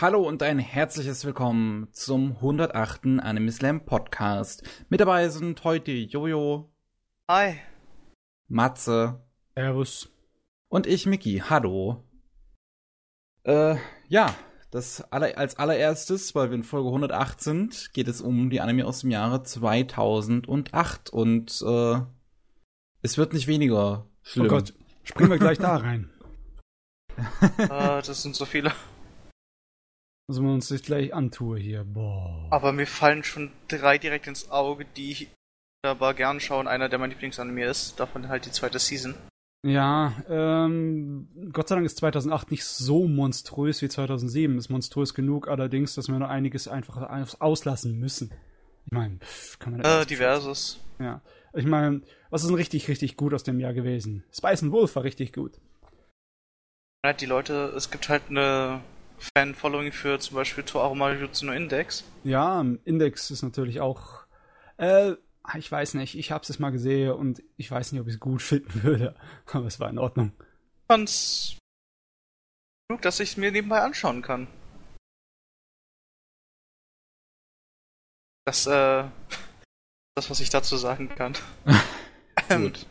Hallo und ein herzliches Willkommen zum 108. Anime Slam Podcast. Mit dabei sind heute Jojo, Hi. Matze Servus. und ich, Miki. Hallo. Äh, ja, das aller, als allererstes, weil wir in Folge 108 sind, geht es um die Anime aus dem Jahre 2008 und äh, es wird nicht weniger schlimm. Oh Gott, springen wir gleich da rein. äh, das sind so viele. Müssen wir uns das gleich antue hier. Boah. Aber mir fallen schon drei direkt ins Auge, die ich wunderbar gern schaue. Und einer, der mein Lieblingsanime ist. Davon halt die zweite Season. Ja, ähm, Gott sei Dank ist 2008 nicht so monströs wie 2007. Ist monströs genug, allerdings, dass wir noch einiges einfach auslassen müssen. Ich meine, kann man Äh, diverses. Ja. Ich meine, was ist denn richtig, richtig gut aus dem Jahr gewesen? Spice and Wolf war richtig gut. Die Leute, es gibt halt eine Fan-Following für zum Beispiel To Aromajutsu no Index. Ja, Index ist natürlich auch. Äh, ich weiß nicht, ich hab's jetzt mal gesehen und ich weiß nicht, ob ich es gut finden würde, aber es war in Ordnung. Ich fand's genug, dass ich es mir nebenbei anschauen kann. Das, äh, das, was ich dazu sagen kann. Gut.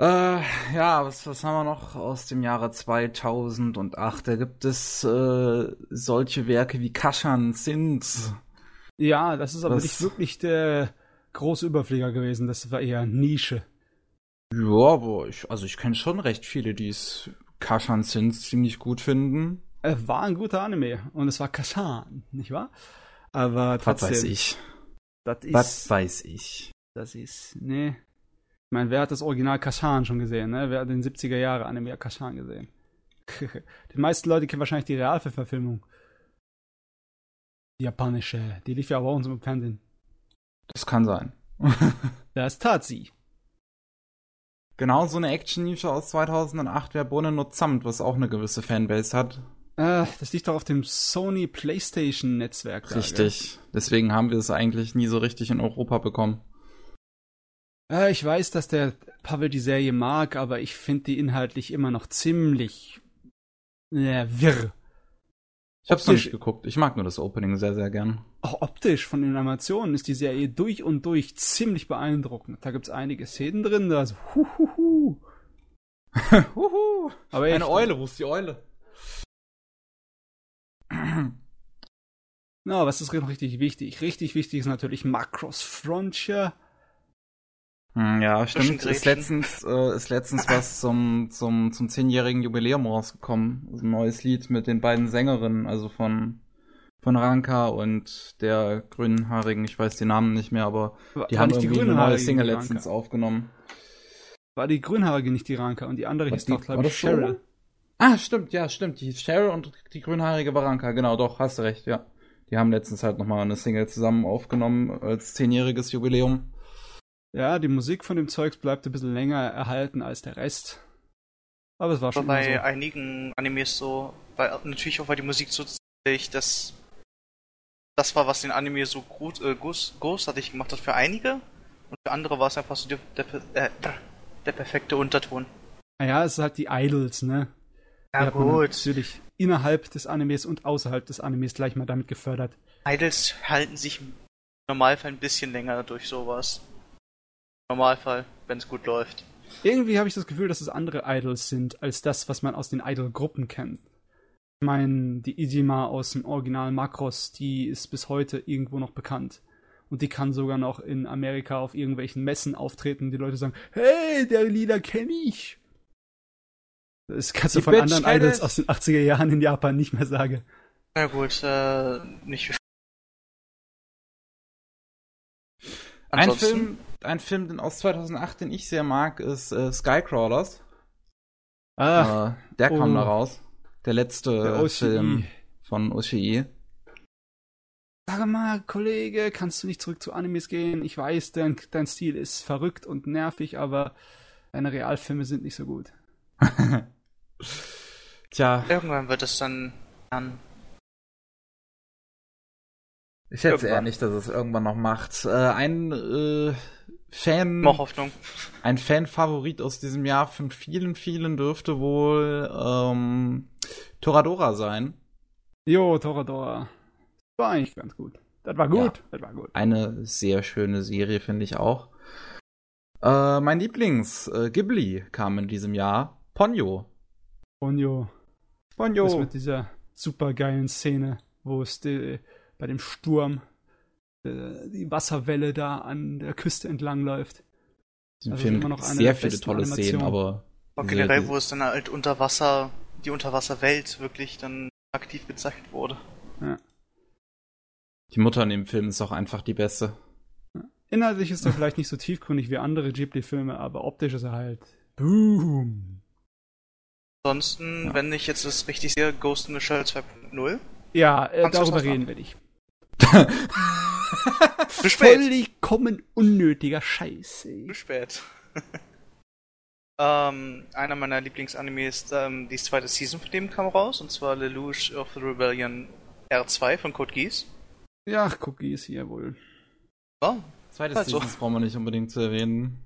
Äh, ja, was, was haben wir noch aus dem Jahre 2008? Da gibt es äh, solche Werke wie Kashan Sins. Ja, das ist aber Was? nicht wirklich der große Überflieger gewesen, das war eher Nische. Ja, aber ich, also ich kenne schon recht viele, die es Kashan Sins ziemlich gut finden. Er war ein guter Anime und es war Kashan, nicht wahr? Aber Was trotzdem, weiß ich. das ist, Was weiß ich. das ist, nee. Ich meine, wer hat das Original Kashan schon gesehen, ne? Wer hat den 70er Jahre Anime Kashan gesehen? die meisten Leute kennen wahrscheinlich die Realverfilmung. Die japanische, die lief ja auch bei uns im Fernsehen. Das kann sein. Das tat sie. Genau so eine Action-Nische aus 2008 wäre Bonen no Zamt, was auch eine gewisse Fanbase hat. Äh, das liegt doch auf dem Sony PlayStation Netzwerk. Richtig. Deswegen haben wir es eigentlich nie so richtig in Europa bekommen. Ich weiß, dass der Pavel die Serie mag, aber ich finde die inhaltlich immer noch ziemlich äh, wirr. Ich hab's noch Optisch- nicht geguckt. Ich mag nur das Opening sehr, sehr gern. Auch optisch von den Animationen ist die Serie durch und durch ziemlich beeindruckend. Da gibt's einige Szenen drin, da so huhuhu. Huhu. Aber Eine Eule, wo ist die Eule? Na, was ist noch richtig wichtig? Richtig wichtig ist natürlich Macross Frontier. Hm, ja, stimmt. Ist letztens, äh, ist letztens was zum, zum, zum zehnjährigen Jubiläum rausgekommen. Ein neues Lied mit den beiden Sängerinnen, also von, von Ranka und der grünhaarigen, ich weiß die Namen nicht mehr, aber War, die war haben nicht die irgendwie eine neue Single die letztens Ranka? aufgenommen. War die grünhaarige nicht die Ranka und die andere War hieß die- doch, glaube war ich, so? Cheryl. Ah, stimmt, ja, stimmt. Die Cheryl und die grünhaarige Baranka, genau, doch, hast du recht, ja. Die haben letztens halt nochmal eine Single zusammen aufgenommen als zehnjähriges Jubiläum. Ja, die Musik von dem Zeugs bleibt ein bisschen länger erhalten als der Rest. Aber es war schon bei so. einigen Animes so, weil natürlich auch weil die Musik so ziemlich das das war, was den Anime so gut, äh, groß- großartig gemacht hat für einige und für andere war es einfach so der, der, äh, der perfekte Unterton. Naja, es ist halt die Idols, ne? Die hat man Natürlich innerhalb des Animes und außerhalb des Animes gleich mal damit gefördert. Idols halten sich im Normalfall ein bisschen länger durch sowas. Normalfall, wenn es gut läuft. Irgendwie habe ich das Gefühl, dass es andere Idols sind, als das, was man aus den Idol-Gruppen kennt. Ich meine, die Ijima aus dem Original Makros, die ist bis heute irgendwo noch bekannt. Und die kann sogar noch in Amerika auf irgendwelchen Messen auftreten. Die Leute sagen, hey, der Lieder kenne ich. Das kannst du Die von Bitch anderen Idols ich. aus den 80er Jahren in Japan nicht mehr sagen. Na gut, äh, nicht Ein Ansonsten- Film, ein Film den aus 2008, den ich sehr mag, ist äh, Skycrawlers. Ah, Äh, der kam oh. da raus. Der letzte der. Film von OCI. Sag mal, Kollege, kannst du nicht zurück zu Animes gehen? Ich weiß, dein, dein Stil ist verrückt und nervig, aber deine Realfilme sind nicht so gut. Tja, Irgendwann wird es dann an. ich schätze eher nicht, dass es irgendwann noch macht. Äh, ein äh, Fan, Noch Hoffnung. ein Fan-Favorit aus diesem Jahr von vielen, vielen dürfte wohl ähm, Toradora sein. Jo, Toradora. War eigentlich ganz gut. Das war gut. Ja. Das war gut. Eine sehr schöne Serie, finde ich auch. Äh, mein Lieblings, äh, Ghibli, kam in diesem Jahr. Ponyo. Ponyo. Ponyo. Das mit dieser super geilen Szene, wo es die, bei dem Sturm die, die Wasserwelle da an der Küste entlang läuft. Im also Film immer noch sehr viele tolle Szenen, aber. aber generell, wo es dann halt unter Wasser, die Unterwasserwelt wirklich dann aktiv gezeigt wurde. Ja. Die Mutter in dem Film ist auch einfach die beste. Inhaltlich ist er vielleicht nicht so tiefgründig wie andere Ghibli-Filme, aber optisch ist er halt boom. Ansonsten, ja. wenn ich jetzt das richtig sehe, Ghost in the Shell 2.0. Ja, äh, darüber reden wir nicht. Zu spät. Vollkommen unnötiger Scheiß. Ey. Zu spät. ähm, einer meiner Lieblingsanimes, ähm, die zweite Season von dem kam raus, und zwar Lelouch of the Rebellion R2 von Code Geass. Ja, Cookies hier wohl. Oh, Zweites also. Seasons brauchen wir nicht unbedingt zu erwähnen.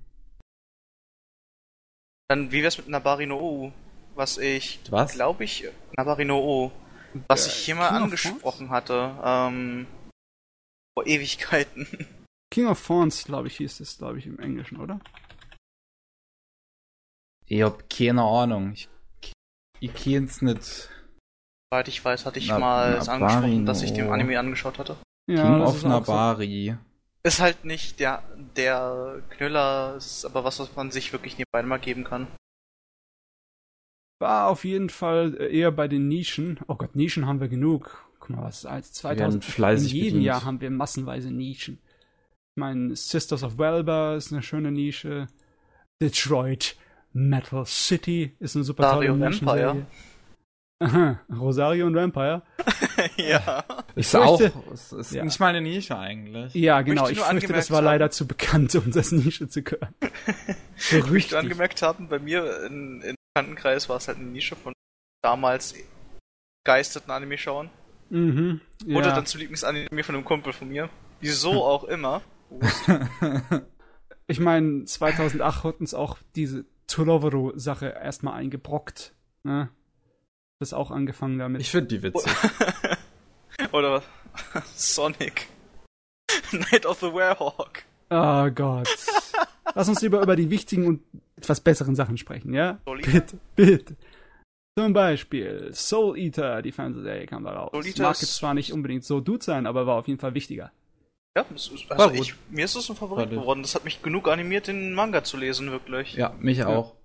Dann, wie wär's mit Nabari no O? Was ich, glaube ich, Nabari no O, was ja, ich hier mal King angesprochen hatte, ähm, vor Ewigkeiten. King of Thorns, glaube ich, hieß es, glaube ich, im Englischen, oder? Ich hab keine Ahnung. Ich, ich kenn's nicht. Soweit ich weiß, hatte ich Na, mal Nabari angesprochen, dass ich den Anime angeschaut hatte. Ja, King of Nabari. So. Ist halt nicht der, der Knüller, ist aber was, was man sich wirklich nebenbei mal geben kann. War auf jeden Fall eher bei den Nischen. Oh Gott, Nischen haben wir genug. Guck mal, was als 2000 in jedem bedient. Jahr haben wir massenweise Nischen. Ich meine, Sisters of Welber ist eine schöne Nische. Detroit Metal City ist eine super Dario tolle Nischenserie. Aha, Rosario und Vampire. ja. Ist auch, ist, ist ja. nicht mal eine Nische eigentlich. Ja, genau. Ich, ich fürchte, das war haben. leider zu bekannt, um das Nische zu können. ich möchte angemerkt haben, bei mir in, in Bekanntenkreis war es halt eine Nische von damals geisterten Anime-Schauern. Mhm, ja. Oder dann zu Lieblingsanime von einem Kumpel von mir. Wieso auch immer. ich meine, 2008 hat uns auch diese Tulovero-Sache erstmal eingebrockt. Ne? das auch angefangen damit. Ich finde die witzig. Oder Sonic. Night of the Werehawk. Oh Gott. Lass uns lieber über die wichtigen und etwas besseren Sachen sprechen, ja? Soul bitte, bitte. Zum Beispiel Soul Eater, die Fernsehserie kam da raus. Soul Eater Mag jetzt zwar nicht unbedingt so dude sein, aber war auf jeden Fall wichtiger. Ja, also ich, mir ist es ein Favorit geworden. Das hat mich genug animiert, den Manga zu lesen, wirklich. Ja, mich auch.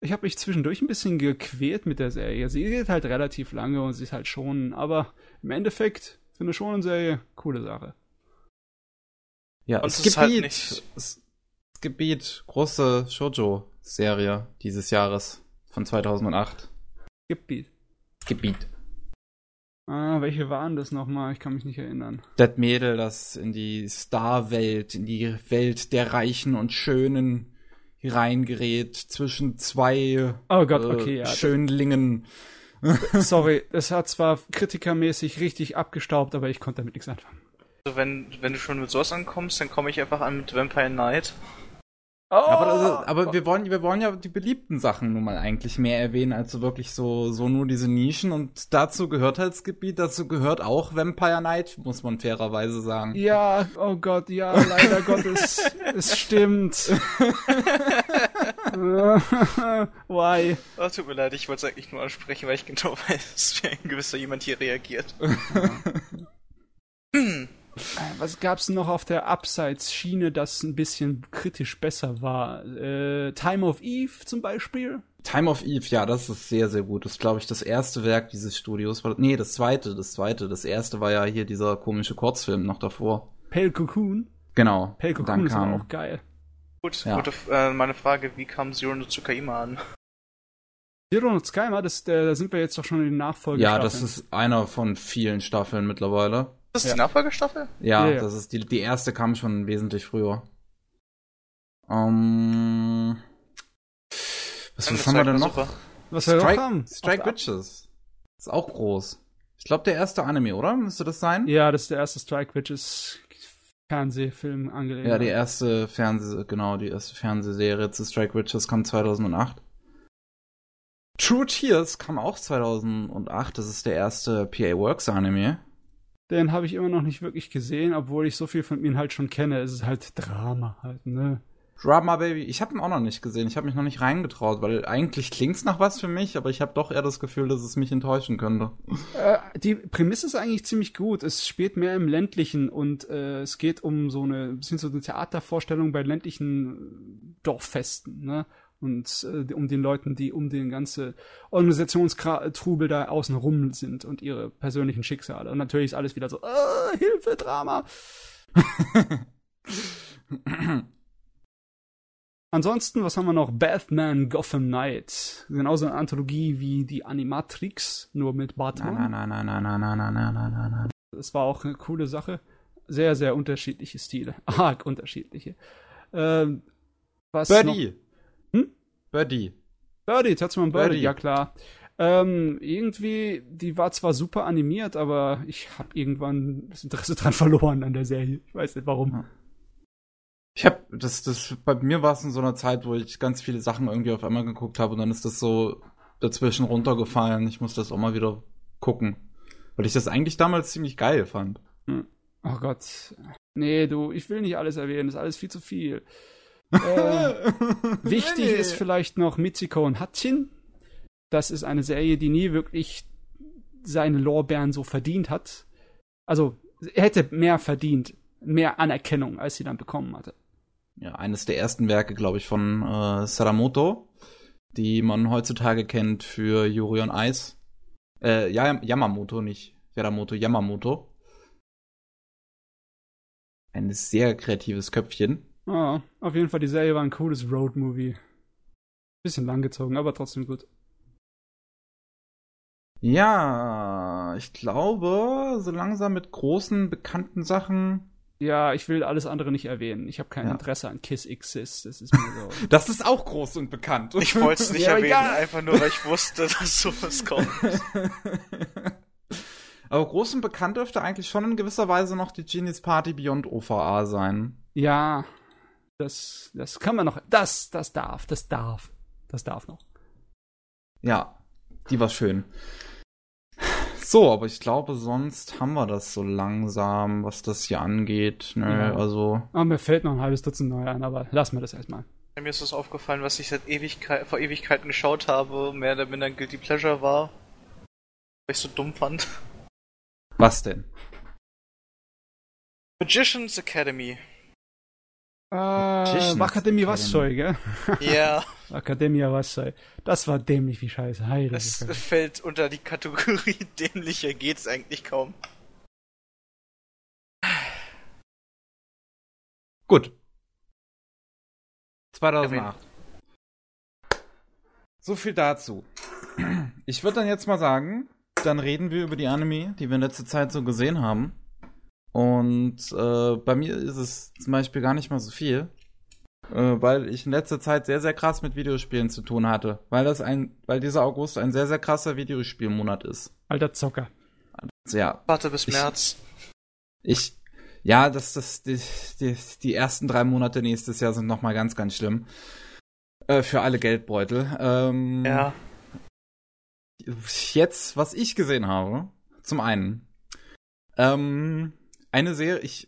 Ich habe mich zwischendurch ein bisschen gequält mit der Serie. Sie geht halt relativ lange und sie ist halt schon, aber im Endeffekt für eine schonen Serie coole Sache. Ja, und es Gebiet, halt es, Gebiet, große Shoujo-Serie dieses Jahres von 2008. Gebiet. Gebiet. Ah, welche waren das nochmal? Ich kann mich nicht erinnern. Das Mädel, das in die Star-Welt, in die Welt der Reichen und Schönen reingerät zwischen zwei oh Gott, okay, äh, ja, Schönlingen. Sorry, es hat zwar kritikermäßig richtig abgestaubt, aber ich konnte damit nichts anfangen. Also wenn, wenn du schon mit sowas ankommst, dann komme ich einfach an mit Vampire Knight. Oh, aber, also, aber wir wollen, wir wollen ja die beliebten Sachen nun mal eigentlich mehr erwähnen, als so wirklich so, so nur diese Nischen. Und dazu gehört halt das Gebiet, dazu gehört auch Vampire Knight, muss man fairerweise sagen. Ja, oh Gott, ja, leider Gottes, es stimmt. Why? Oh, tut mir leid, ich wollte es eigentlich nur ansprechen, weil ich genau weiß, wie ein gewisser jemand hier reagiert. hm. Äh, was gab's noch auf der Abseits-Schiene, das ein bisschen kritisch besser war? Äh, Time of Eve zum Beispiel? Time of Eve, ja, das ist sehr, sehr gut. Das ist, glaube ich, das erste Werk dieses Studios. Nee, das zweite, das zweite. Das erste war ja hier dieser komische Kurzfilm noch davor. Pale Cocoon? Genau. Pale Cocoon ist auch geil. Gut, ja. gute, äh, meine Frage, wie kam Zero no Tsukaima an? Zero no Tsukaima, das, da sind wir jetzt doch schon in den Nachfolgen. Ja, das ist einer von vielen Staffeln mittlerweile. Das ist ja. die Nachfolgestaffel? Ja, ja, das ist die, die erste kam schon wesentlich früher. Um, ähm, was, was haben wir denn noch? Super. Was wir Strike, noch haben? Strike Witches. Ist auch groß. Ich glaube, der erste Anime, oder? Müsste das sein? Ja, das ist der erste Strike Witches Fernsehfilm angelegt. Ja, die erste Fernseh, genau, die erste Fernsehserie zu Strike Witches kam 2008. True Tears kam auch 2008. Das ist der erste PA Works Anime. Den habe ich immer noch nicht wirklich gesehen, obwohl ich so viel von ihm halt schon kenne. Es ist halt Drama halt, ne? Drama Baby. Ich habe ihn auch noch nicht gesehen. Ich habe mich noch nicht reingetraut, weil eigentlich klingt's nach was für mich, aber ich habe doch eher das Gefühl, dass es mich enttäuschen könnte. Äh, die Prämisse ist eigentlich ziemlich gut. Es spielt mehr im ländlichen und äh, es geht um so eine bisschen so eine Theatervorstellung bei ländlichen Dorffesten, ne? Und äh, um den Leuten, die um den ganze Organisationstrubel da außen rum sind und ihre persönlichen Schicksale. Und natürlich ist alles wieder so, äh, Hilfe, Drama. Ansonsten, was haben wir noch? Batman Gotham Knight. Genauso eine Anthologie wie die Animatrix, nur mit Batman. Nein, nein, nein, nein, nein, nein, nein, nein, nein, nein, nein. Das war auch eine coole Sache. Sehr, sehr unterschiedliche Stile. Arg unterschiedliche. Ähm, was Birdie. Hm? Birdie. Birdie, Tatsuman Birdie, Birdie. ja klar. Ähm, irgendwie, die war zwar super animiert, aber ich habe irgendwann das Interesse dran verloren an der Serie. Ich weiß nicht warum. Ja. Ich hab, das, das, bei mir war es in so einer Zeit, wo ich ganz viele Sachen irgendwie auf einmal geguckt habe und dann ist das so dazwischen runtergefallen. Ich muss das auch mal wieder gucken. Weil ich das eigentlich damals ziemlich geil fand. Hm. Oh Gott. Nee, du, ich will nicht alles erwähnen, das ist alles viel zu viel. Äh, wichtig ist vielleicht noch Mitsuko und Hatchin. Das ist eine Serie, die nie wirklich seine Lorbeeren so verdient hat. Also, er hätte mehr verdient, mehr Anerkennung, als sie dann bekommen hatte. Ja, eines der ersten Werke, glaube ich, von äh, Sadamoto, die man heutzutage kennt für Yuri on Ice. Äh, ja, Yamamoto, nicht Yadamoto, Yamamoto. Ein sehr kreatives Köpfchen. Ah, auf jeden Fall, die Serie war ein cooles Road-Movie. Bisschen langgezogen, aber trotzdem gut. Ja, ich glaube, so langsam mit großen, bekannten Sachen. Ja, ich will alles andere nicht erwähnen. Ich habe kein Ja. Interesse an Kiss Exist. Das ist mir so. Das ist auch groß und bekannt. Ich wollte es nicht Ja, erwähnen, egal. einfach nur, weil ich wusste, dass sowas kommt. Aber groß und bekannt dürfte eigentlich schon in gewisser Weise noch die Genies Party Beyond OVA sein. Ja, das, das kann man noch. Das, das darf, das darf. Das darf noch. Ja, die war schön. So, aber ich glaube, sonst haben wir das so langsam, was das hier angeht. Nö, Ja. also. Ah, mir fällt noch ein halbes Dutzend neue ein, aber lassen wir das erstmal. Mir ist das aufgefallen, was ich seit Ewigkeit, vor Ewigkeiten geschaut habe, mehr oder minder ein Guilty Pleasure war. Weil ich so dumm fand. Was denn? Magician's Academy. Äh, Akademie Wassoi, gell? Ja, Akademia Wassoi. Das war dämlich wie Scheiße. Heilige das Scheiße. fällt unter die Kategorie dämlicher geht's eigentlich kaum. Gut. 2008. So viel dazu. Ich würde dann jetzt mal sagen, dann reden wir über die Anime, die wir in letzter Zeit so gesehen haben. Und äh, bei mir ist es zum Beispiel gar nicht mal so viel, äh, weil ich in letzter Zeit sehr, sehr krass mit Videospielen zu tun hatte. Weil das ein, weil dieser August ein sehr, sehr krasser Videospielmonat ist. Alter Zocker. Ja, Warte bis Ich- März. ich, ja, das, das, die, die, die ersten drei Monate nächstes Jahr sind nochmal ganz, ganz schlimm. Äh, für alle Geldbeutel. Ähm, Ja. Jetzt, was ich gesehen habe, zum einen, ähm, eine Serie, ich,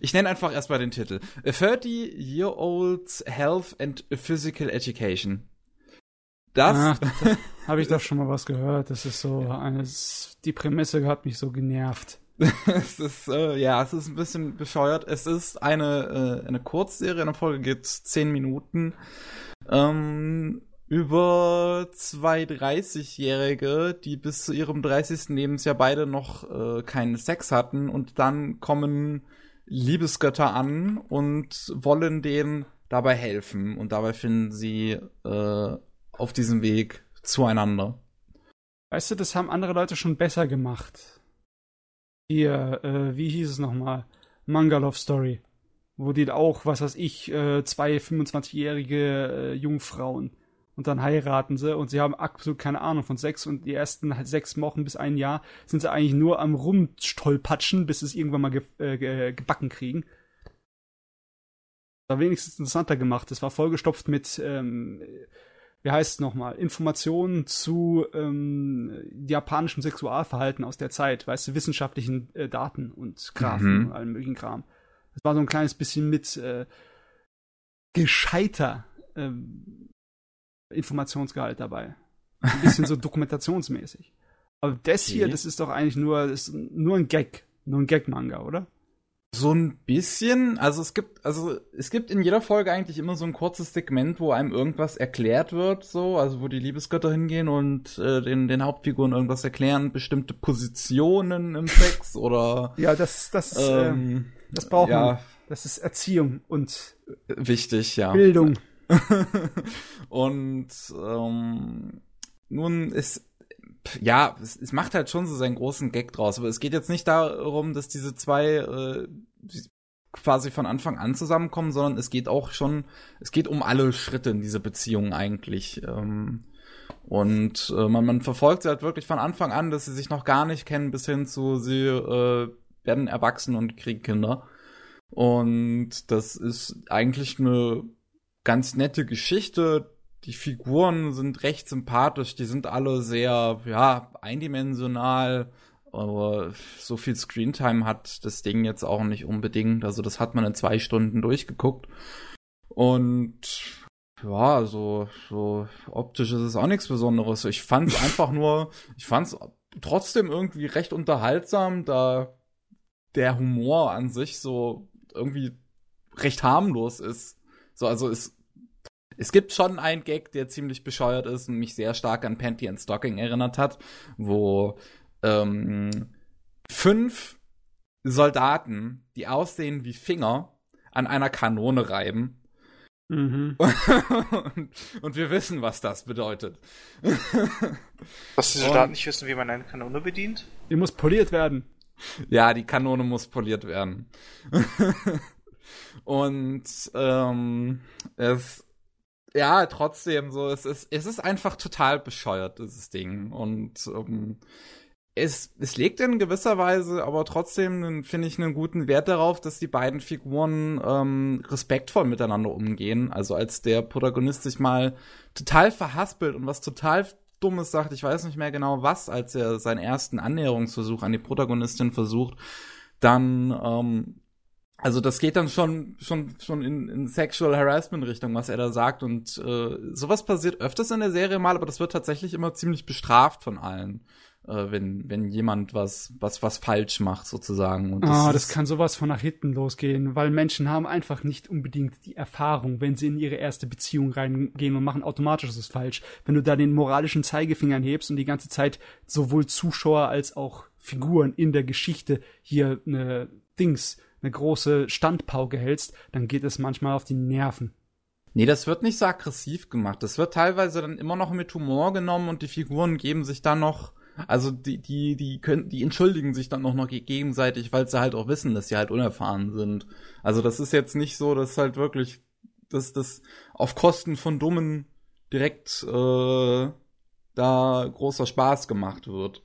ich nenne einfach erstmal den Titel. A 30-Year-Old's Health and Physical Education. Das, Ach, da habe ich doch schon mal was gehört. Das ist so eines. Die Prämisse hat mich so genervt. es ist, äh, ja, es ist ein bisschen bescheuert. Es ist eine, äh, eine Kurzserie, eine Folge geht zehn Minuten. Ähm, über zwei 30-Jährige, die bis zu ihrem 30. Lebensjahr beide noch äh, keinen Sex hatten und dann kommen Liebesgötter an und wollen denen dabei helfen und dabei finden sie äh, auf diesem Weg zueinander. Weißt du, das haben andere Leute schon besser gemacht. Hier, äh, wie hieß es nochmal? Manga Love Story. Wo die auch, was weiß ich, äh, zwei 25-jährige äh, Jungfrauen und dann heiraten sie und sie haben absolut keine Ahnung von Sex und die ersten sechs Wochen bis ein Jahr sind sie eigentlich nur am Rumstolpatschen, bis sie es irgendwann mal ge äh, ge gebacken kriegen. War wenigstens interessanter gemacht. Es war vollgestopft mit ähm, wie heißt es nochmal, Informationen zu ähm, japanischem Sexualverhalten aus der Zeit, weißt du, wissenschaftlichen äh, Daten und Graphen Mhm. und allem möglichen Kram. Das war so ein kleines bisschen mit äh, gescheiter ähm, Informationsgehalt dabei. Ein bisschen so dokumentationsmäßig. Aber das hier, Okay. das ist doch eigentlich nur, ist nur ein Gag. Nur ein Gag-Manga, oder? So ein bisschen, also es gibt, also es gibt in jeder Folge eigentlich immer so ein kurzes Segment, wo einem irgendwas erklärt wird, so, also wo die Liebesgötter hingehen und äh, den, den Hauptfiguren irgendwas erklären, bestimmte Positionen im Sex oder Ja, das, das, ist, äh, ähm, das braucht man. ja, Das ist Erziehung und wichtig, ja. Bildung. und ähm, nun ist ja, es, es macht halt schon so seinen großen Gag draus, aber es geht jetzt nicht darum, dass diese zwei äh, quasi von Anfang an zusammenkommen, sondern es geht auch schon, es geht um alle Schritte in diese Beziehung eigentlich. Ähm, und äh, man, man verfolgt sie halt wirklich von Anfang an, dass sie sich noch gar nicht kennen, bis hin zu sie äh, werden erwachsen und kriegen Kinder. Und das ist eigentlich eine ganz nette Geschichte. Die Figuren sind recht sympathisch, die sind alle sehr, ja, eindimensional. Aber so viel Screentime hat das Ding jetzt auch nicht unbedingt. Also das hat man in zwei Stunden durchgeguckt. Und ja, so, so optisch ist es auch nichts Besonderes. Ich fand es einfach nur, ich fand es trotzdem irgendwie recht unterhaltsam, da der Humor an sich so irgendwie recht harmlos ist. So, also es, es gibt schon einen Gag, der ziemlich bescheuert ist und mich sehr stark an Panty and Stocking erinnert hat, wo ähm, fünf Soldaten, die aussehen wie Finger, an einer Kanone reiben. Mhm. und, und wir wissen, was das bedeutet. Dass die Und- Soldaten nicht wissen, wie man eine Kanone bedient. Die muss poliert werden. Ja, die Kanone muss poliert werden. und ähm, es ja, trotzdem so, es ist, es ist einfach total bescheuert, dieses Ding. Und ähm, es, es legt in gewisser Weise aber trotzdem, finde ich, einen guten Wert darauf, dass die beiden Figuren ähm, respektvoll miteinander umgehen. Also als der Protagonist sich mal total verhaspelt und was total Dummes sagt, ich weiß nicht mehr genau was, als er seinen ersten Annäherungsversuch an die Protagonistin versucht, dann, ähm, also das geht dann schon, schon, schon in, in Sexual Harassment Richtung, was er da sagt und äh, sowas passiert öfters in der Serie mal, aber das wird tatsächlich immer ziemlich bestraft von allen, äh, wenn, wenn jemand was, was, was falsch macht sozusagen. Und Ah, das ist- kann sowas von nach hinten losgehen, weil Menschen haben einfach nicht unbedingt die Erfahrung, wenn sie in ihre erste Beziehung reingehen und machen automatisch ist es falsch. Wenn du da den moralischen Zeigefinger hebst und die ganze Zeit sowohl Zuschauer als auch Figuren in der Geschichte hier eine Dings, eine große Standpauke hältst, dann geht es manchmal auf die Nerven. Nee, das wird nicht so aggressiv gemacht. Das wird teilweise dann immer noch mit Humor genommen und die Figuren geben sich dann noch, also die, die, die können, die entschuldigen sich dann noch noch ge- gegenseitig, weil sie halt auch wissen, dass sie halt unerfahren sind. Also das ist jetzt nicht so, dass halt wirklich, dass das auf Kosten von Dummen direkt äh, da großer Spaß gemacht wird.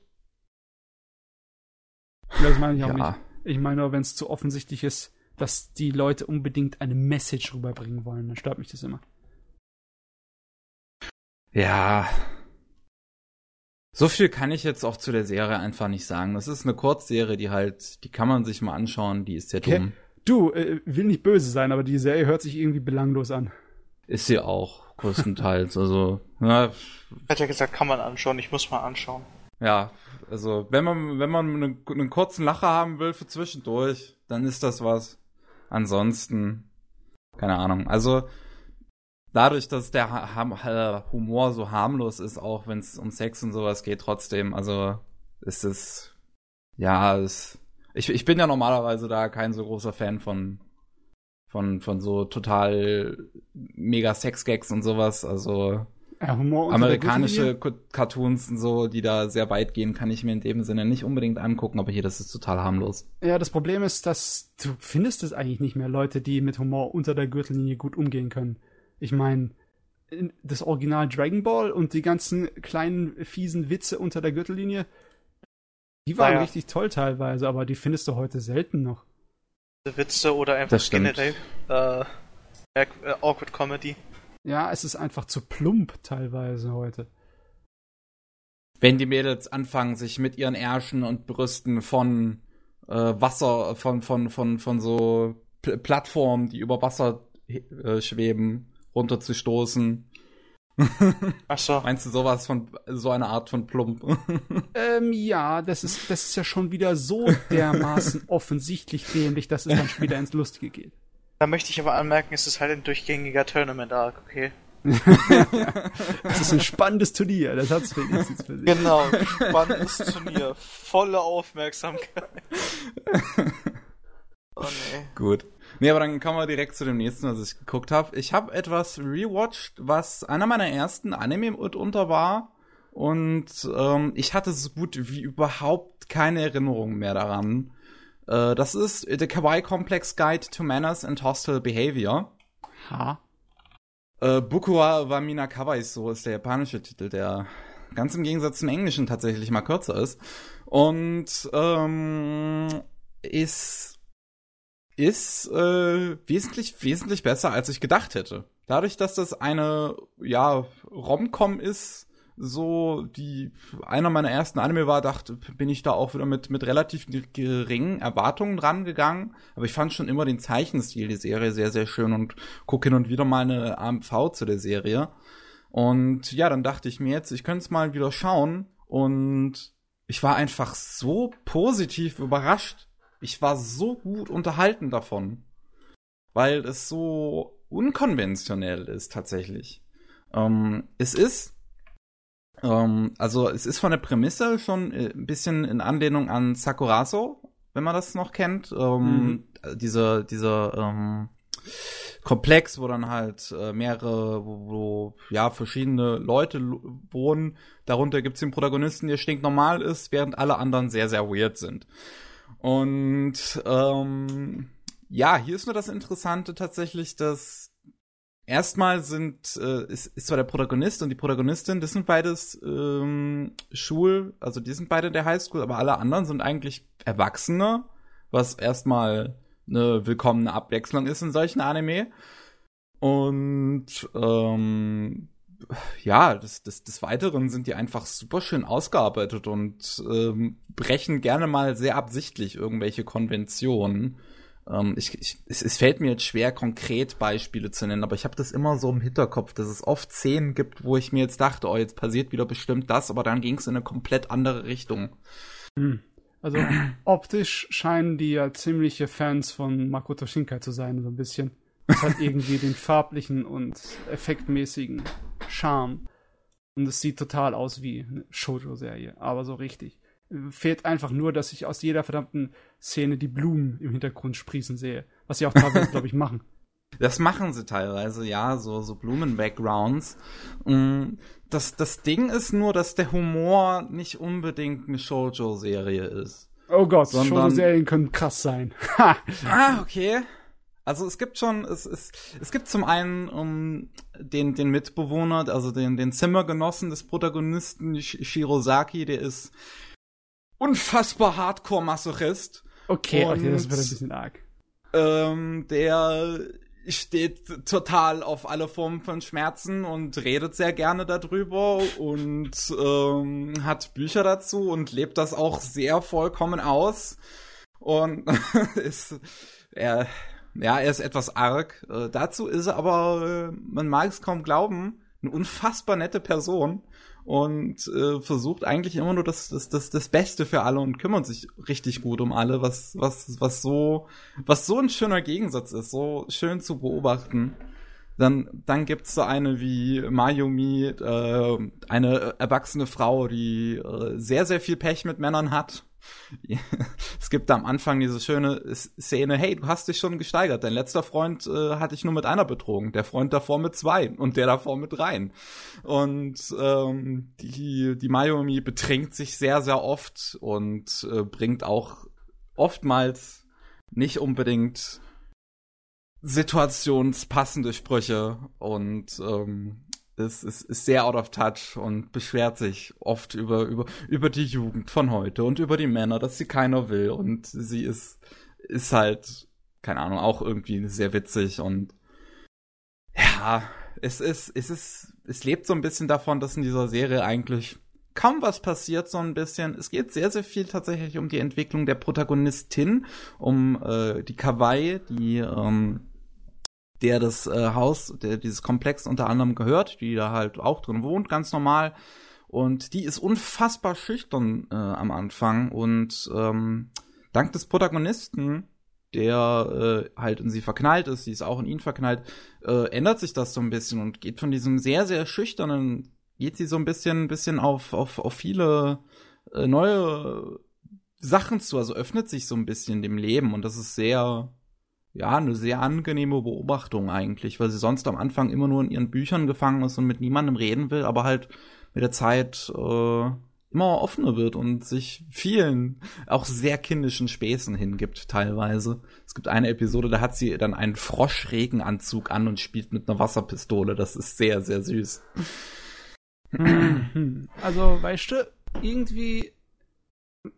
Das meine ich auch Ja. nicht. Ich meine nur, wenn es zu offensichtlich ist, dass die Leute unbedingt eine Message rüberbringen wollen, dann stört mich das immer. Ja. So viel kann ich jetzt auch zu der Serie einfach nicht sagen. Das ist eine Kurzserie, die halt, die kann man sich mal anschauen, die ist sehr Okay. dumm. Du, äh, will nicht böse sein, aber die Serie hört sich irgendwie belanglos an. Ist sie auch, größtenteils. also, ja, Hat ja gesagt, kann man anschauen, ich muss mal anschauen. Ja, also, wenn man, wenn man einen, einen kurzen Lacher haben will für zwischendurch, dann ist das was. Ansonsten, keine Ahnung. Also, dadurch, dass der ha Humor so harmlos ist, auch wenn es um Sex und sowas geht, trotzdem, also, ist es, ja, es, ich, ich bin ja normalerweise da kein so großer Fan von, von, von so total mega Sex-Gags und sowas, also, Ja, amerikanische Cartoons und so, die da sehr weit gehen, kann ich mir in dem Sinne nicht unbedingt angucken, aber hier, das ist total harmlos. Ja, das Problem ist, dass du findest es eigentlich nicht mehr Leute, die mit Humor unter der Gürtellinie gut umgehen können. Ich meine, das Original Dragon Ball und die ganzen kleinen fiesen Witze unter der Gürtellinie, die waren Naja. richtig toll teilweise, aber die findest du heute selten noch. Witze oder einfach generell äh, äh, awkward Comedy. Ja, es ist einfach zu plump teilweise heute. Wenn die Mädels anfangen, sich mit ihren Ärschen und Brüsten von äh, Wasser, von, von, von, von so P Plattformen, die über Wasser äh, schweben, runterzustoßen. Ach so. Meinst du sowas von, so eine Art von Plump? ähm, ja, das ist, das ist ja schon wieder so dermaßen offensichtlich dämlich, dass es dann schon wieder ins Lustige geht. Da möchte ich aber anmerken, es ist halt ein durchgängiger Tournament-Arc, okay? Es ist ein spannendes Turnier, das hat's wenigstens für sich. Genau, spannendes Turnier. Volle Aufmerksamkeit. Oh nee. Gut. Nee, aber dann kommen wir direkt zu dem nächsten, was ich geguckt habe. Ich habe etwas rewatcht, was einer meiner ersten Anime mitunter war. Und ähm, ich hatte so gut wie überhaupt keine Erinnerung mehr daran. Äh, das ist The Kawaii Complex Guide to Manners and Hostile Behavior. Ha? Äh, Bukuwa wa Mina Kawaii so ist der japanische Titel, der ganz im Gegensatz zum Englischen tatsächlich mal kürzer ist. Und ähm, ist ist äh, wesentlich wesentlich besser als ich gedacht hätte. Dadurch, dass das eine ja Romcom ist, so die einer meiner ersten Anime war, dachte bin ich da auch wieder mit mit relativ geringen Erwartungen rangegangen, aber ich fand schon immer den Zeichenstil der Serie sehr sehr schön und gucke hin und wieder mal eine AMV zu der Serie. Und ja, dann dachte ich mir jetzt, ich könnte es mal wieder schauen und ich war einfach so positiv überrascht ich war so gut unterhalten davon, weil es so unkonventionell ist tatsächlich. Ähm, es ist, ähm, also es ist von der Prämisse schon äh, ein bisschen in Anlehnung an Sakurazo, wenn man das noch kennt. Ähm, mhm. Diese, diese ähm, Komplex, wo dann halt äh, mehrere, wo, wo ja verschiedene Leute wohnen. Darunter gibt's den Protagonisten, der stinknormal ist, während alle anderen sehr, sehr weird sind. Und ähm, ja, hier ist nur das Interessante tatsächlich, dass erstmal sind äh, ist, ist zwar der Protagonist und die Protagonistin, das sind beides ähm, Schul, also die sind beide in der Highschool, aber alle anderen sind eigentlich Erwachsene, was erstmal eine willkommene Abwechslung ist in solchen Anime. Und ähm, ja, des, des, des Weiteren sind die einfach super schön ausgearbeitet und ähm, brechen gerne mal sehr absichtlich irgendwelche Konventionen. Ähm, ich, ich, es, es fällt mir jetzt schwer, konkret Beispiele zu nennen, aber ich habe das immer so im Hinterkopf, dass es oft Szenen gibt, wo ich mir jetzt dachte, oh, jetzt passiert wieder bestimmt das, aber dann ging es in eine komplett andere Richtung. Hm. Also optisch scheinen die ja ziemliche Fans von Makoto Shinkai zu sein, so ein bisschen. Es hat irgendwie den farblichen und effektmäßigen Charme. Und es sieht total aus wie eine Shoujo-Serie, aber so richtig. Fehlt einfach nur, dass ich aus jeder verdammten Szene die Blumen im Hintergrund sprießen sehe. Was sie auch teilweise, glaube ich, machen. Das machen sie teilweise, ja, so, so Blumen-Backgrounds. Mm, das, das Ding ist nur, dass der Humor nicht unbedingt eine Shoujo-Serie ist. Oh Gott, Shoujo-Serien können krass sein. ah, okay. Also es gibt schon, es, es, es gibt zum einen um, den, den Mitbewohner, also den, den Zimmergenossen des Protagonisten Shirosaki, der ist unfassbar Hardcore-Masochist. Okay, und, okay, das wird ein bisschen arg. Ähm, der steht total auf alle Formen von Schmerzen und redet sehr gerne darüber und ähm, hat Bücher dazu und lebt das auch sehr vollkommen aus. Und ist er ja, er ist etwas arg. Äh, dazu ist er aber, äh, man mag es kaum glauben, eine unfassbar nette Person und äh, versucht eigentlich immer nur das, das, das, das Beste für alle und kümmert sich richtig gut um alle, was, was, was so, was so ein schöner Gegensatz ist, so schön zu beobachten. Dann, dann gibt's so eine wie Mayumi, äh, eine erwachsene Frau, die äh, sehr, sehr viel Pech mit Männern hat es gibt da am Anfang diese schöne Szene, hey, du hast dich schon gesteigert. Dein letzter Freund äh, hat dich nur mit einer betrogen, der Freund davor mit zwei und der davor mit dreien. Und ähm, die, die Mayumi betrinkt sich sehr, sehr oft und äh, bringt auch oftmals nicht unbedingt situationspassende Sprüche und ähm, ist, ist, ist sehr out of touch und beschwert sich oft über, über, über die Jugend von heute und über die Männer, dass sie keiner will. Und sie ist, ist halt, keine Ahnung, auch irgendwie sehr witzig und ja, es ist, es ist, es lebt so ein bisschen davon, dass in dieser Serie eigentlich kaum was passiert, so ein bisschen. Es geht sehr, sehr viel tatsächlich um die Entwicklung der Protagonistin, um äh, die Kawaii, die ähm, der das äh, Haus, der dieses Komplex unter anderem gehört, die da halt auch drin wohnt, ganz normal. Und die ist unfassbar schüchtern äh, am Anfang. Und ähm, dank des Protagonisten, der äh, halt in sie verknallt ist, sie ist auch in ihn verknallt, äh, ändert sich das so ein bisschen und geht von diesem sehr, sehr schüchternen, geht sie so ein bisschen, bisschen auf, auf, auf viele äh, neue Sachen zu, also öffnet sich so ein bisschen dem Leben. Und das ist sehr, ja, eine sehr angenehme Beobachtung eigentlich, weil sie sonst am Anfang immer nur in ihren Büchern gefangen ist und mit niemandem reden will, aber halt mit der Zeit äh, immer offener wird und sich vielen auch sehr kindischen Späßen hingibt teilweise. Es gibt eine Episode, da hat sie dann einen Froschregenanzug an und spielt mit einer Wasserpistole. Das ist sehr, sehr süß. Also, weißt du, irgendwie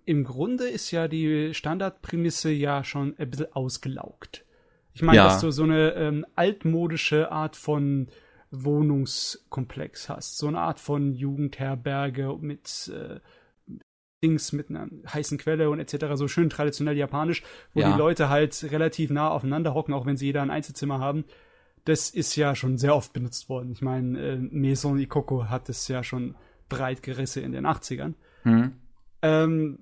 im Grunde ist ja die Standardprämisse ja schon ein bisschen ausgelaugt. Ich meine, Ja. dass du so eine ähm, altmodische Art von Wohnungskomplex hast. So eine Art von Jugendherberge mit äh, Dings mit einer heißen Quelle und etc. So schön traditionell japanisch, wo Ja. die Leute halt relativ nah aufeinander hocken, auch wenn sie jeder ein Einzelzimmer haben. Das ist ja schon sehr oft benutzt worden. Ich meine, äh, Maison Ikoko hat es ja schon breit gerissen in den 80ern. Hm. Ähm,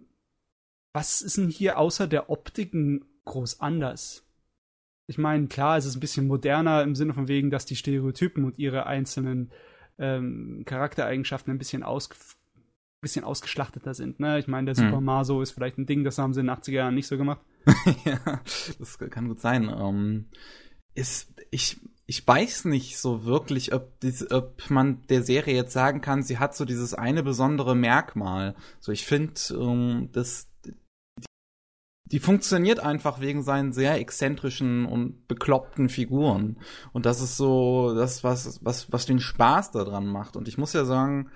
was ist denn hier außer der Optik n- groß anders? Ich meine, klar, es ist ein bisschen moderner im Sinne von wegen, dass die Stereotypen und ihre einzelnen ähm, Charaktereigenschaften ein bisschen, aus, bisschen ausgeschlachteter sind. Ne? Ich meine, der Hm. Super Maso ist vielleicht ein Ding, das haben sie in den 80er Jahren nicht so gemacht. ja, das kann gut sein. Ähm, ist, ich, ich weiß nicht so wirklich, ob, dies, ob man der Serie jetzt sagen kann, sie hat so dieses eine besondere Merkmal. So, ich finde, ähm, das, die funktioniert einfach wegen seinen sehr exzentrischen und bekloppten Figuren. Und das ist so das, was, was, was den Spaß daran macht. Und ich muss ja sagen,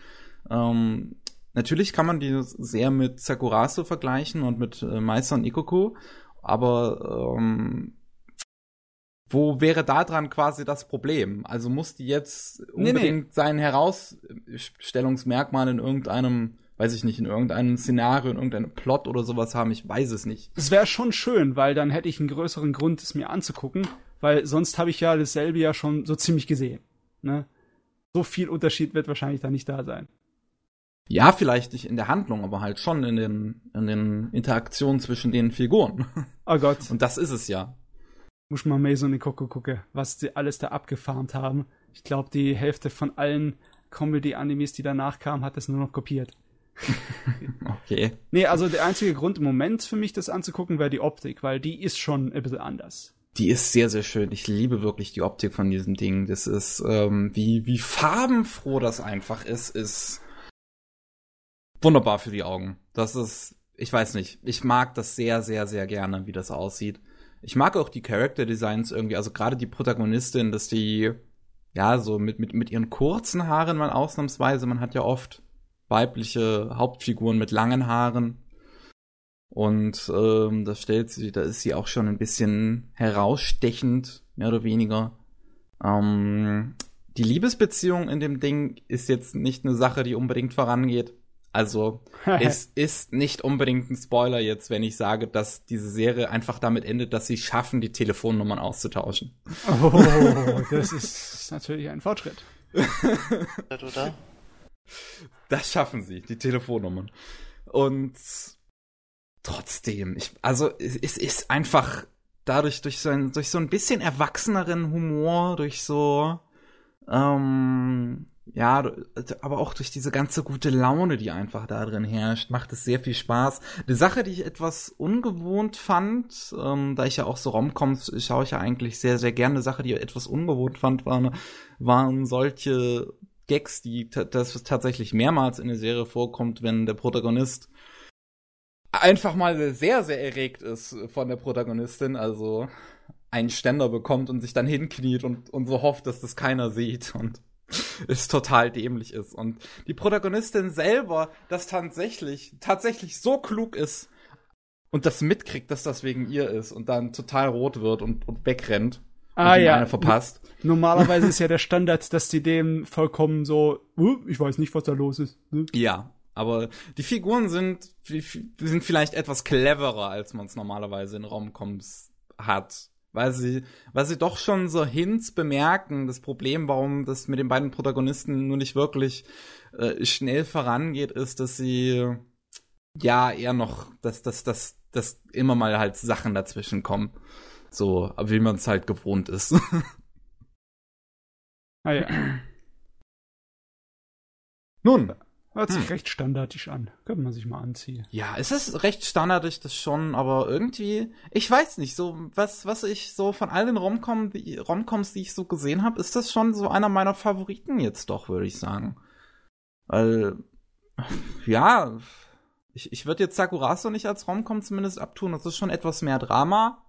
ähm, natürlich kann man die sehr mit Sakurasu vergleichen und mit äh, Meister und Ikoko, aber ähm, wo wäre da dran quasi das Problem? Also muss die jetzt Nee, nee. unbedingt sein Herausstellungsmerkmal in irgendeinem, weiß ich nicht, in irgendeinem Szenario, in irgendeinem Plot oder sowas haben? Ich weiß es nicht. Es wäre schon schön, weil dann hätte ich einen größeren Grund, es mir anzugucken, weil sonst habe ich ja dasselbe ja schon so ziemlich gesehen. Ne? So viel Unterschied wird wahrscheinlich da nicht da sein. Ja, vielleicht nicht in der Handlung, aber halt schon in den, in den Interaktionen zwischen den Figuren. Oh Gott. Und das ist es ja. muss mal Mason Ikoko gucken, was die alles da abgefarmt haben. Ich glaube, die Hälfte von allen Comedy-Animes, die danach kamen, hat das nur noch kopiert. Okay. Nee, also der einzige Grund im Moment für mich, das anzugucken, wäre die Optik, weil die ist schon ein bisschen anders. Die ist sehr, sehr schön. Ich liebe wirklich die Optik von diesem Ding. Das ist, ähm, wie, wie farbenfroh das einfach ist, ist wunderbar für die Augen. Das ist, ich weiß nicht, ich mag das sehr, sehr, sehr gerne, wie das aussieht. Ich mag auch die Character Designs irgendwie, also gerade die Protagonistin, dass die, ja, so mit, mit, mit ihren kurzen Haaren mal ausnahmsweise, man hat ja oft weibliche Hauptfiguren mit langen Haaren. Und ähm, da stellt sie, da ist sie auch schon ein bisschen herausstechend, mehr oder weniger. Ähm, die Liebesbeziehung in dem Ding ist jetzt nicht eine Sache, die unbedingt vorangeht. Also es ist nicht unbedingt ein Spoiler jetzt, wenn ich sage, dass diese Serie einfach damit endet, dass sie schaffen, die Telefonnummern auszutauschen. Oh, das ist natürlich ein Fortschritt. Oder? Das schaffen sie, die Telefonnummern. Und trotzdem, ich, also es, ist einfach dadurch durch so ein, durch so ein bisschen erwachseneren Humor, durch so ähm, ja, aber auch durch diese ganze gute Laune, die einfach da drin herrscht, macht es sehr viel Spaß. Die Sache, die ich etwas ungewohnt fand, ähm, da ich ja auch so Romcoms schaue ich ja eigentlich sehr, sehr gerne. Eine Sache, die ich etwas ungewohnt fand, waren, waren solche Gags, die das tatsächlich mehrmals in der Serie vorkommt, wenn der Protagonist einfach mal sehr, sehr erregt ist von der Protagonistin, also einen Ständer bekommt und sich dann hinkniet und, und so hofft, dass das keiner sieht und es total dämlich ist. Und die Protagonistin selber das tatsächlich, tatsächlich so klug ist und das mitkriegt, dass das wegen ihr ist und dann total rot wird und, und wegrennt. Ah ja. eine verpasst. Normalerweise ist ja der Standard, dass die dem vollkommen so, uh, ich weiß nicht, was da los ist. Ne? Ja, aber die Figuren sind, sind vielleicht etwas cleverer, als man es normalerweise in Romcoms hat. Weil sie, weil sie doch schon so Hints bemerken, das Problem, warum das mit den beiden Protagonisten nur nicht wirklich äh, schnell vorangeht, ist, dass sie ja eher noch, dass, dass, dass, dass immer mal halt Sachen dazwischen kommen. So, wie man es halt gewohnt ist. Ah ja. Nun, Hört sich Hm. recht standardisch an. Könnte man sich mal anziehen. Ja, es ist recht standardisch, das schon, aber irgendwie, ich weiß nicht, so was, was ich so von all den Romcom, die, Romcoms, die ich so gesehen habe, ist das schon so einer meiner Favoriten jetzt doch, würde ich sagen. Weil, ja, ich, ich würde jetzt Sakurazo nicht als Romcom zumindest abtun, das ist schon etwas mehr Drama.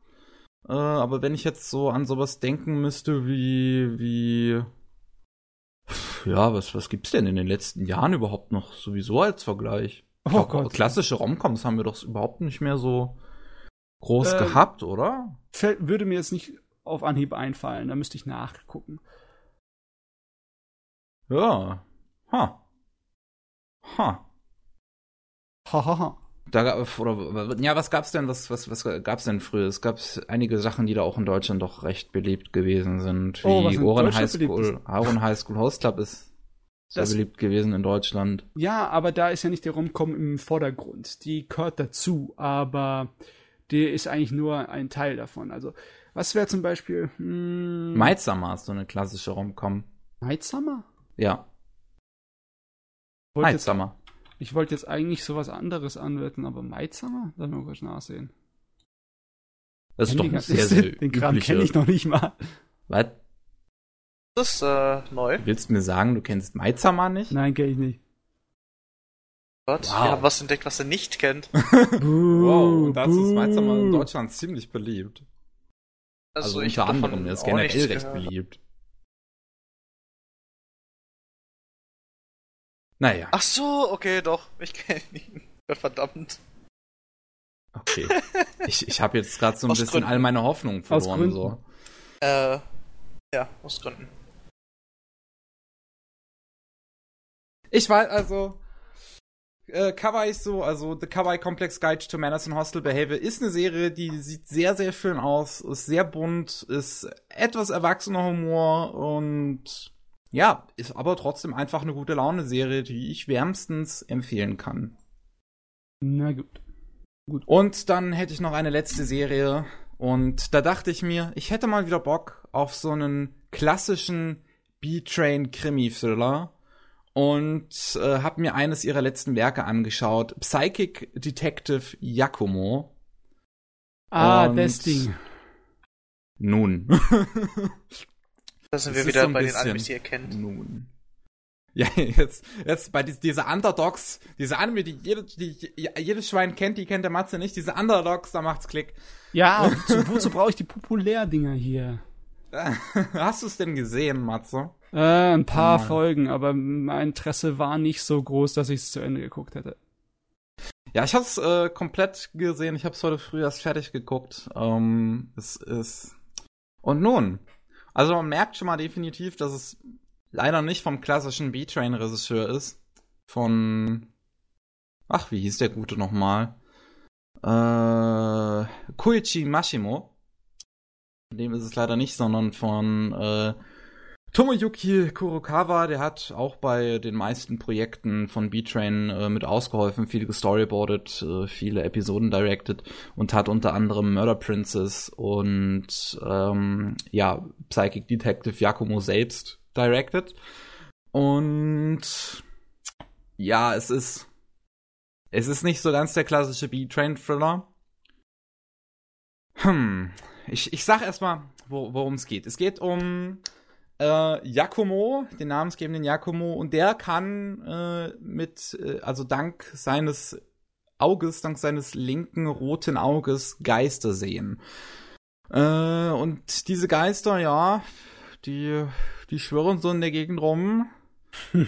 Äh, aber wenn ich jetzt so an sowas denken müsste wie, wie, ja, was, was gibt's denn in den letzten Jahren überhaupt noch sowieso als Vergleich? Oh glaub, Gott. Klassische Romcoms haben wir doch überhaupt nicht mehr so groß Ähm, gehabt, oder? Würde mir jetzt nicht auf Anhieb einfallen, da müsste ich nachgucken. Ja. Ha. Ha. Hahaha. Da gab, oder, ja, was gab's denn, was, was, was gab's denn früher? Es gab einige Sachen, die da auch in Deutschland doch recht beliebt gewesen sind, wie Oh, Ohren Deutschland High School, Ohren High School Host Club ist sehr Das- beliebt gewesen in Deutschland. Ja, aber da ist ja nicht der Romcom im Vordergrund. Die gehört dazu, aber der ist eigentlich nur ein Teil davon. Also, was wäre zum Beispiel hm, Summer ist so eine klassische Romcom. Summer? Ja, Ich ich wollte jetzt eigentlich sowas anderes anwenden, aber Might Summer? Lass mal kurz nachsehen. Das ist doch Kenn ein sehr, sehr Den Kram kenne ich noch nicht mal. Was? Das ist äh, neu. Du willst mir sagen, du kennst Summer nicht? Nein, kenne ich nicht. Gott, Wow. wir haben was entdeckt, was er nicht kennt. Wow, und dazu ist Summer in. Deutschland ziemlich beliebt. Also, ich unter anderem, der ist generell recht gehört. beliebt. Naja, Ach so, okay, doch. Ich kenne ihn. Verdammt. okay. Ich, ich habe jetzt gerade so ein Aus bisschen Gründen. all meine Hoffnungen verloren. So. Äh, ja, aus Gründen. Ich weiß, also, äh, Kawaii ist so, also The Kawaii Complex Guide to Manners in Hostile Behavior ist eine Serie, die sieht sehr, sehr schön aus, ist sehr bunt, ist etwas erwachsener Humor und ja, ist aber trotzdem einfach eine gute Laune-Serie, die ich wärmstens empfehlen kann. Na gut. Und dann hätte ich noch eine letzte Serie. Und da dachte ich mir, ich hätte mal wieder Bock auf so einen klassischen B-Train-Krimi-Thriller. Und äh, habe mir eines ihrer letzten Werke angeschaut. Psychic Detective Yakumo. Ah, Und- das Ding. Nun. Da sind Das wir ist wieder so bei den Animes, die ihr kennt. Nun. Ja, jetzt, jetzt bei dies, diese Underdogs, diese Anime, die, jede, die jedes Schwein kennt, die kennt der Matze nicht. Diese Underdogs, da macht's Klick. Ja, wozu, wozu brauche ich die Populärdinger hier? Hast du es denn gesehen, Matze? Äh, ein paar Mal. Folgen, aber mein Interesse war nicht so groß, dass ich es zu Ende geguckt hätte. Ja, ich hab's äh, komplett gesehen. Ich hab's heute früh erst fertig geguckt. Ähm, es ist und nun, also man merkt schon mal definitiv, dass es leider nicht vom klassischen B-Train-Regisseur ist. Von ach, wie hieß der gute nochmal? Äh, Koichi Mashimo. Dem ist es leider nicht, sondern von äh, Tomoyuki Kurokawa, der hat auch bei den meisten Projekten von B-Train äh, mit ausgeholfen, viel gestoryboardet, äh, viele Episoden directed und hat unter anderem Murder Princess und ähm, ja, Psychic Detective Yakumo selbst directed. Und ja, es ist es ist nicht so ganz der klassische B-Train-Thriller. Hm, ich, ich sag erstmal, wo, worum es geht. Es geht um äh, Yakumo, den namensgebenden Yakumo, und der kann äh, mit, äh, also dank seines Auges, dank seines linken roten Auges Geister sehen. Äh, und diese Geister, ja, die, die schwirren so in der Gegend rum.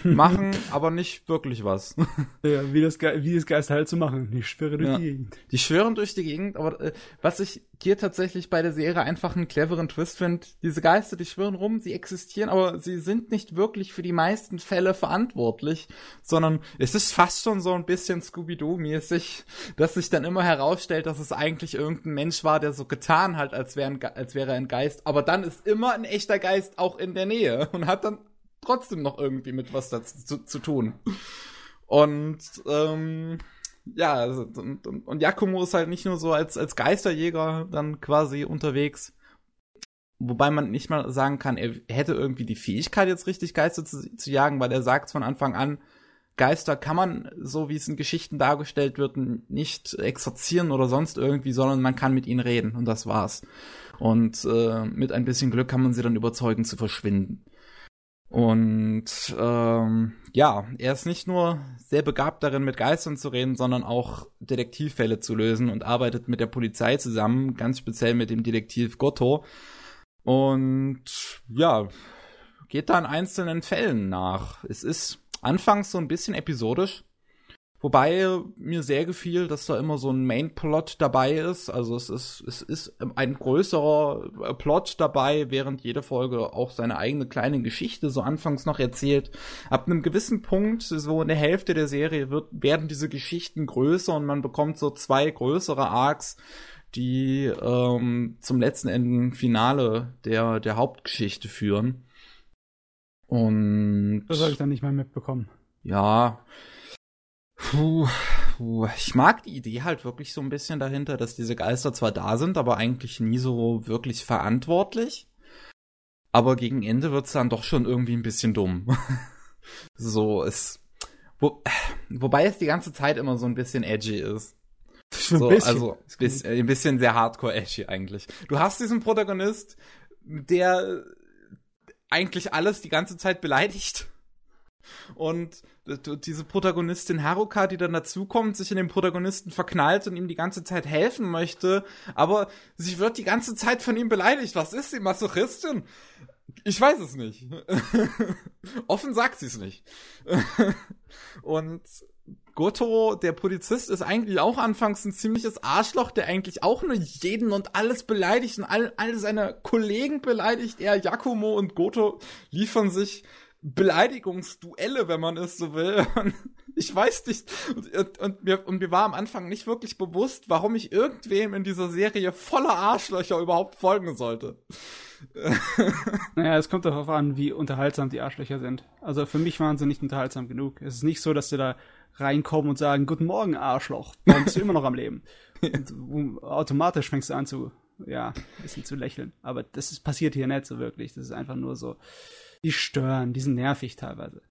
Machen aber nicht wirklich was. Ja, wie das, Ge wie das Geister halt zu machen. Die schwirren durch Ja. die Gegend. Die schwören durch die Gegend, aber äh, was ich hier tatsächlich bei der Serie einfach einen cleveren Twist finde, diese Geister, die schwirren rum, sie existieren, aber sie sind nicht wirklich für die meisten Fälle verantwortlich, sondern es ist fast schon so ein bisschen Scooby-Doo-mäßig, dass sich dann immer herausstellt, dass es eigentlich irgendein Mensch war, der so getan hat, als, wär als wäre er ein Geist, aber dann ist immer ein echter Geist auch in der Nähe und hat dann trotzdem noch irgendwie mit was dazu zu, zu tun. Und ähm, ja, also, und, und, und Yakumo ist halt nicht nur so als, als Geisterjäger dann quasi unterwegs. Wobei man nicht mal sagen kann, er hätte irgendwie die Fähigkeit, jetzt richtig Geister zu, zu jagen, weil er sagt von Anfang an, Geister kann man, so wie es in Geschichten dargestellt wird, nicht exorzieren oder sonst irgendwie, sondern man kann mit ihnen reden und das war's. Und äh, mit ein bisschen Glück kann man sie dann überzeugen zu verschwinden. Und ähm, ja, er ist nicht nur sehr begabt darin, mit Geistern zu reden, sondern auch Detektivfälle zu lösen und arbeitet mit der Polizei zusammen, ganz speziell mit dem Detektiv Goto. Und ja, geht da in einzelnen Fällen nach. Es ist anfangs so ein bisschen episodisch, wobei mir sehr gefiel, dass da immer so ein Main-Plot dabei ist. Also es ist, es ist ein größerer äh, Plot dabei, während jede Folge auch seine eigene kleine Geschichte so anfangs noch erzählt. Ab einem gewissen Punkt, so in der Hälfte der Serie, wird, werden diese Geschichten größer und man bekommt so zwei größere Arcs, die ähm, zum letzten Ende Finale der, der Hauptgeschichte führen. Und Das habe ich dann nicht mehr mitbekommen. ja. Puh, puh. Ich mag die Idee halt wirklich so ein bisschen dahinter, dass diese Geister zwar da sind, aber eigentlich nie so wirklich verantwortlich. Aber gegen Ende wird's dann doch schon irgendwie ein bisschen dumm. so, es. Wo, wobei es die ganze Zeit immer so ein bisschen edgy ist. So ein bisschen. also bis, ein bisschen sehr hardcore edgy eigentlich. Du hast diesen Protagonist, der eigentlich alles die ganze Zeit beleidigt. Und diese Protagonistin Haruka, die dann dazukommt, sich in den Protagonisten verknallt und ihm die ganze Zeit helfen möchte, aber sie wird die ganze Zeit von ihm beleidigt. Was ist sie, Masochistin? Ich weiß es nicht. Offen sagt sie es nicht. und Goto, der Polizist, ist eigentlich auch anfangs ein ziemliches Arschloch, der eigentlich auch nur jeden und alles beleidigt und all, all seine Kollegen beleidigt. Er, Yakumo und Goto liefern sich Beleidigungsduelle, wenn man es so will. Und ich weiß nicht. Und, und, mir, und mir war am Anfang nicht wirklich bewusst, warum ich irgendwem in dieser Serie voller Arschlöcher überhaupt folgen sollte. Naja, es kommt darauf an, wie unterhaltsam die Arschlöcher sind. Also für mich waren sie nicht unterhaltsam genug. Es ist nicht so, dass sie da reinkommen und sagen, Guten Morgen, Arschloch. Warum bist du immer noch am Leben? Und automatisch fängst du an zu, ja, ein bisschen zu lächeln. Aber das ist, passiert hier nicht so wirklich. Das ist einfach nur so, die stören, die sind nervig teilweise.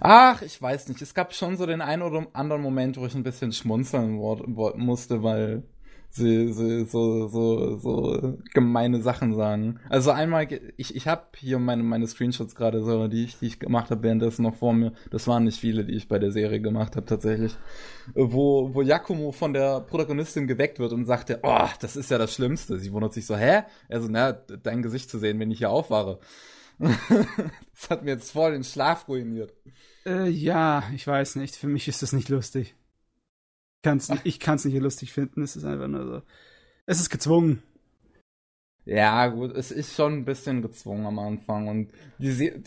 Ach, ich weiß nicht. Es gab schon so den einen oder anderen Moment, wo ich ein bisschen schmunzeln musste, weil sie, sie so, so, so gemeine Sachen sagen. Also einmal, ich, ich habe hier meine, meine Screenshots gerade so, die ich, die ich gemacht habe, währenddessen noch vor mir. Das waren nicht viele, die ich bei der Serie gemacht habe tatsächlich. Wo, wo Yakumo von der Protagonistin geweckt wird und sagte, oh, das ist ja das Schlimmste. Sie wundert sich so, hä? Also, na, dein Gesicht zu sehen, wenn ich hier aufwache. das hat mir jetzt voll den Schlaf ruiniert. Äh, ja, ich weiß nicht. Für mich ist das nicht lustig. Kann's, ich kann es nicht lustig finden. Es ist einfach nur so. Es ist gezwungen. Ja, gut, es ist schon ein bisschen gezwungen am Anfang und die Se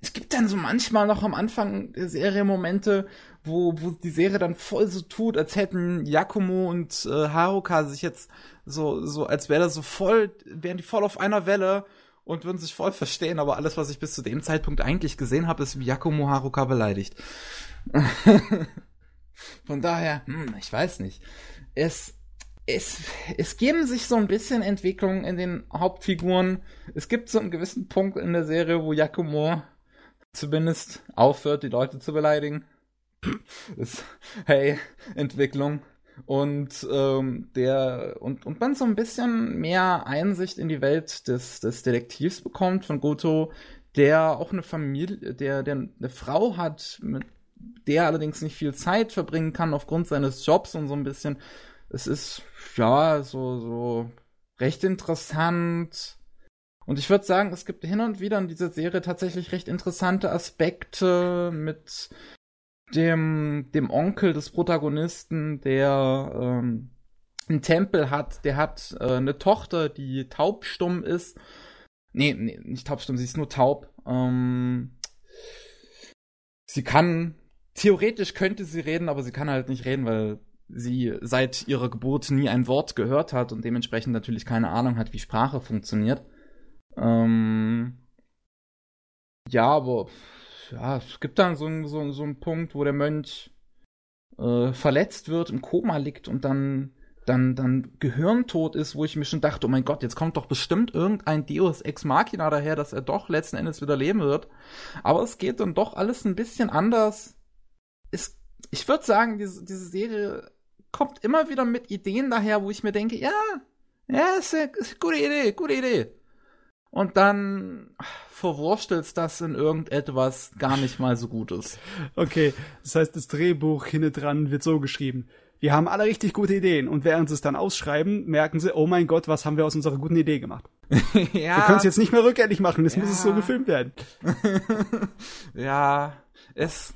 es gibt dann so manchmal noch am Anfang der Serie Momente, wo, wo die Serie dann voll so tut, als hätten Yakumo und äh, Haruka sich jetzt so, so, als wäre das so voll, wären die voll auf einer Welle und würden sich voll verstehen, aber alles, was ich bis zu dem Zeitpunkt eigentlich gesehen habe, ist, wie Yakumo Haruka beleidigt. Von daher, hm, ich weiß nicht. Es, es, es geben sich so ein bisschen Entwicklungen in den Hauptfiguren. Es gibt so einen gewissen Punkt in der Serie, wo Yakumo zumindest aufhört, die Leute zu beleidigen. hey, Entwicklung. Und ähm, der und, und man so ein bisschen mehr Einsicht in die Welt des, des Detektivs bekommt von Goto, der auch eine Familie, der, der eine Frau hat, mit der allerdings nicht viel Zeit verbringen kann aufgrund seines Jobs und so ein bisschen. Es ist ja so, so recht interessant. Und ich würde sagen, es gibt hin und wieder in dieser Serie tatsächlich recht interessante Aspekte mit dem, dem Onkel des Protagonisten, der ähm, einen Tempel hat, der hat äh, eine Tochter, die taubstumm ist. Nee, nee, nicht taubstumm, sie ist nur taub. Ähm, sie kann, theoretisch könnte sie reden, aber sie kann halt nicht reden, weil sie seit ihrer Geburt nie ein Wort gehört hat und dementsprechend natürlich keine Ahnung hat, wie Sprache funktioniert. Ähm, ja, aber ja, es gibt dann so, so, so einen Punkt, wo der Mönch äh, verletzt wird, im Koma liegt und dann dann, dann gehirntot ist, wo ich mir schon dachte, oh mein Gott, jetzt kommt doch bestimmt irgendein Deus Ex Machina daher, dass er doch letzten Endes wieder leben wird. Aber es geht dann doch alles ein bisschen anders. Es, ich würde sagen, diese, diese Serie kommt immer wieder mit Ideen daher, wo ich mir denke, ja, ja, ist eine gute Idee, gute Idee. Und dann verwurstelst das in irgendetwas gar nicht mal so Gutes. Okay, das heißt, das Drehbuch hinten dran wird so geschrieben wir haben alle richtig gute Ideen und während sie es dann ausschreiben, merken sie, oh mein Gott, was haben wir aus unserer guten Idee gemacht? ja. Wir können es jetzt nicht mehr rückgängig machen, es ja. muss es so gefilmt werden. ja, es,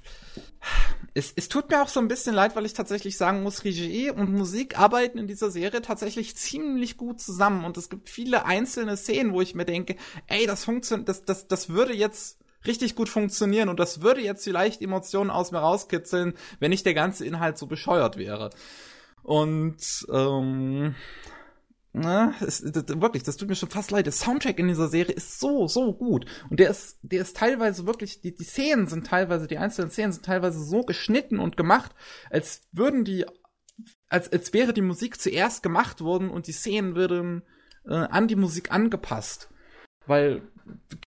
es, es tut mir auch so ein bisschen leid, weil ich tatsächlich sagen muss, Regie und Musik arbeiten in dieser Serie tatsächlich ziemlich gut zusammen und es gibt viele einzelne Szenen, wo ich mir denke, ey, das funktioniert, das, das, das würde jetzt richtig gut funktionieren und das würde jetzt vielleicht Emotionen aus mir rauskitzeln, wenn nicht der ganze Inhalt so bescheuert wäre. Und ähm, Ne, es, das, wirklich, das tut mir schon fast leid. Der Soundtrack in dieser Serie ist so, so gut. Und der ist, der ist teilweise wirklich, die, die Szenen sind teilweise, die einzelnen Szenen sind teilweise so geschnitten und gemacht, als würden die, als, als wäre die Musik zuerst gemacht worden und die Szenen würden äh, an die Musik angepasst. Weil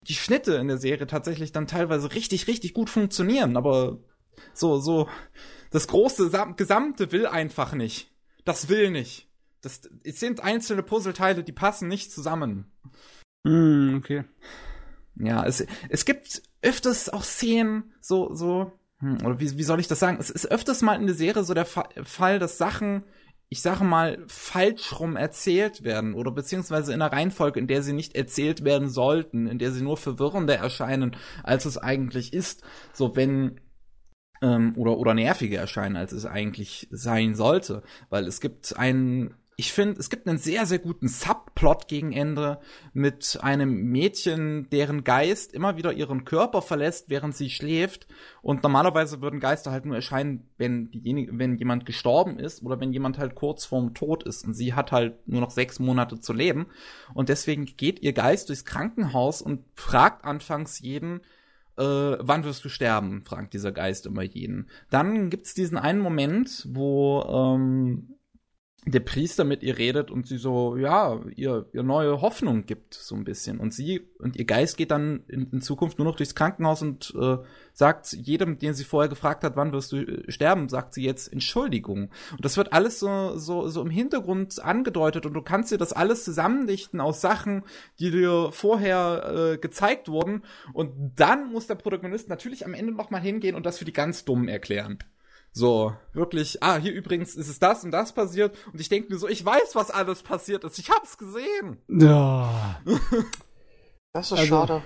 die Schnitte in der Serie tatsächlich dann teilweise richtig, richtig gut funktionieren, aber so, so, das große Gesamte will einfach nicht. Das will nicht. Das, es sind einzelne Puzzleteile, die passen nicht zusammen. Mm, okay. Ja, es, es gibt öfters auch Szenen, so, so, hm, oder wie, wie soll ich das sagen? Es ist öfters mal in der Serie so der Fa Fall, dass Sachen ich sage mal, falsch rum erzählt werden oder beziehungsweise in einer Reihenfolge, in der sie nicht erzählt werden sollten, in der sie nur verwirrender erscheinen, als es eigentlich ist. So, wenn ähm, oder oder nerviger erscheinen, als es eigentlich sein sollte, weil es gibt einen ich finde, es gibt einen sehr, sehr guten Subplot gegen Ende mit einem Mädchen, deren Geist immer wieder ihren Körper verlässt, während sie schläft. Und normalerweise würden Geister halt nur erscheinen, wenn diejenige, wenn jemand gestorben ist oder wenn jemand halt kurz vorm Tod ist. Und sie hat halt nur noch sechs Monate zu leben. Und deswegen geht ihr Geist durchs Krankenhaus und fragt anfangs jeden, äh, wann wirst du sterben? fragt dieser Geist immer jeden. Dann gibt's diesen einen Moment, wo ähm, der Priester mit ihr redet und sie so, ja, ihr, ihr neue Hoffnung gibt, so ein bisschen. Und sie und ihr Geist geht dann in, in Zukunft nur noch durchs Krankenhaus und äh, sagt jedem, den sie vorher gefragt hat, wann wirst du äh, sterben, sagt sie jetzt Entschuldigung. Und das wird alles so, so, so im Hintergrund angedeutet und du kannst dir das alles zusammendichten aus Sachen, die dir vorher äh, gezeigt wurden. Und dann muss der Protagonist natürlich am Ende nochmal hingehen und das für die ganz Dummen erklären. So, wirklich, ah, hier übrigens ist es das und das passiert. Und ich denke mir so, ich weiß, was alles passiert ist. Ich hab's gesehen. Ja. das ist also, schade.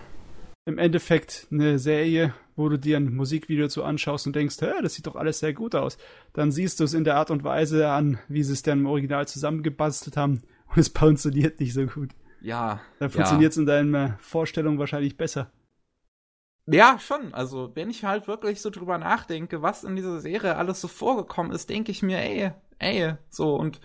Im Endeffekt eine Serie, wo du dir ein Musikvideo zu anschaust und denkst, hä, das sieht doch alles sehr gut aus. Dann siehst du es in der Art und Weise an, wie sie es dann im Original zusammengebastelt haben. Und es funktioniert nicht so gut. Ja. Dann funktioniert es ja. in deiner Vorstellung wahrscheinlich besser. Ja, schon. Also, wenn ich halt wirklich so drüber nachdenke, was in dieser Serie alles so vorgekommen ist, denke ich mir, ey, ey, so und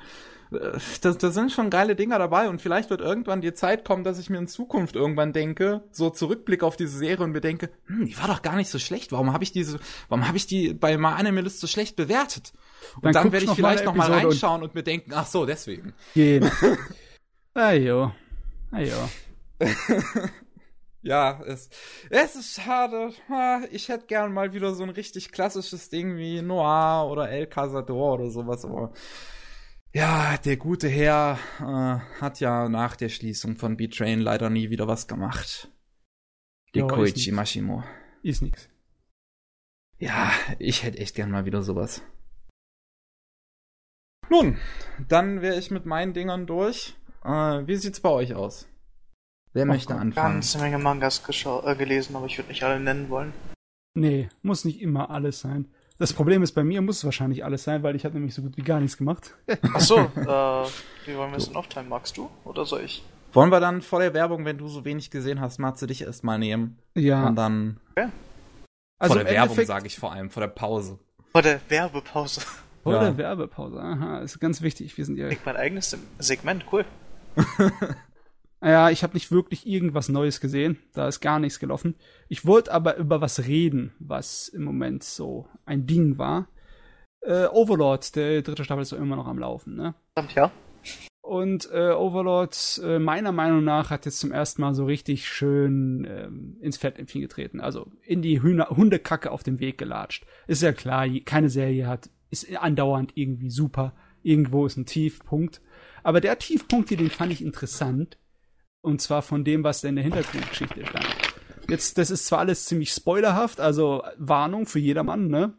äh, da, da sind schon geile Dinger dabei und vielleicht wird irgendwann die Zeit kommen, dass ich mir in Zukunft irgendwann denke, so zurückblick auf diese Serie und mir denke, hm, die war doch gar nicht so schlecht. Warum habe ich diese, warum habe ich die bei My Anime List so schlecht bewertet? Und dann, dann werde ich vielleicht noch mal reinschauen und, und, mir denken, ach so, deswegen. Genau. Ajo. Ajo. Ja, es, es ist schade. Ich hätte gern mal wieder so ein richtig klassisches Ding wie Noir oder El Cazador oder sowas, aber ja, der gute Herr äh, hat ja nach der Schließung von B-Train leider nie wieder was gemacht. Die Koichi Mashimo. Ist nix. Ja, ich hätte echt gern mal wieder sowas. Nun, dann wäre ich mit meinen Dingern durch. Äh, wie sieht's bei euch aus? Wer Oh möchte anfangen? Ganze Menge Mangas äh, gelesen, aber ich würde nicht alle nennen wollen. Nee, muss nicht immer alles sein. Das Problem ist, bei mir muss es wahrscheinlich alles sein, weil ich habe nämlich so gut wie gar nichts gemacht. Ach so, äh, wie wollen wir es denn aufteilen? Magst du oder soll ich? Wollen wir dann vor der Werbung, wenn du so wenig gesehen hast, Matze, dich erstmal nehmen? Ja, Und dann also vor der Werbung, sage ich vor allem, vor der Pause. Vor der Werbepause. Vor Ja. der Werbepause. Aha, ist ganz wichtig. Wir sind ja. Ich mein eigenes Segment, cool. Ja, ich habe nicht wirklich irgendwas Neues gesehen. Da ist gar nichts gelaufen. Ich wollte aber über was reden, was im Moment so ein Ding war. Äh, Overlord, der dritte Staffel ist doch immer noch am Laufen, ne? Ja. Und äh, Overlord, äh, meiner Meinung nach, hat jetzt zum ersten Mal so richtig schön ähm, ins Fettnäpfchen getreten. Also in die Hühner Hundekacke auf dem Weg gelatscht. Ist ja klar, keine Serie hat, ist andauernd irgendwie super. Irgendwo ist ein Tiefpunkt. Aber der Tiefpunkt hier, den fand ich interessant. Und zwar von dem, was da in der Hintergrundgeschichte stand. Jetzt, das ist zwar alles ziemlich spoilerhaft, also Warnung für jedermann, ne?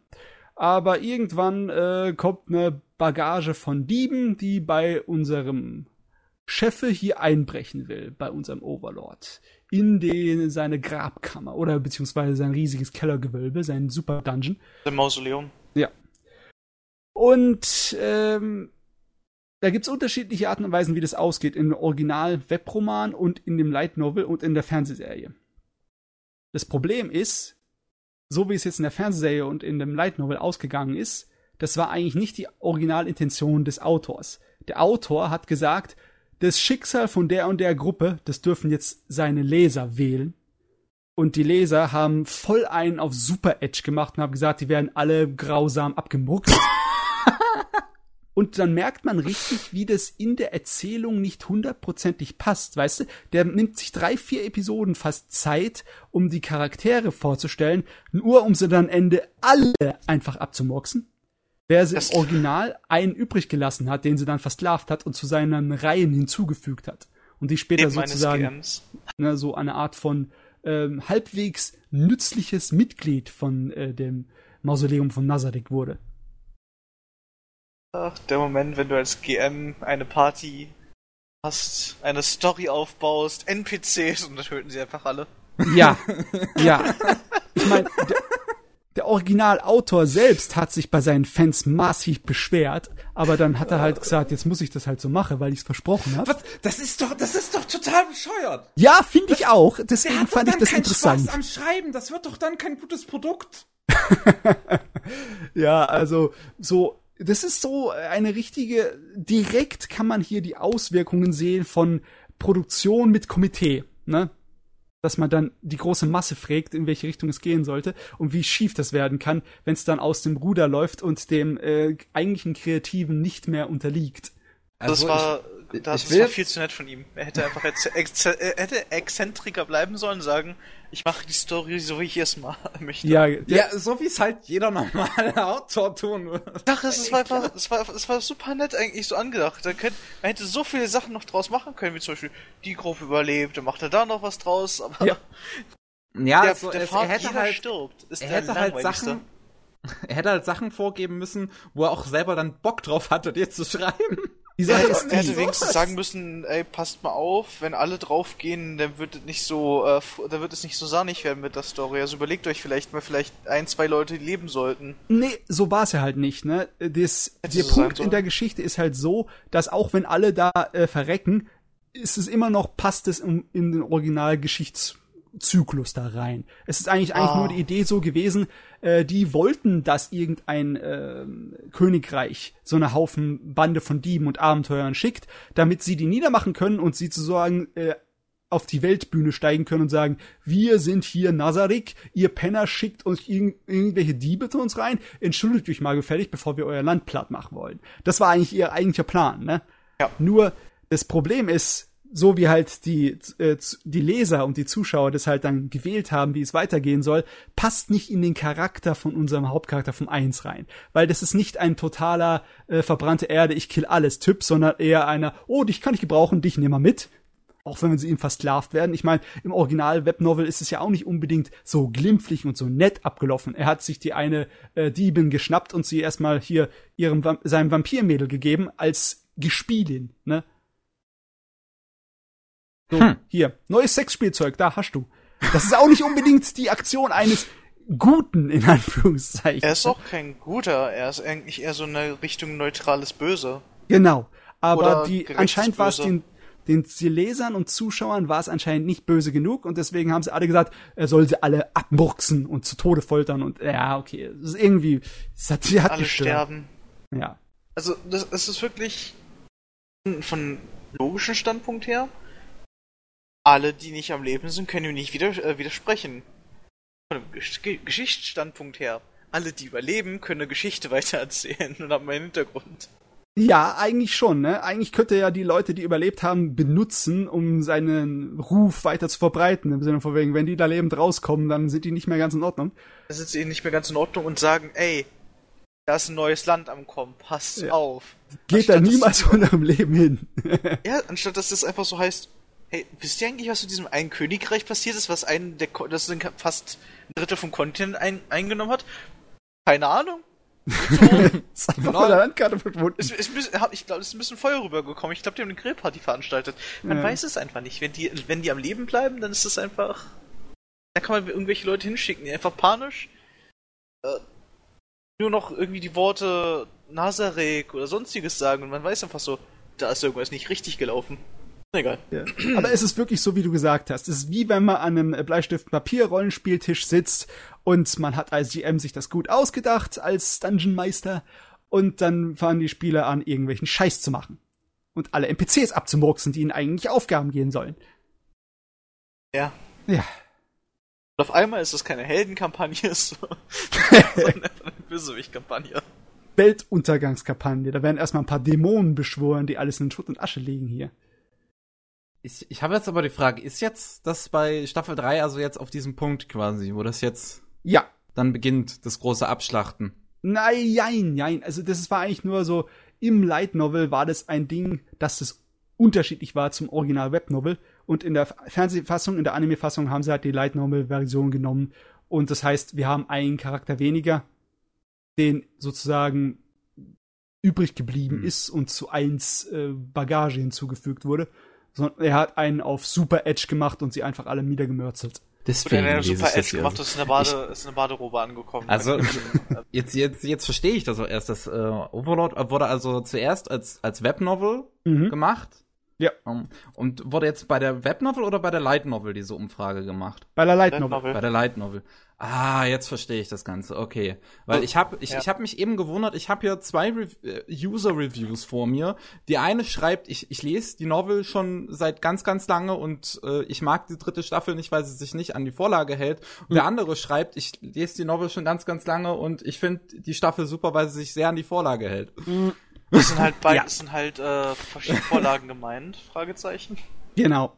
Aber irgendwann äh, kommt eine Bagage von Dieben, die bei unserem Chefe hier einbrechen will, bei unserem Overlord. In den, seine Grabkammer oder beziehungsweise sein riesiges Kellergewölbe, sein Super Dungeon. Im Mausoleum. Und ähm, da gibt's unterschiedliche Arten und Weisen, wie das ausgeht. Im Original-Webroman und in dem Light Novel und in der Fernsehserie. Das Problem ist, so wie es jetzt in der Fernsehserie und in dem Light Novel ausgegangen ist, das war eigentlich nicht die Originalintention des Autors. Der Autor hat gesagt, das Schicksal von der und der Gruppe, das dürfen jetzt seine Leser wählen. Und die Leser haben voll einen auf Super Edge gemacht und haben gesagt, die werden alle grausam abgemuckst. Und dann merkt man richtig, wie das in der Erzählung nicht hundertprozentig passt, weißt du? Der nimmt sich drei, vier Episoden fast Zeit, um die Charaktere vorzustellen, nur um sie dann Ende alle einfach abzumurksen. Wer sie Das- im Original einen übrig gelassen hat, den sie dann versklavt hat und zu seinen Reihen hinzugefügt hat. Und die später meines sozusagen ne, so eine Art von ähm, halbwegs nützliches Mitglied von äh, dem Mausoleum von Nazareth wurde. Ach, der Moment, wenn du als GM eine Party hast, eine Story aufbaust, NPCs und dann töten sie einfach alle. Ja, ja. Ich meine, der, der Originalautor selbst hat sich bei seinen Fans massiv beschwert, aber dann hat er halt gesagt, jetzt muss ich das halt so machen, weil ich es versprochen habe. Was? Das ist doch, das ist doch total bescheuert. Ja, finde ich auch. Der Deswegen hat doch fand ich dann das keinen interessant. Spaß am Schreiben. Das wird doch dann kein gutes Produkt. Ja, also so, das ist so eine richtige, direkt kann man hier die Auswirkungen sehen von Produktion mit Komitee, ne? Dass man dann die große Masse fragt, in welche Richtung es gehen sollte und wie schief das werden kann, wenn es dann aus dem Ruder läuft und dem äh, eigentlichen Kreativen nicht mehr unterliegt. das war, das, ich will war viel zu nett von ihm. Er hätte einfach ex ex er hätte exzentriker bleiben sollen, sagen, ich mache die Story so, wie ich es mal möchte. Ja, der, Ja, so wie es halt jeder normale Autor tun würde. Ach, es war einfach, es war, es war super nett eigentlich so angedacht. Da könnt, man hätte so viele Sachen noch draus machen können, wie zum Beispiel die Gruppe überlebt, dann macht er da noch was draus, aber Ja. Ja, der, also, der es, Fahrt, er hätte halt, stirbt, ist er der hätte halt. Sachen, er hätte halt Sachen vorgeben müssen, wo er auch selber dann Bock drauf hatte, dir zu schreiben. Die Sache hätte, ist er hätte die, wenigstens sagen müssen, ey, passt mal auf, wenn alle draufgehen, dann wird es nicht so, äh, dann wird es nicht so sahnig werden mit der Story. Also überlegt euch vielleicht mal vielleicht ein, zwei Leute, die leben sollten. Nee, so war es ja halt nicht, ne? Das, Hätte der so Punkt in der Geschichte ist halt so, dass auch wenn alle da äh, verrecken, ist es immer noch, passt es in, in den Originalgeschichtszyklus da rein. Es ist eigentlich, eigentlich Ah. nur die Idee so gewesen, äh, die wollten, dass irgendein äh, Königreich so eine Haufen Bande von Dieben und Abenteuern schickt, damit sie die niedermachen können und sie sozusagen äh, auf die Weltbühne steigen können und sagen, wir sind hier Nazarik, ihr Penner schickt uns irg irgendwelche Diebe zu uns rein, entschuldigt euch mal gefällig, bevor wir euer Land platt machen wollen. Das war eigentlich ihr eigentlicher Plan, ne? Ja. Nur das Problem ist, so wie halt die, äh, die Leser und die Zuschauer das halt dann gewählt haben, wie es weitergehen soll, passt nicht in den Charakter von unserem Hauptcharakter vom Eins rein. Weil das ist nicht ein totaler äh, verbrannte Erde, ich kill alles Typ, sondern eher einer, oh, dich kann ich gebrauchen, dich nimm mal mit. Auch wenn sie ihm versklavt werden. Ich meine, im Original Webnovel ist es ja auch nicht unbedingt so glimpflich und so nett abgelaufen. Er hat sich die eine äh, Diebin geschnappt und sie erstmal hier ihrem seinem Vampirmädel gegeben als Gespielin, ne? So, hm. hier, neues Sexspielzeug, da hast du. Das ist auch nicht unbedingt die Aktion eines Guten, in Anführungszeichen. Er ist auch kein Guter, er ist eigentlich eher so eine Richtung neutrales Böse. Genau. Aber die, anscheinend war es den, den Lesern und Zuschauern war es anscheinend nicht böse genug und deswegen haben sie alle gesagt, er soll sie alle abmurksen und zu Tode foltern und ja, okay, es ist irgendwie, es hat, sie hat alle gestört. sterben. Ja. Also, das, das ist wirklich von logischen Standpunkt her, alle, die nicht am Leben sind, können ihm nicht wieder, äh, widersprechen. Von einem Gesch Geschichtsstandpunkt her, alle, die überleben, können eine Geschichte weitererzählen und haben einen Hintergrund. Ja, eigentlich schon, ne? Eigentlich könnte er ja die Leute, die überlebt haben, benutzen, um seinen Ruf weiter zu verbreiten. Im Sinne von wegen, wenn die da lebend rauskommen, dann sind die nicht mehr ganz in Ordnung. Dann sind sie nicht mehr ganz in Ordnung und sagen, ey, da ist ein neues Land am Kommen, passt ja. auf. Geht da niemals von eurem Leben hin. ja, anstatt dass das einfach so heißt, hey, wisst ihr eigentlich, was mit diesem einen Königreich passiert ist, was einen der, das fast ein Drittel vom Kontinent ein, eingenommen hat? Keine Ahnung. ist einfach genau. von der Landkarte verschwunden. Ist, ist, ist, ich glaube, es ist ein bisschen Feuer rübergekommen. Ich glaube, die haben eine Grillparty veranstaltet. Man ja. weiß es einfach nicht. Wenn die, wenn die am Leben bleiben, dann ist es einfach. Da kann man irgendwelche Leute hinschicken, die einfach panisch äh, nur noch irgendwie die Worte Nazarek oder sonstiges sagen und man weiß einfach so, da ist irgendwas nicht richtig gelaufen. Egal. Ja. Aber es ist wirklich so, wie du gesagt hast. Es ist wie wenn man an einem Bleistift-Papier-Rollenspieltisch sitzt und man hat als GM sich das gut ausgedacht als Dungeon-Meister und dann fangen die Spieler an, irgendwelchen Scheiß zu machen. Und alle NPCs abzumurksen, die ihnen eigentlich Aufgaben gehen sollen. Ja. Ja. Und auf einmal ist es keine Heldenkampagne, sondern eine Bösewicht-Kampagne. Weltuntergangskampagne. Da werden erstmal ein paar Dämonen beschworen, die alles in Schutt und Asche liegen hier. Ich, ich habe jetzt aber die Frage, ist jetzt das bei Staffel 3 also jetzt auf diesem Punkt quasi, wo das jetzt ja. dann beginnt, das große Abschlachten? Nein, nein, nein. Also das war eigentlich nur so, im Light Novel war das ein Ding, dass es unterschiedlich war zum Original Web Novel. Und in der Fernsehfassung, in der Anime-Fassung haben sie halt die Light Novel-Version genommen. Und das heißt, wir haben einen Charakter weniger, den sozusagen übrig geblieben hm. ist und zu eins äh, Bagage hinzugefügt wurde sondern er hat einen auf Super Edge gemacht und sie einfach alle niedergemürzelt. Deswegen Oder er Super Edge gemacht, ist eine, Bade, ich, ist eine Baderobe angekommen. Also, jetzt, jetzt, jetzt verstehe ich das auch erst. Das äh, Overlord wurde also zuerst als, als Webnovel mhm. gemacht. Ja. Um, und wurde jetzt bei der Webnovel oder bei der Light Novel diese Umfrage gemacht? Bei der Light Novel. Bei der Light Novel. Ah, jetzt verstehe ich das Ganze. Okay, weil ich habe ich, ja. ich habe mich eben gewundert. Ich habe hier zwei Re äh, User Reviews vor mir. Die eine schreibt, ich, ich lese die Novel schon seit ganz ganz lange und äh, ich mag die dritte Staffel nicht, weil sie sich nicht an die Vorlage hält. Und mhm. der andere schreibt, ich lese die Novel schon ganz ganz lange und ich finde die Staffel super, weil sie sich sehr an die Vorlage hält. Mhm. Das sind halt beide, ja. sind halt äh, verschiedene Vorlagen gemeint. Fragezeichen. Genau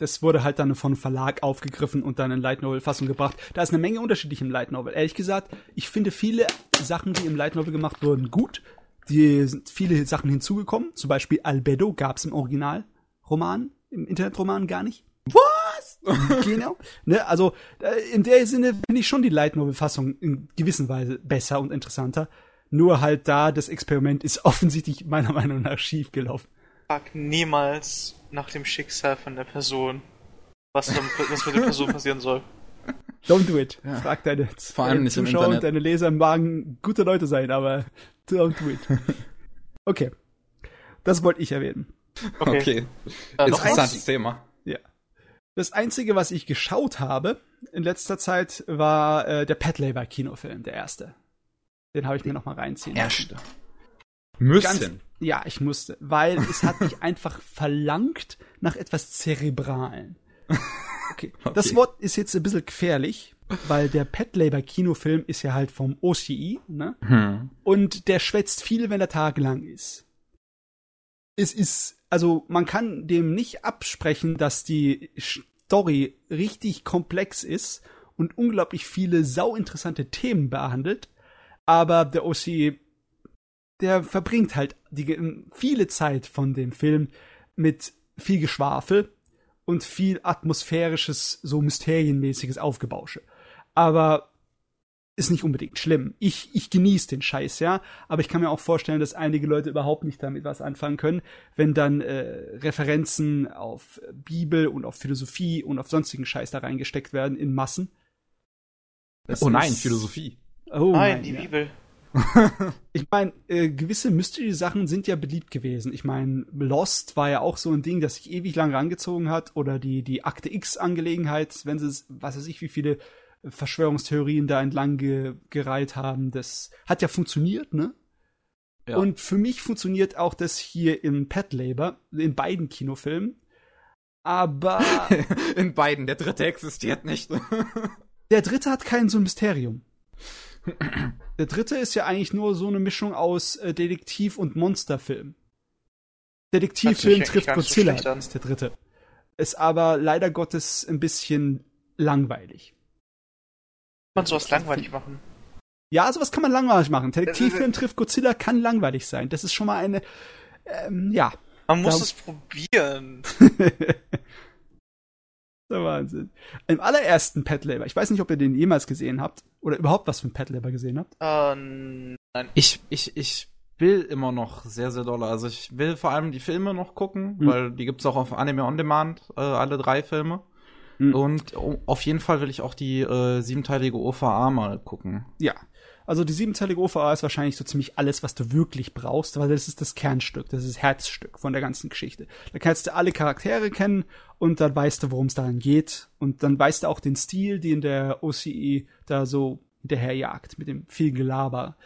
das wurde halt dann von Verlag aufgegriffen und dann in Light Novel Fassung gebracht. Da ist eine Menge unterschiedlich im Light Novel. Ehrlich gesagt, ich finde viele Sachen, die im Light Novel gemacht wurden, gut. Die sind viele Sachen hinzugekommen. Zum Beispiel Albedo gab es im Originalroman, im Internetroman gar nicht. Was? genau. Ne, also äh, in der Sinne finde ich schon die Light Novel Fassung in gewisser Weise besser und interessanter. Nur halt da, das Experiment ist offensichtlich meiner Meinung nach schief gelaufen. Niemals nach dem Schicksal von der Person, was, dann, was mit der Person passieren soll. Don't do it. Ja. Frag deine, Vor allem deine Zuschauer und deine Leser magen gute Leute sein, aber don't do it. Okay. Das wollte ich erwähnen. Okay. okay. Äh, Interessantes Thema. Ja. Das Einzige, was ich geschaut habe in letzter Zeit, war äh, der Pet Labor Kinofilm, der erste. Den habe ich mir noch mal reinziehen. Erste. Müssen. Ganz, ja, ich musste, weil es hat mich einfach verlangt nach etwas Zerebralen. Okay. okay. Das Wort ist jetzt ein bisschen gefährlich, weil der Pet Labor Kinofilm ist ja halt vom OCI, ne? Hm. Und der schwätzt viel, wenn er tagelang ist. Es ist, also man kann dem nicht absprechen, dass die Story richtig komplex ist und unglaublich viele sauinteressante Themen behandelt, aber der OCI der verbringt halt die viele Zeit von dem Film mit viel Geschwafel und viel atmosphärisches, so mysterienmäßiges Aufgebausche. Aber ist nicht unbedingt schlimm. Ich, ich genieße den Scheiß, ja. Aber ich kann mir auch vorstellen, dass einige Leute überhaupt nicht damit was anfangen können, wenn dann äh, Referenzen auf Bibel und auf Philosophie und auf sonstigen Scheiß da reingesteckt werden in Massen. Das oh nein, Philosophie. Oh nein, nein die ja. Bibel. ich meine, äh, gewisse Mystery-Sachen sind ja beliebt gewesen. Ich meine, Lost war ja auch so ein Ding, das sich ewig lang rangezogen hat. Oder die, die Akte X-Angelegenheit, wenn sie, was weiß ich, wie viele Verschwörungstheorien da entlang ge gereiht haben. Das hat ja funktioniert, ne? Ja. Und für mich funktioniert auch das hier im Pet Labor, in beiden Kinofilmen. Aber. in beiden. Der dritte existiert nicht. der dritte hat kein so ein Mysterium. Der dritte ist ja eigentlich nur so eine Mischung aus äh, Detektiv- und Monsterfilm. Detektivfilm trifft Godzilla so ist der dritte. Ist aber leider Gottes ein bisschen langweilig. Kann man sowas langweilig machen? Ja, sowas kann man langweilig machen. Detektivfilm trifft Godzilla kann langweilig sein. Das ist schon mal eine, ähm, ja. Man muss es probieren. Der Wahnsinn. Im allerersten Pet Labor, ich weiß nicht, ob ihr den jemals gesehen habt oder überhaupt was von Pet Labor gesehen habt. Uh, nein. Ich, ich, ich will immer noch sehr, sehr doll. Also ich will vor allem die Filme noch gucken, mhm. weil die gibt's auch auf Anime On Demand, äh, alle drei Filme. Mhm. Und auf jeden Fall will ich auch die äh, siebenteilige OVA mal gucken. Ja, also die siebenteilige OVA ist wahrscheinlich so ziemlich alles, was du wirklich brauchst, weil das ist das Kernstück, das ist das Herzstück von der ganzen Geschichte. Da kannst du alle Charaktere kennen und dann weißt du, worum es daran geht. Und dann weißt du auch den Stil, den der OCE da so hinterherjagt, mit dem viel Gelaber.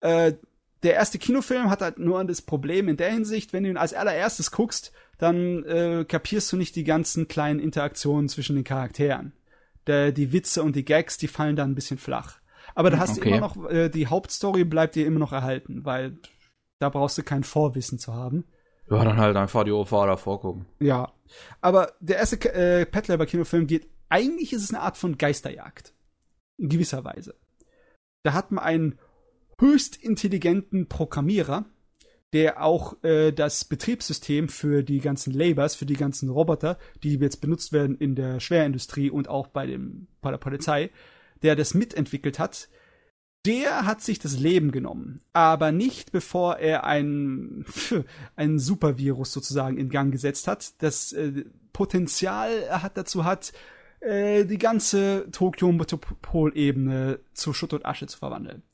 Äh, der erste Kinofilm hat halt nur das Problem in der Hinsicht, wenn du ihn als allererstes guckst, dann äh, kapierst du nicht die ganzen kleinen Interaktionen zwischen den Charakteren. Der, die Witze und die Gags, die fallen dann ein bisschen flach. Aber da hast okay. du immer noch, äh, die Hauptstory bleibt dir immer noch erhalten, weil da brauchst du kein Vorwissen zu haben. Ja, dann halt einfach die OVA davor gucken. Ja. Aber der erste äh, Pet Labor Kinofilm geht, eigentlich ist es eine Art von Geisterjagd. In gewisser Weise. Da hat man einen höchst intelligenten Programmierer, der auch äh, das Betriebssystem für die ganzen Labors, für die ganzen Roboter, die jetzt benutzt werden in der Schwerindustrie und auch bei, dem, bei der Polizei, der das mitentwickelt hat, der hat sich das Leben genommen, aber nicht bevor er ein, ein Supervirus sozusagen in Gang gesetzt hat, das äh, Potenzial hat dazu hat, äh, die ganze Tokio-Metropolebene zu Schutt und Asche zu verwandeln.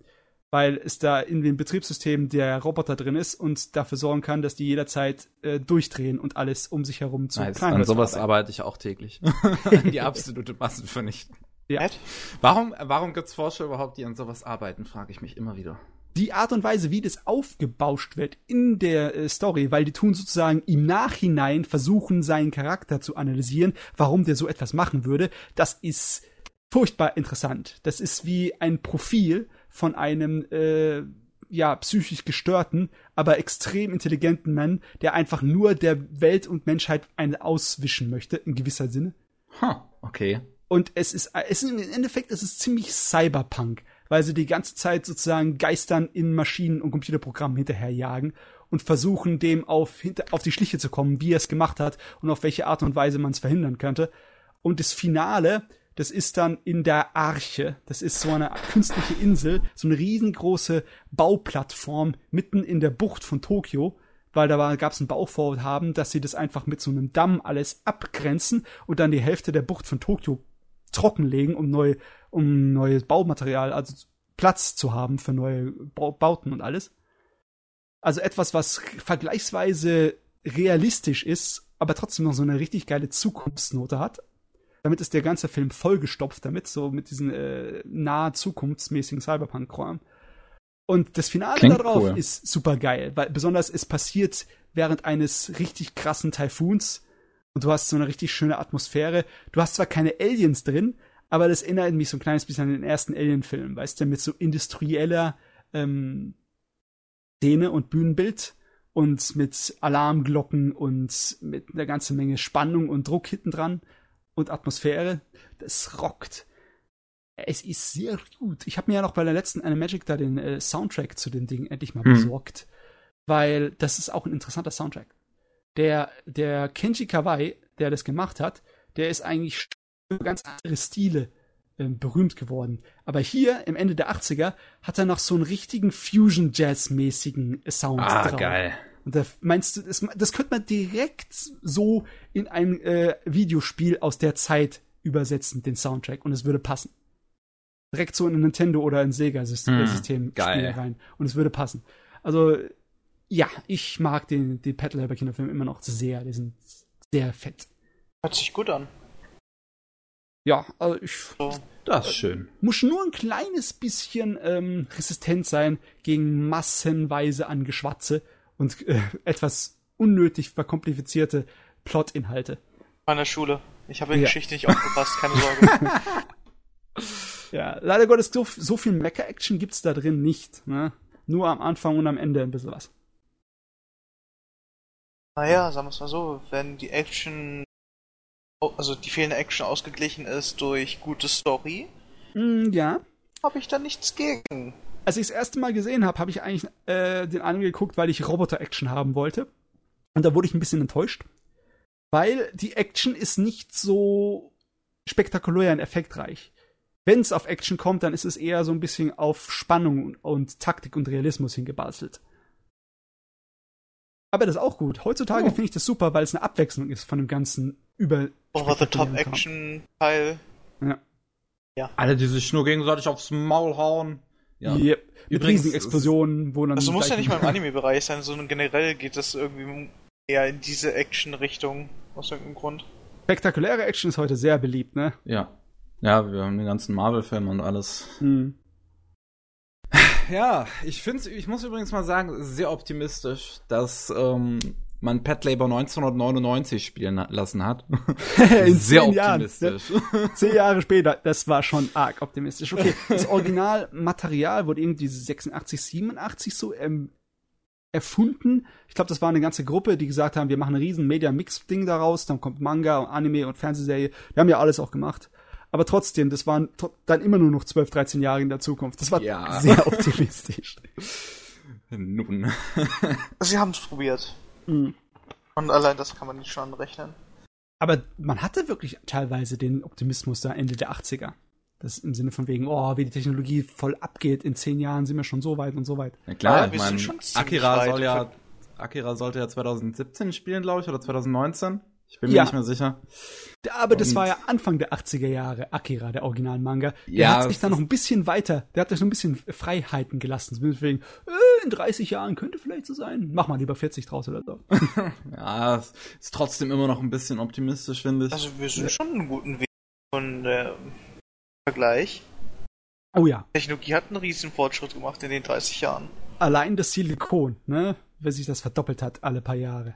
Weil es da in dem Betriebssystem der Roboter drin ist und dafür sorgen kann, dass die jederzeit äh, durchdrehen und alles um sich herum zu nice. An sowas arbeite ich auch täglich. die absolute Massenvernichtung. Ja. Warum, warum gibt es Forscher überhaupt, die an sowas arbeiten, frage ich mich immer wieder. Die Art und Weise, wie das aufgebauscht wird in der äh, Story, weil die tun sozusagen im Nachhinein versuchen, seinen Charakter zu analysieren, warum der so etwas machen würde, das ist furchtbar interessant. Das ist wie ein Profil von einem äh, ja psychisch gestörten, aber extrem intelligenten Mann, der einfach nur der Welt und Menschheit eine auswischen möchte in gewisser Sinne. Huh, okay. Und es ist, es ist im Endeffekt es ist ziemlich Cyberpunk, weil sie die ganze Zeit sozusagen Geistern in Maschinen und Computerprogrammen hinterherjagen und versuchen, dem auf, hinter, auf die Schliche zu kommen, wie er es gemacht hat und auf welche Art und Weise man es verhindern könnte. Und das Finale, das ist dann in der Arche. Das ist so eine künstliche Insel, so eine riesengroße Bauplattform mitten in der Bucht von Tokio, weil da gab es ein Bauvorhaben, dass sie das einfach mit so einem Damm alles abgrenzen und dann die Hälfte der Bucht von Tokio trockenlegen, um neu, um neues Baumaterial, also Platz zu haben für neue Bauten und alles. Also etwas, was vergleichsweise realistisch ist, aber trotzdem noch so eine richtig geile Zukunftsnote hat. Damit ist der ganze Film vollgestopft damit, so mit diesen äh, nahe zukunftsmäßigen Cyberpunk-Kram. Und das Finale Klingt darauf cool. ist super geil, weil besonders es passiert während eines richtig krassen Taifuns und du hast so eine richtig schöne Atmosphäre. Du hast zwar keine Aliens drin, aber das erinnert mich so ein kleines bisschen an den ersten Alien-Film, weißt du, mit so industrieller ähm, Szene und Bühnenbild und mit Alarmglocken und mit einer ganzen Menge Spannung und Druck hinten dran und Atmosphäre. Das rockt. Es ist sehr gut. Ich habe mir ja noch bei der letzten Animagic da den äh, Soundtrack zu dem Ding endlich mal hm. besorgt, weil das ist auch ein interessanter Soundtrack der, der Kenji Kawai, der das gemacht hat, der ist eigentlich für ganz andere Stile äh, berühmt geworden. Aber hier im Ende der 80er hat er noch so einen richtigen Fusion-Jazz-mäßigen Sound Ah, drauf. geil. Und da meinst du, das, das könnte man direkt so in ein äh, Videospiel aus der Zeit übersetzen, den Soundtrack, und es würde passen. Direkt so in ein Nintendo oder ein Sega-System Hm, System rein. Und es würde passen. Also, ja, ich mag den, den Pat Labor Kinofilm immer noch sehr. Die sind sehr fett. Hört sich gut an. Ja, also ich So. Das ist schön. muss nur ein kleines bisschen ähm, resistent sein gegen massenweise an Geschwatze und äh, etwas unnötig verkomplizierte Plotinhalte. Meiner Schule. Ich habe in Ja. Geschichte nicht aufgepasst, keine Sorge. Ja, leider Gottes, so, so viel Mecha-Action gibt's da drin nicht. Ne? Nur am Anfang und am Ende ein bisschen was. Naja, sagen wir es mal so, wenn die Action, also die fehlende Action ausgeglichen ist durch gute Story, Mm, ja. habe ich da nichts gegen. Als ich das erste Mal gesehen habe, habe ich eigentlich äh, den Anime geguckt, weil ich Roboter-Action haben wollte. Und da wurde ich ein bisschen enttäuscht. Weil die Action ist nicht so spektakulär und effektreich. Wenn es auf Action kommt, dann ist es eher so ein bisschen auf Spannung und, und Taktik und Realismus hingebastelt. Aber das ist auch gut. Heutzutage Oh. finde ich das super, weil es eine Abwechslung ist von dem ganzen über Over-the-top spektakulären Kram. Action-Teil. Ja. Alle, die sich nur gegenseitig aufs Maul hauen. Ja. Yep. Mit Übrigens, riesigen Explosionen, wo dann. Also muss ja nicht mal im Anime-Bereich sein, sondern generell geht das irgendwie eher in diese Action-Richtung, aus irgendeinem Grund. Spektakuläre Action ist heute sehr beliebt, ne? Ja. Ja, wir haben den ganzen Marvel-Film und alles. Hm. Ja, ich finde, ich muss übrigens mal sagen, sehr optimistisch, dass ähm, man Pet Labor 1999 spielen lassen hat. Sehr zehn Jahren, optimistisch. Zehn Jahre später, das war schon arg optimistisch. Okay, das Originalmaterial wurde irgendwie 86, 87 so ähm, erfunden. Ich glaube, das war eine ganze Gruppe, die gesagt haben, wir machen ein riesen Media-Mix-Ding daraus, dann kommt Manga und Anime und Fernsehserie. Wir haben ja alles auch gemacht. Aber trotzdem, das waren dann immer nur noch 12, 13 Jahre in der Zukunft. Das war Ja. sehr optimistisch. Nun. Sie haben es probiert. Mhm. Und allein das kann man nicht schon anrechnen. Aber man hatte wirklich teilweise den Optimismus da Ende der 80er. Das im Sinne von wegen, oh, wie die Technologie voll abgeht, in zehn Jahren sind wir schon so weit und so weit. Ja klar, Ja, ich meine, Akira soll ja Akira sollte ja 2017 spielen, glaube ich, oder 2019. Ich bin mir Ja. nicht mehr sicher. Aber das Und- war ja Anfang der 80er Jahre, Akira, der Originalmanga. Der Ja, hat sich da noch ein bisschen weiter, der hat sich noch ein bisschen Freiheiten gelassen. Deswegen, äh, in 30 Jahren könnte vielleicht so sein. Mach mal lieber 40 draus oder so. Ja, ist trotzdem immer noch ein bisschen optimistisch, finde ich. Also wir sind schon einen guten Weg von äh, Vergleich. Oh ja, Technologie hat einen riesen Fortschritt gemacht in den 30 Jahren. allein das Silikon, ne? Wer sich das verdoppelt hat alle paar Jahre.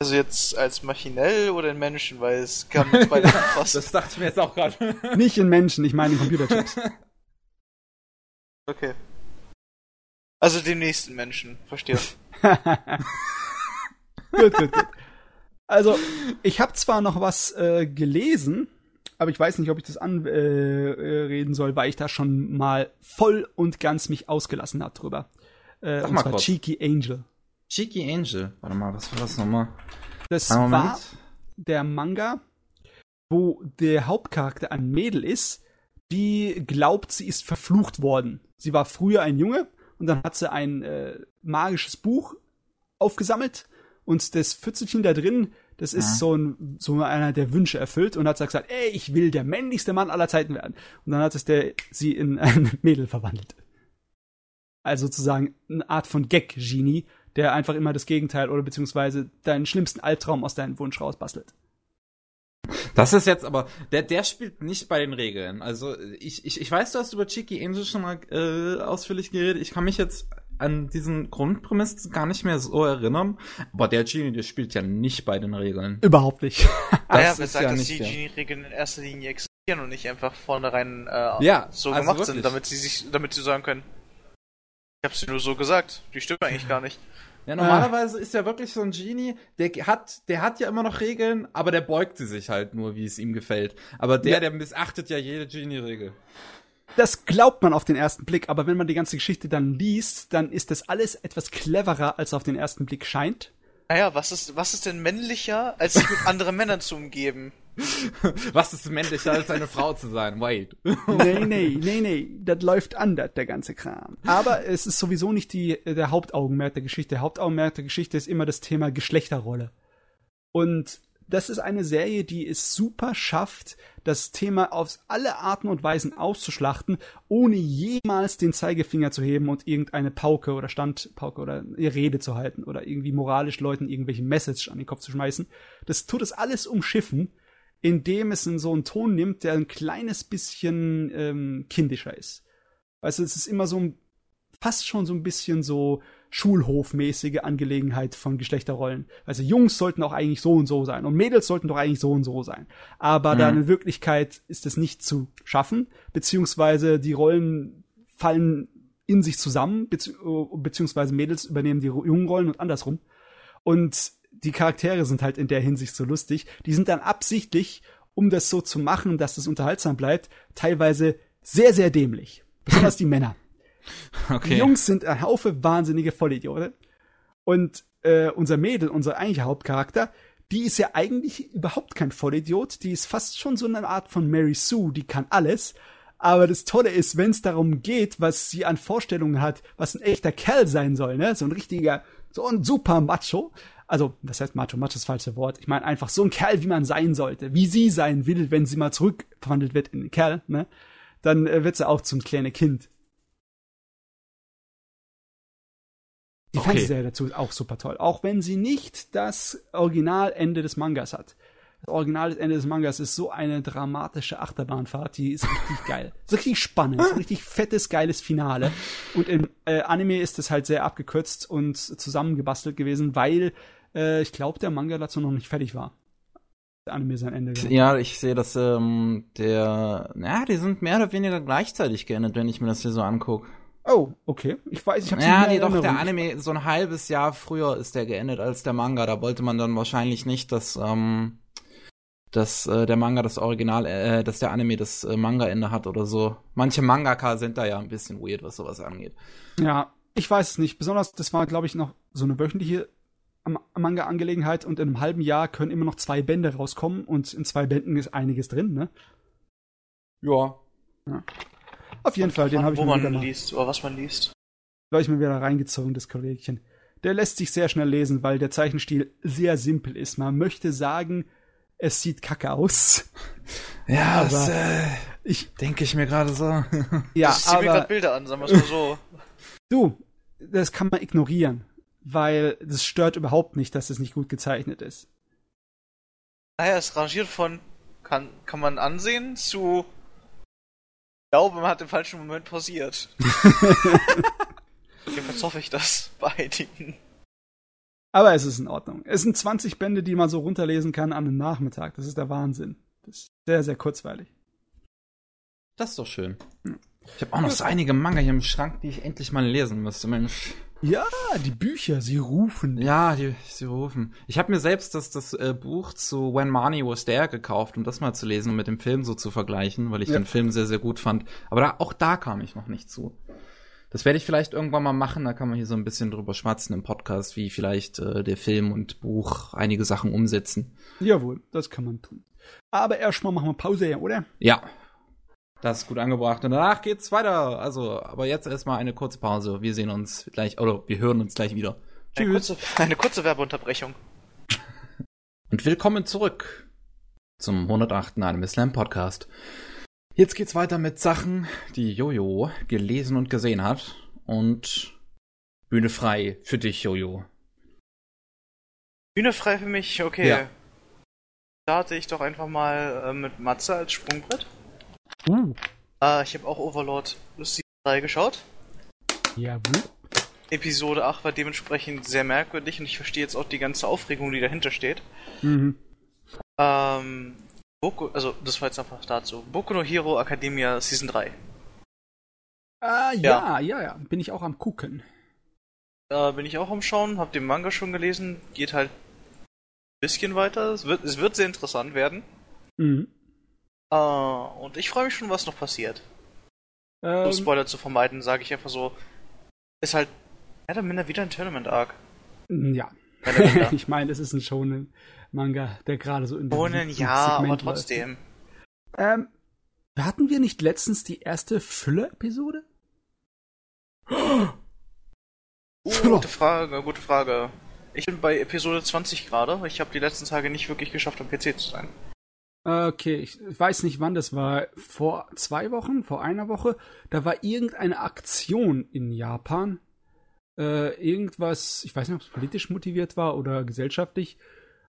Also jetzt als maschinell oder in Menschen, weil es kann uns beide fast. das dachte ich mir jetzt auch gerade. Nicht in Menschen, ich meine in Computerchips. Okay. Also den nächsten Menschen, verstehe. gut, gut, gut. Also, ich habe zwar noch was äh, gelesen, aber ich weiß nicht, ob ich das anreden äh, äh, reden soll, weil ich da schon mal voll und ganz mich ausgelassen habe drüber. Äh, Sag und mal zwar kurz. Cheeky Angel. Cheeky Angel. Warte mal, was war das nochmal? Das war Moment. der Manga, wo der Hauptcharakter ein Mädel ist, die glaubt, sie ist verflucht worden. Sie war früher ein Junge und dann hat sie ein äh, magisches Buch aufgesammelt und das Pfützelchen da drin, das ist Ja. so, ein, so einer der Wünsche erfüllt und hat gesagt, ey, ich will der männlichste Mann aller Zeiten werden. Und dann hat es der sie in ein Mädel verwandelt. Also sozusagen eine Art von Gag-Genie, der einfach immer das Gegenteil oder beziehungsweise deinen schlimmsten Albtraum aus deinem Wunsch rausbastelt. Das ist jetzt aber, der, der spielt nicht bei den Regeln. Also ich, ich, ich weiß, du hast über Cheeky Angel schon mal äh, ausführlich geredet. Ich kann mich jetzt an diesen Grundprämiss gar nicht mehr so erinnern. Aber der Genie, der spielt ja nicht bei den Regeln. Überhaupt nicht. naja, Das wer ist sagt, ja dass die Genie-Regeln in erster Linie existieren und nicht einfach vornherein äh, Ja, so also gemacht wirklich. sind, damit sie sich, damit sie sagen können. Ich hab's dir nur so gesagt. Die stimmt eigentlich gar nicht. Ja, normalerweise ist ja wirklich so ein Genie, der hat, der hat ja immer noch Regeln, aber der beugt sie sich halt nur, wie es ihm gefällt. Aber der, Ja. der missachtet ja jede Genie-Regel. Das glaubt man auf den ersten Blick, aber wenn man die ganze Geschichte dann liest, dann ist das alles etwas cleverer, als auf den ersten Blick scheint. Naja, was ist, was ist denn männlicher, als sich mit anderen Männern zu umgeben? Was ist männlicher als eine Frau zu sein? Wait. nee, nee, nee, nee. Das läuft anders, der ganze Kram. Aber es ist sowieso nicht die, der Hauptaugenmerk der Geschichte. Der Hauptaugenmerk der Geschichte ist immer das Thema Geschlechterrolle. Und das ist eine Serie, die es super schafft, das Thema auf alle Arten und Weisen auszuschlachten, ohne jemals den Zeigefinger zu heben und irgendeine Pauke oder Standpauke oder Rede zu halten oder irgendwie moralisch Leuten irgendwelche Message an den Kopf zu schmeißen. Das tut es alles umschiffen, indem es in so einen Ton nimmt, der ein kleines bisschen ähm, kindischer ist. Also es ist immer so ein, fast schon so ein bisschen so Schulhofmäßige Angelegenheit von Geschlechterrollen. Also Jungs sollten auch eigentlich so und so sein und Mädels sollten doch eigentlich so und so sein. Aber mhm. dann in Wirklichkeit ist es nicht zu schaffen, beziehungsweise die Rollen fallen in sich zusammen, bezieh beziehungsweise Mädels übernehmen die jungen Rollen und andersrum. Und die Charaktere sind halt in der Hinsicht so lustig. Die sind dann absichtlich, um das so zu machen, dass es unterhaltsam bleibt, teilweise sehr, sehr dämlich. Besonders die Männer. Okay. Die Jungs sind ein Haufe wahnsinnige Vollidioten. Und äh, unser Mädel, unser eigentlicher Hauptcharakter, die ist ja eigentlich überhaupt kein Vollidiot. Die ist fast schon so eine Art von Mary Sue, die kann alles. Aber das Tolle ist, wenn es darum geht, was sie an Vorstellungen hat, was ein echter Kerl sein soll, ne? So ein richtiger, so ein super Macho. Also, das heißt Macho, Macho ist das falsche Wort. Ich meine einfach so ein Kerl, wie man sein sollte, wie sie sein will, wenn sie mal zurückverwandelt wird in einen Kerl, ne? Dann äh, wird sie auch zum kleinen Kind. Die okay. Fernsehserie dazu ist auch super toll. Auch wenn sie nicht das Originalende des Mangas hat. Das Originalende des Mangas ist so eine dramatische Achterbahnfahrt, die ist richtig geil. So richtig spannend, so richtig fettes, geiles Finale. Und im äh, Anime ist es halt sehr abgekürzt und zusammengebastelt gewesen, weil äh, ich glaube, der Manga dazu noch nicht fertig war. Der Anime sein Ende. Gehabt. Ja, ich sehe, dass ähm, der, ja, die sind mehr oder weniger gleichzeitig geendet, wenn ich mir das hier so angucke. Oh, okay. Ich weiß, ich habe Ja, nee, doch, der Anime, so ein halbes Jahr früher ist der geendet als der Manga. Da wollte man dann wahrscheinlich nicht, dass, ähm, dass äh, der Manga das Original, äh, dass der Anime das äh, Manga-Ende hat oder so. Manche Mangaka sind da ja ein bisschen weird, was sowas angeht. Ja, ich weiß es nicht. Besonders, das war, glaube ich, noch so eine wöchentliche Manga-Angelegenheit und in einem halben Jahr können immer noch zwei Bände rauskommen und in zwei Bänden ist einiges drin, ne? Ja. ja. Auf jeden Fall, den habe ich wo mir man wieder liest oder was man liest. Da ich mir wieder reingezogen, das Kollegchen. Der lässt sich sehr schnell lesen, weil der Zeichenstil sehr simpel ist. Man möchte sagen, es sieht kacke aus. Ja, aber das, äh, ich denke ich mir gerade so. ja, ich zieh mir gerade Bilder an, sagen wir mal so. Du, das kann man ignorieren, weil das stört überhaupt nicht, dass es nicht gut gezeichnet ist. Naja, es rangiert von kann, kann man ansehen zu ich glaube, man hat im falschen Moment pausiert. Jedenfalls hoffe ich das bei einigen. Aber es ist in Ordnung. Es sind 20 Bände, die man so runterlesen kann an einem Nachmittag. Das ist der Wahnsinn. Das ist sehr, sehr kurzweilig. Das ist doch schön. Ich habe auch noch so einige Manga hier im Schrank, die ich endlich mal lesen müsste, Mensch. Ja, die Bücher, sie rufen. Ja, die, sie rufen. Ich habe mir selbst das, das äh, Buch zu When Money Was There gekauft, um das mal zu lesen und mit dem Film so zu vergleichen, weil ich ja. den Film sehr, sehr gut fand. Aber da, auch da kam ich noch nicht zu. Das werde ich vielleicht irgendwann mal machen, da kann man hier so ein bisschen drüber schwatzen im Podcast, wie vielleicht äh, der Film und Buch einige Sachen umsetzen. Jawohl, das kann man tun. Aber erstmal machen wir Pause, oder? Ja, das ist gut angebracht. Und danach geht's weiter. Also, aber jetzt erstmal eine kurze Pause. Wir sehen uns gleich, oder wir hören uns gleich wieder. Eine kurze, eine kurze Werbeunterbrechung. Und willkommen zurück zum 108. Anime Slam Podcast. Jetzt geht's weiter mit Sachen, die Jojo gelesen und gesehen hat. Und Bühne frei für dich, Jojo. Bühne frei für mich, okay. Ja. Starte ich doch einfach mal äh, mit Matze als Sprungbrett. Uh. Äh, ich habe auch Overlord Season 3 geschaut. Ja, gut. Episode 8 war dementsprechend sehr merkwürdig und ich verstehe jetzt auch die ganze Aufregung, die dahinter steht. Mhm. Ähm, Boku, also das war jetzt einfach dazu. Boku no Hero Academia Season 3. Ah, ja, ja, ja, ja. Bin ich auch am gucken. Da bin ich auch am Schauen, hab den Manga schon gelesen, geht halt ein bisschen weiter. Es wird, es wird sehr interessant werden. Mhm. Uh, und ich freue mich schon, was noch passiert. Ähm, um Spoiler zu vermeiden, sage ich einfach so, ist halt mehr oder minder wieder ein Tournament-Arc. Ja. ich meine, es ist ein Shonen Manga, der gerade so in Shonen, ja, Segment aber trotzdem. Ähm, hatten wir nicht letztens die erste Füller-Episode? Uh, gute Frage, gute Frage. Ich bin bei Episode 20 gerade. Ich habe die letzten Tage nicht wirklich geschafft, am PC zu sein. Okay, ich weiß nicht, wann das war. Vor zwei Wochen, vor einer Woche, da war irgendeine Aktion in Japan. Äh, irgendwas, ich weiß nicht, ob es politisch motiviert war oder gesellschaftlich.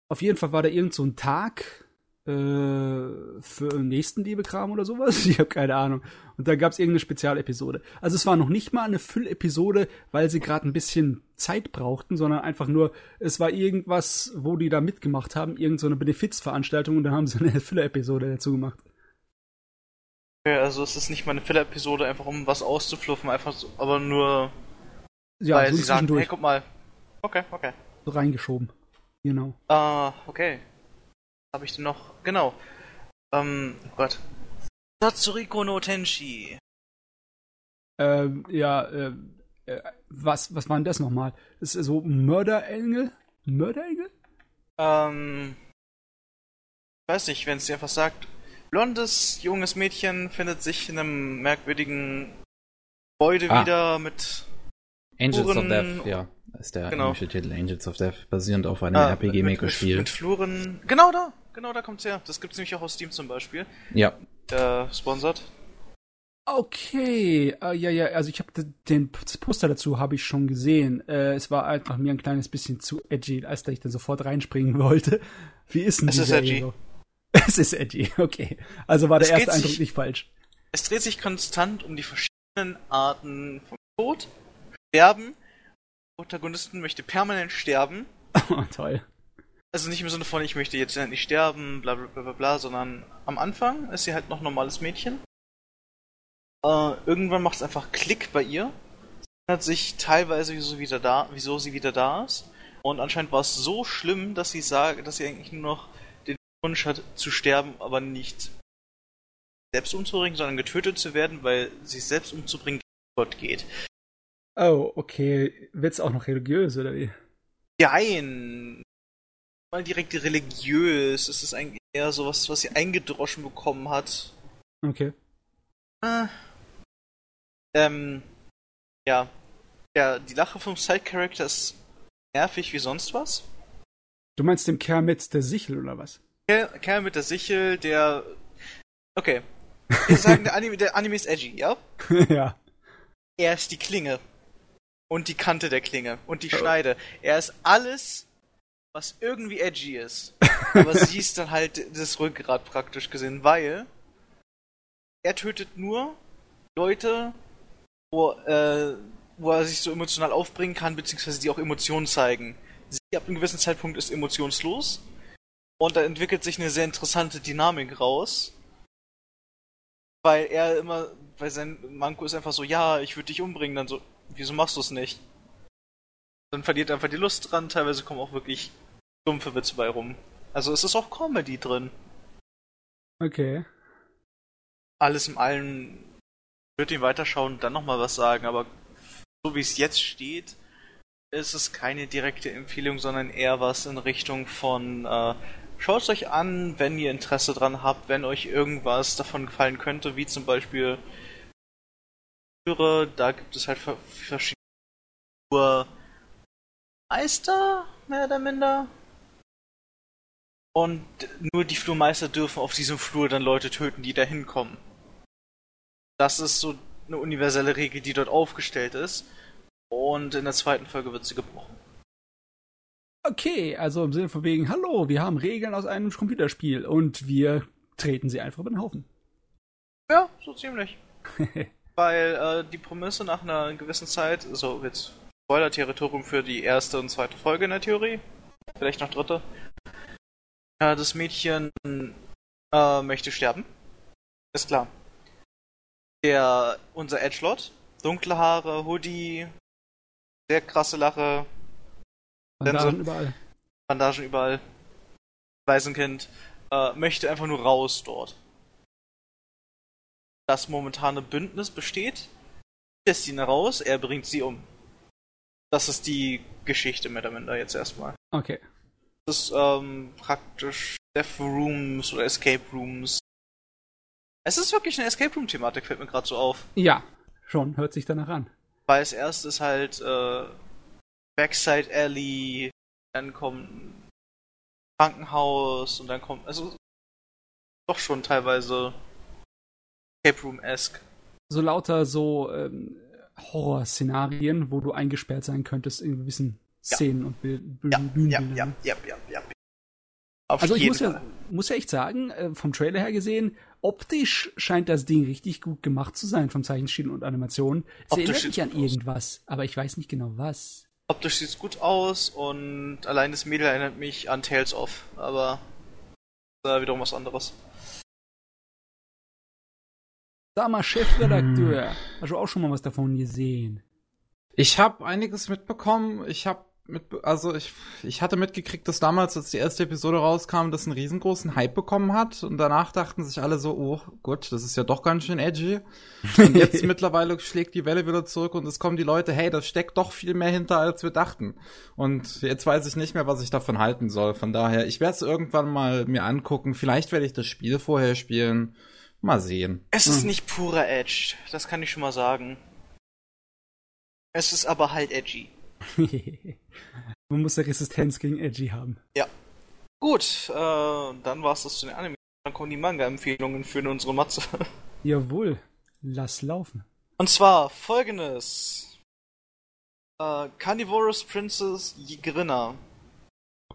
Auf jeden Fall war da irgend so ein Tag, für Nächstenliebe-Kram oder sowas. Ich habe keine Ahnung. Und da gab es irgendeine Spezialepisode. Also es war noch nicht mal eine Füllepisode, weil sie gerade ein bisschen Zeit brauchten, sondern einfach nur, es war irgendwas, wo die da mitgemacht haben, irgendeine so Benefizveranstaltung und dann haben sie eine Füllepisode dazu gemacht. Okay, also es ist nicht mal eine Füllepisode, einfach um was auszufluffen, einfach so, aber nur ja, weil so sie sagen, hey, guck mal. Okay, okay. So reingeschoben. Genau. Ah, uh, okay habe ich denn noch? Genau. Ähm, oh Gott. Satsuriko no Tenshi. Ähm, ja, äh, äh, was, was war denn das nochmal? Ist so Mörderengel? Mörderengel? Ähm, ich weiß nicht, wenn es dir einfach sagt, blondes, junges Mädchen findet sich in einem merkwürdigen Gebäude ah. wieder mit Angels Fluren, of Death, ja. Ist der genau. englische Titel Angels of Death, basierend auf einem ah, RPG-Maker-Spiel. Mit, mit, Fluren. Genau da! Genau da kommt's her. Das gibt's nämlich auch aus Steam zum Beispiel. Ja. Äh, sponsert. Okay, uh, ja, ja, also ich habe den das Poster dazu habe ich schon gesehen. Äh, es war einfach mir ein kleines bisschen zu edgy, als da ich dann sofort reinspringen wollte. Wie ist denn es ist edgy. So? Es ist edgy, okay. Also war der es erste Eindruck sich, nicht falsch. Es dreht sich konstant um die verschiedenen Arten von Tod, Sterben. Der Protagonisten möchte permanent sterben. Oh, toll. Also nicht im Sinne von, ich möchte jetzt nicht sterben, bla bla bla bla, bla sondern am Anfang ist sie halt noch ein normales Mädchen. Äh, irgendwann macht es einfach Klick bei ihr. Sie erinnert sich teilweise, wieso, wieder da, wieso sie wieder da ist. Und anscheinend war es so schlimm, dass sie sagt, dass sie eigentlich nur noch den Wunsch hat zu sterben, aber nicht selbst umzubringen, sondern getötet zu werden, weil sich selbst umzubringen Gott geht. Oh, okay. Wird's auch noch religiös, oder wie? Nein, mal direkt religiös. Es ist eigentlich eher so was, was sie eingedroschen bekommen hat. Okay. Äh, ähm, ja. Ja, die Lache vom Side-Character ist nervig wie sonst was. Du meinst den Kerl mit der Sichel oder was? Kerl, Kerl mit der Sichel, der. Okay. Wir sagen, der Anime, der Anime ist edgy, ja? ja. Er ist die Klinge. Und die Kante der Klinge. Und die oh. Schneide. Er ist alles was irgendwie edgy ist. Aber sie ist dann halt das Rückgrat praktisch gesehen, weil er tötet nur Leute, wo, äh, wo er sich so emotional aufbringen kann, beziehungsweise die auch Emotionen zeigen. Sie ab einem gewissen Zeitpunkt ist emotionslos und da entwickelt sich eine sehr interessante Dynamik raus. Weil er immer, weil sein Manko ist einfach so, ja, ich würde dich umbringen, dann so, wieso machst du es nicht? Dann verliert er einfach die Lust dran, teilweise kommen auch wirklich dumpfe Witze bei rum. Also es ist auch Comedy drin. Okay. Alles in allem ich würde ihn weiterschauen und dann nochmal was sagen, aber so wie es jetzt steht, ist es keine direkte Empfehlung, sondern eher was in Richtung von äh, schaut es euch an, wenn ihr Interesse dran habt, wenn euch irgendwas davon gefallen könnte, wie zum Beispiel da gibt es halt verschiedene Meister, mehr oder minder. Und nur die Flurmeister dürfen auf diesem Flur dann Leute töten, die da hinkommen. Das ist so eine universelle Regel, die dort aufgestellt ist. Und in der zweiten Folge wird sie gebrochen. Okay, also im Sinne von wegen, hallo, wir haben Regeln aus einem Computerspiel und wir treten sie einfach über den Haufen. Ja, so ziemlich. Weil äh, die Prämisse nach einer gewissen Zeit, so jetzt Spoiler-Territorium für die erste und zweite Folge in der Theorie, vielleicht noch dritte, ja, das Mädchen äh, möchte sterben. Ist klar. Der, unser Edgelord, dunkle Haare, Hoodie, sehr krasse Lache. Bandagen so, überall. Bandagen überall. Waisenkind, äh, möchte einfach nur raus dort. Das momentane Bündnis besteht, lässt ihn raus, er bringt sie um. Das ist die Geschichte mehr oder minder jetzt erstmal. Okay. Das ist ähm, praktisch Death Rooms oder Escape Rooms. Es ist wirklich eine Escape Room Thematik, fällt mir gerade so auf. Ja, schon, hört sich danach an. Weil als erstes halt äh, Backside Alley, dann kommt ein Krankenhaus und dann kommt, also doch schon teilweise Escape Room-esque. So lauter so ähm, Horrorszenarien, wo du eingesperrt sein könntest in gewissen Ja. Szenen und Bild, Ja, Bühnenbildern. ja, ja, ja, ja, ja. Auf Also ich muss ja, muss ja echt sagen, äh, vom Trailer her gesehen, optisch scheint das Ding richtig gut gemacht zu sein vom Zeichenstil und Animation. Es Optisch erinnert mich an gut aus. irgendwas, aber ich weiß nicht genau was. Optisch sieht's gut aus und allein das Mädel erinnert mich an Tales of, aber äh, wiederum was anderes. Sag mal, Chefredakteur, hast du auch schon mal was davon gesehen? Ich habe einiges mitbekommen. Ich habe mit, also ich, ich hatte mitgekriegt, dass damals, als die erste Episode rauskam, das einen riesengroßen Hype bekommen hat. Und danach dachten sich alle so, oh gut, das ist ja doch ganz schön edgy. Und jetzt mittlerweile schlägt die Welle wieder zurück und es kommen die Leute, hey, das steckt doch viel mehr hinter, als wir dachten. Und jetzt weiß ich nicht mehr, was ich davon halten soll. Von daher, ich werde es irgendwann mal mir angucken. Vielleicht werde ich das Spiel vorher spielen. Mal sehen. Es ist Hm. nicht purer Edge, das kann ich schon mal sagen. Es ist aber halt edgy. Man muss ja Resistenz gegen Edgy haben. Gut, äh, dann war's das zu den Anime. Dann kommen die Manga-Empfehlungen für unsere Matze. Jawohl, lass laufen. Und zwar folgendes. Äh, Carnivorous Princess Ygritta.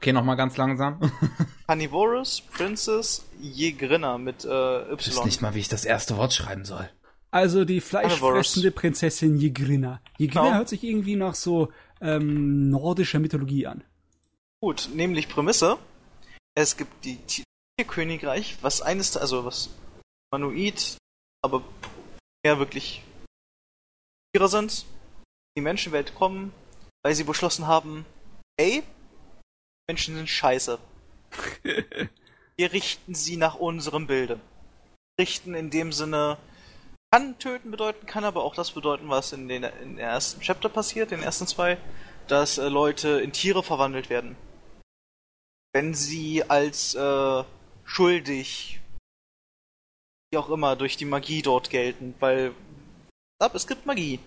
Okay, nochmal ganz langsam. Carnivorous Princess Ygritta mit äh, Ich weiß Y. nicht mal, wie ich das erste Wort schreiben soll. Also die fleischfressende Prinzessin Ygritta. Ygritta Genau. hört sich irgendwie nach so ähm, nordischer Mythologie an. Gut, nämlich Prämisse. Es gibt die Ti- Tierkönigreich, was eines, der- also was Manuid, aber eher wirklich Tiere sind, die Menschenwelt kommen, weil sie beschlossen haben, ey, Menschen sind scheiße. Wir richten sie nach unserem Bilde. Richten in dem Sinne kann töten bedeuten, kann aber auch das bedeuten, was in den, in den ersten Chapter passiert, den ersten zwei, dass äh, Leute in Tiere verwandelt werden. Wenn sie als äh, schuldig, wie auch immer, durch die Magie dort gelten, weil ab, es gibt Magie.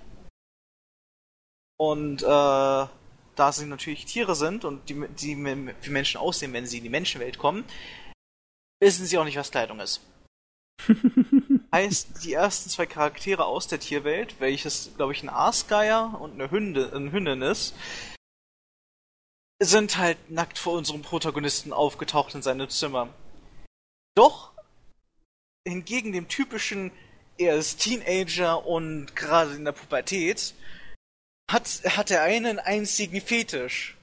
Und äh, da sie natürlich Tiere sind und die, die wie Menschen aussehen, wenn sie in die Menschenwelt kommen, wissen sie auch nicht, was Kleidung ist. heißt, die ersten zwei Charaktere aus der Tierwelt, welches, glaube ich, ein Aasgeier und eine, Hünde, eine Hündin ist, sind halt nackt vor unserem Protagonisten aufgetaucht in seinem Zimmer. Doch, hingegen dem typischen, er ist Teenager und gerade in der Pubertät, hat, hat er einen einzigen Fetisch.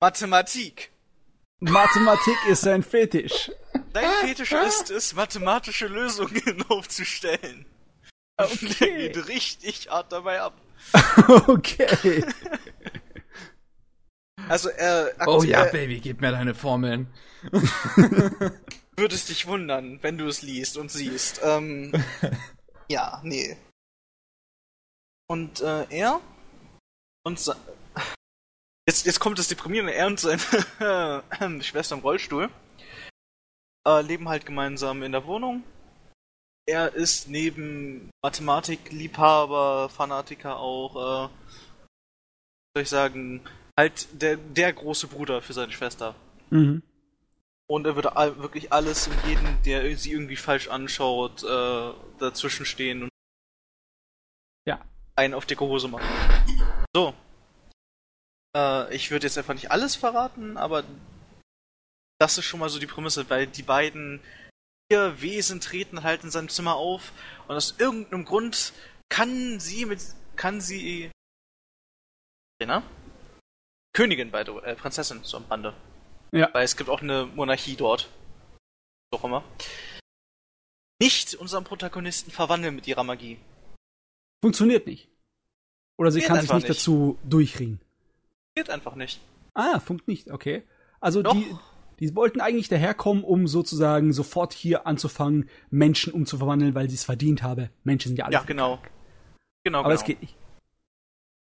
Mathematik. Mathematik ist sein Fetisch. Sein Fetisch ist es, mathematische Lösungen aufzustellen. Der Okay. geht richtig hart dabei ab. okay. Also er, Oh ja, Baby, gib mir deine Formeln. würdest dich wundern, wenn du es liest und siehst. Ähm, ja, nee. Und äh, er und jetzt, jetzt kommt das Deprimierende, er und seine Schwester im Rollstuhl äh, leben halt gemeinsam in der Wohnung. Er ist neben Mathematikliebhaber, Fanatiker auch, äh, soll ich sagen, halt der, der große Bruder für seine Schwester. Mhm. Und er würde all, wirklich alles und jeden, der sie irgendwie falsch anschaut, äh, dazwischen stehen und Ja. Einen auf dicke Hose machen. So. Äh, ich würde jetzt einfach nicht alles verraten, aber das ist schon mal so die Prämisse, weil die beiden vier Wesen treten halt in seinem Zimmer auf und aus irgendeinem Grund kann sie mit kann sie ne? Königin bei der äh, Prinzessin so am Bande. Ja. Weil es gibt auch eine Monarchie dort. Doch immer. Nicht unseren Protagonisten verwandeln mit ihrer Magie. Funktioniert nicht. Oder sie Geht kann sich nicht, nicht. dazu durchringen. Geht einfach nicht. Ah, funkt nicht, okay. Also Doch. die, die wollten eigentlich daherkommen, um sozusagen sofort hier anzufangen, Menschen umzuverwandeln, weil sie es verdient haben. Menschen sind ja alle. Ja, genau. Genau, Aber genau. es geht nicht.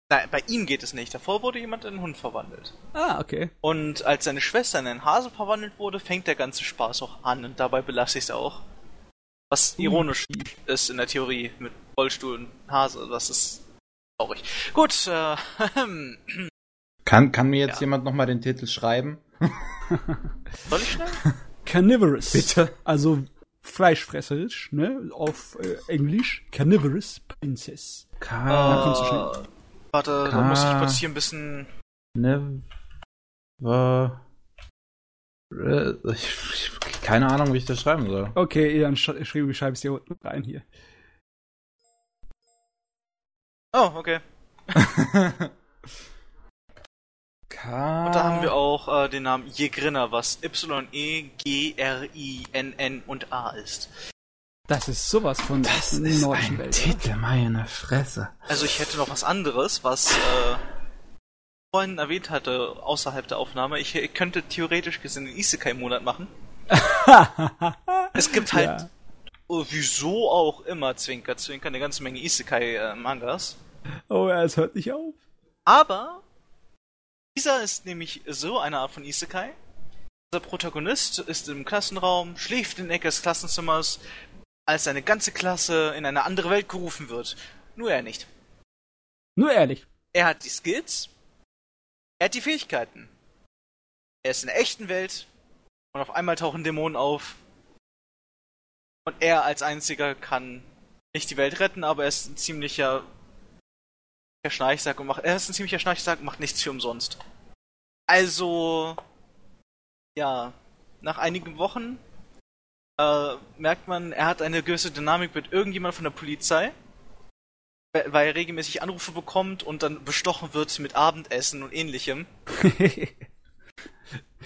Nein, bei ihm geht es nicht. Davor wurde jemand in einen Hund verwandelt. Ah, okay. Und als seine Schwester in einen Hase verwandelt wurde, fängt der ganze Spaß auch an und dabei belasse ich es auch. Was ironisch ist in der Theorie mit Rollstuhl und Hase, das ist traurig. Gut, äh, Kann, kann mir jetzt Ja. jemand nochmal den Titel schreiben? soll ich schnell? Carnivorous. Bitte. Also fleischfresserisch, ne? Auf äh, Englisch. Carnivorous Princess. Ka kommst du schnell. Warte, da muss ich kurz hier ein bisschen. ne war ich, ich, keine Ahnung, wie ich das schreiben soll. Okay, dann sch schreibe ich es dir unten rein hier. Oh, okay. Ka Und da haben wir auch äh, den Namen Jegrinner, was Y-E-G-R-I-N-N und A ist. Das ist sowas von das der ist ein Welt. Titel, meine Fresse. Also ich hätte noch was anderes, was äh, vorhin erwähnt hatte, außerhalb der Aufnahme. Ich, ich könnte theoretisch gesehen einen Isekai-Monat machen. Es gibt halt, Ja. wieso auch immer, Zwinker, Zwinker, eine ganze Menge Isekai-Mangas. Oh, ja, es hört nicht auf. Aber dieser ist nämlich so eine Art von Isekai. Unser Protagonist ist im Klassenraum, schläft in der Ecke des Klassenzimmers, als seine ganze Klasse in eine andere Welt gerufen wird. Nur er nicht. Nur ehrlich. Er hat die Skills, er hat die Fähigkeiten. Er ist in der echten Welt und auf einmal tauchen Dämonen auf. Und er als einziger kann nicht die Welt retten, aber er ist ein ziemlicher Schnarchsack und macht. Er ist ein ziemlicher Schnarchsack und macht nichts für umsonst. Also. Ja. Nach einigen Wochen äh, merkt man, er hat eine gewisse Dynamik mit irgendjemand von der Polizei weil er regelmäßig Anrufe bekommt und dann bestochen wird mit Abendessen und ähnlichem.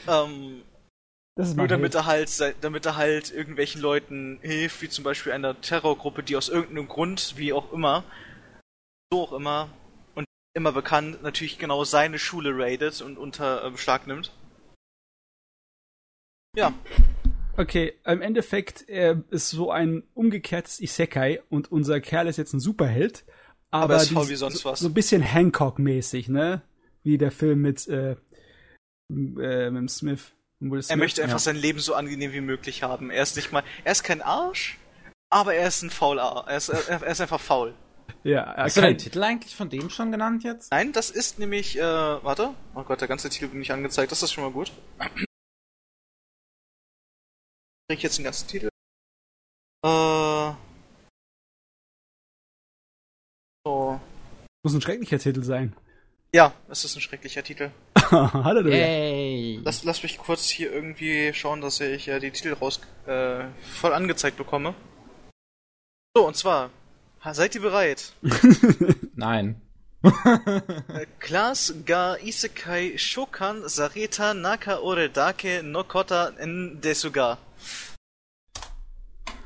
Ähm, nur damit er halt, damit er halt irgendwelchen Leuten hilft, wie zum Beispiel einer Terrorgruppe, die aus irgendeinem Grund, wie auch immer, so auch immer, immer bekannt, natürlich genau seine Schule raidet und unter äh, Beschlag nimmt. Ja, Okay, im Endeffekt er ist so ein umgekehrtes Isekai und unser Kerl ist jetzt ein Superheld. Aber, Aber er ist faul dies- wie sonst so. So ein bisschen Hancock-mäßig, ne? Wie der Film mit, äh, äh, mit Smith. Will er Smith. möchte einfach ja. sein Leben so angenehm wie möglich haben. Er ist nicht mal, er ist kein Arsch, aber er ist ein fauler, er ist, er ist einfach faul. Ja, er Hast du den Titel eigentlich von dem schon genannt jetzt? Nein, das ist nämlich, äh, warte. Oh Gott, der ganze Titel wird nicht angezeigt, das ist schon mal gut. Krieg ich jetzt den ganzen Titel? Äh. So. muss ein schrecklicher Titel sein. Ja, es ist ein schrecklicher Titel. Halleluja. Yay. Lass, lass mich kurz hier irgendwie schauen, dass ich äh, die Titel raus äh, voll angezeigt bekomme. So, und zwar, seid ihr bereit? Nein. Äh, Class ga Isekai Shokan Sareta Naka Ore Dake no Kota en Desuga.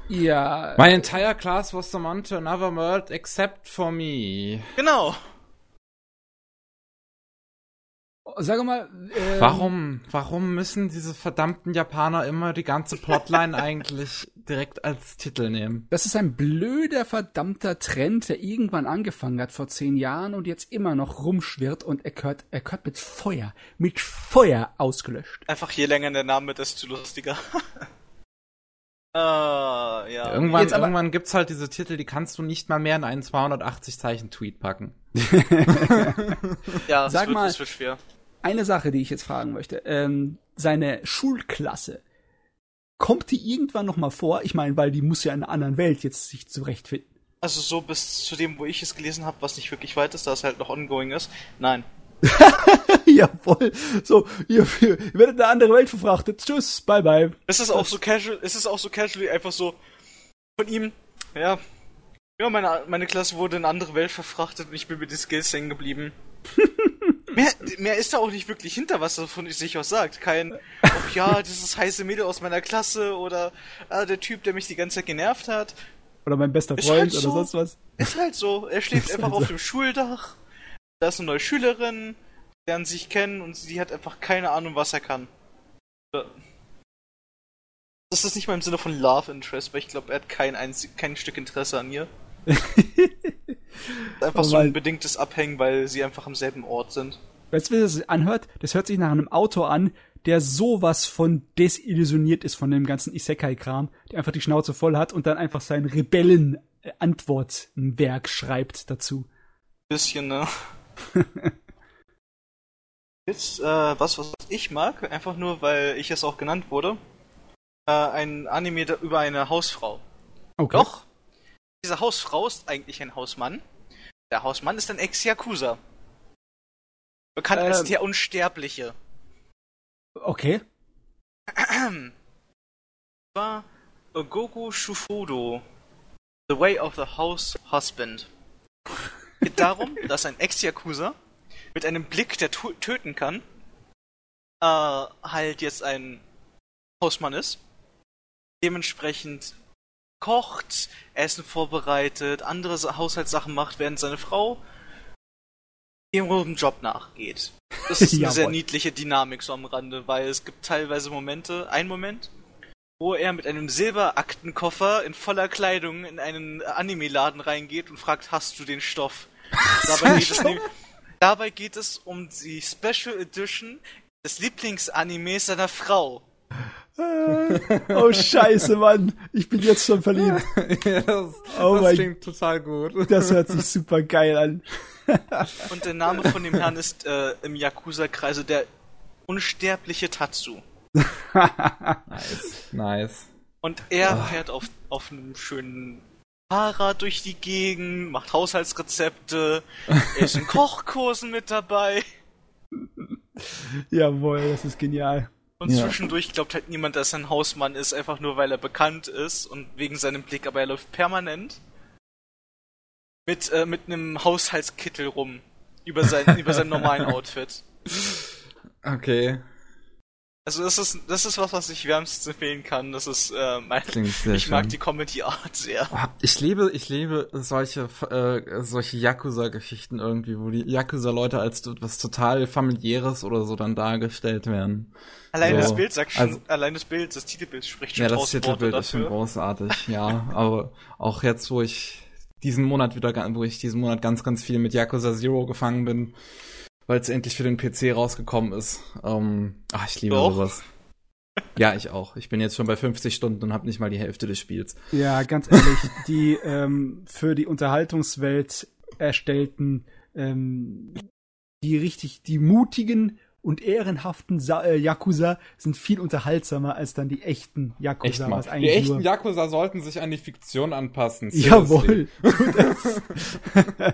Ja, My entire class was summoned to another world except for me. Genau. Sag mal, äh, Warum, warum müssen diese verdammten Japaner immer die ganze Plotline eigentlich direkt als Titel nehmen? Das ist ein blöder, verdammter Trend, der irgendwann angefangen hat vor zehn Jahren und jetzt immer noch rumschwirrt und er gehört, er gehört mit Feuer, mit Feuer ausgelöscht. Einfach je länger der Name desto lustiger. äh, ja. Irgendwann, Jetzt aber- irgendwann gibt's halt diese Titel, die kannst du nicht mal mehr in einen 280 Zeichen Tweet packen. ja, Sag wird, mal- es wird schwer. Eine Sache, die ich jetzt fragen möchte. Ähm, seine Schulklasse, kommt die irgendwann noch mal vor? Ich meine, weil die muss ja in einer anderen Welt jetzt sich zurechtfinden. Also so bis zu dem, wo ich es gelesen habe, was nicht wirklich weit ist, da es halt noch ongoing ist. Nein. Jawohl. So, ihr, ihr werdet in eine andere Welt verfrachtet. Tschüss, bye bye. Es ist auch so casual, es ist auch so casual, einfach so von ihm, ja. Ja, meine, meine Klasse wurde in eine andere Welt verfrachtet und ich bin mit den Skills hängen geblieben. mehr, mehr ist da auch nicht wirklich hinter, was er von sich aus sagt. Kein, ach ja, dieses heiße Mädel aus meiner Klasse oder ah, der Typ, der mich die ganze Zeit genervt hat. Oder mein bester Freund halt oder so. sonst was. Ist halt so. Er schläft einfach halt auf so. dem Schuldach. Da ist eine neue Schülerin, die lernen sich kennen und sie hat einfach keine Ahnung, was er kann. Das ist nicht mal im Sinne von Love Interest, weil ich glaube, er hat kein, einzig, kein Stück Interesse an ihr. Einfach Oh so ein bedingtes Abhängen, weil sie einfach am selben Ort sind. Weißt du, wie das sich anhört? Das hört sich nach einem Autor an, der sowas von desillusioniert ist von dem ganzen Isekai-Kram, der einfach die Schnauze voll hat und dann einfach sein Rebellen-Antwortenwerk schreibt dazu. Bisschen, ne? Jetzt, äh, was, was ich mag, einfach nur, weil ich es auch genannt wurde. Äh, ein Anime über eine Hausfrau. Okay. Doch, diese Hausfrau ist eigentlich ein Hausmann. Der Hausmann ist ein Ex-Yakuza. Bekannt als Ähm. der Unsterbliche. Okay. war Gogo Shufudo, The Way of the House Husband. Geht darum, dass ein Ex-Yakuza mit einem Blick, der töten kann, äh, halt jetzt ein Hausmann ist. Dementsprechend kocht, Essen vorbereitet, andere Sa- Haushaltssachen macht, während seine Frau ihrem Job nachgeht. Das ist eine sehr niedliche Dynamik so am Rande, weil es gibt teilweise Momente, ein Moment, wo er mit einem Silberaktenkoffer in voller Kleidung in einen Anime-Laden reingeht und fragt, hast du den Stoff? Dabei geht, es, nämlich- dabei geht es um die Special Edition des Lieblingsanimes seiner Frau. Oh, scheiße, Mann. Ich bin jetzt schon verliebt. ja, das Oh das mein- klingt total gut. Das hört sich super geil an. Und der Name von dem Herrn ist äh, im Yakuza-Kreise der unsterbliche Tatsu. nice, nice. Und er fährt auf, auf einem schönen Fahrrad durch die Gegend, macht Haushaltsrezepte, ist in Kochkursen mit dabei. Jawohl, das ist genial. Und Ja. zwischendurch glaubt halt niemand, dass er ein Hausmann ist, einfach nur weil er bekannt ist und wegen seinem Blick, aber er läuft permanent mit, äh, mit einem Haushaltskittel rum. Über sein, über seinem normalen Outfit. Okay, Also das ist, das ist was, was ich wärmstens empfehlen kann. Das ist, äh, mein, ich mag schön. die Comedy-Art sehr. Oh, Ich liebe, ich liebe solche, äh, solche Yakuza-Geschichten irgendwie, wo die Yakuza-Leute als t- was total familiäres oder so dann dargestellt werden. Allein So, das Bild sagt schon, also- allein das Bild, das Titelbild spricht schon Ja, das Titelbild ist schon großartig, ja. Aber auch jetzt, wo ich diesen Monat wieder, wo ich diesen Monat ganz, ganz viel mit Yakuza Zero gefangen bin, weil es endlich für den PC rausgekommen ist. Ähm, ach, ich liebe Du auch? sowas. Ja, ich auch. Ich bin jetzt schon bei 50 Stunden und habe nicht mal die Hälfte des Spiels. Ja, ganz ehrlich, die ähm, für die Unterhaltungswelt erstellten, ähm, die richtig, die mutigen und ehrenhaften Sa äh, Yakuza sind viel unterhaltsamer als dann die echten Yakuza. Echt Die echten Yakuza sollten sich an die Fiktion anpassen. seriously. Jawohl.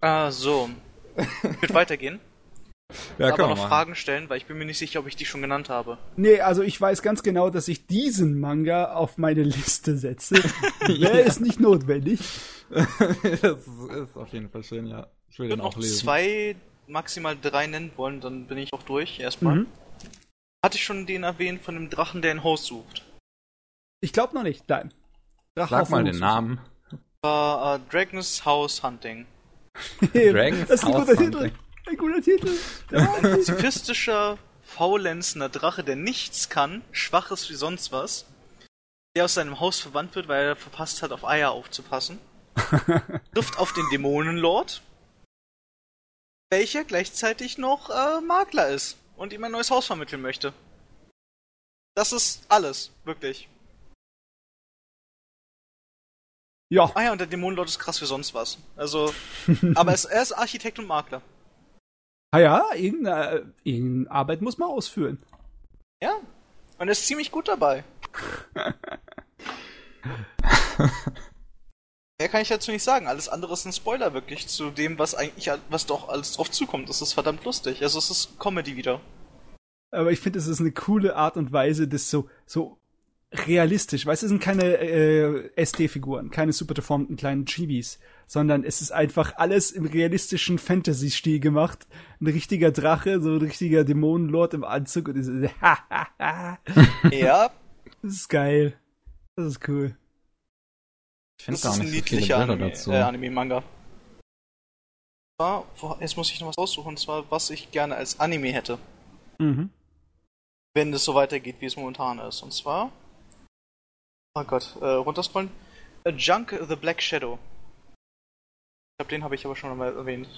Ah, so. Wird weitergehen. Ja, aber kann noch man machen. Fragen stellen, weil ich bin mir nicht sicher, ob ich die schon genannt habe. Nee, also ich weiß ganz genau, dass ich diesen Manga auf meine Liste setze. Wäre es nicht notwendig. das ist auf jeden Fall schön, ja. Ich will Ich würde den auch noch lesen. zwei, maximal drei nennen wollen, dann bin ich auch durch erstmal. Mhm. Hatte ich schon den erwähnt von dem Drachen, der ein Haus sucht? Ich glaube noch nicht. Nein. Drache Sag mal den Namen. War äh, Dragon's House Hunting. Dragons das ist ein guter Titel. Ein guter Titel. Ja. Ein pazifistischer, faulenzender Drache, der nichts kann, schwach ist wie sonst was, der aus seinem Haus verbannt wird, weil er verpasst hat, auf Eier aufzupassen, trifft auf den Dämonenlord, welcher gleichzeitig noch äh, Makler ist und ihm ein neues Haus vermitteln möchte. Das ist alles, wirklich. Ja. Ah ja, und der Dämonenlord ist krass wie sonst was. Also, aber es, er ist Architekt und Makler. Ah ja, irgendeine, irgendeine Arbeit muss man ausführen. Ja. Und er ist ziemlich gut dabei. Mehr kann ich dazu nicht sagen. Alles andere ist ein Spoiler wirklich zu dem, was eigentlich, was doch alles drauf zukommt. Das ist verdammt lustig. Also es ist Comedy wieder. Aber ich finde, es ist eine coole Art und Weise, das so, so realistisch. Weißt du, es sind keine äh, SD-Figuren, keine super deformten kleinen Chibis, sondern es ist einfach alles im realistischen Fantasy-Stil gemacht. Ein richtiger Drache, so ein richtiger Dämonenlord im Anzug und ist, Ja, das ist geil. Das ist cool. Ich finde das gar ist ein nicht so viele niedlicher Bilder Anime, dazu. äh, Anime-Manga. Zwar- wo- Jetzt muss ich noch was aussuchen, und zwar, was ich gerne als Anime hätte, Mhm. wenn es so weitergeht, wie es momentan ist. Und zwar, oh Gott, äh, runterscrollen, A Junk the Black Shadow. Ich glaube, den habe ich aber schon mal erwähnt.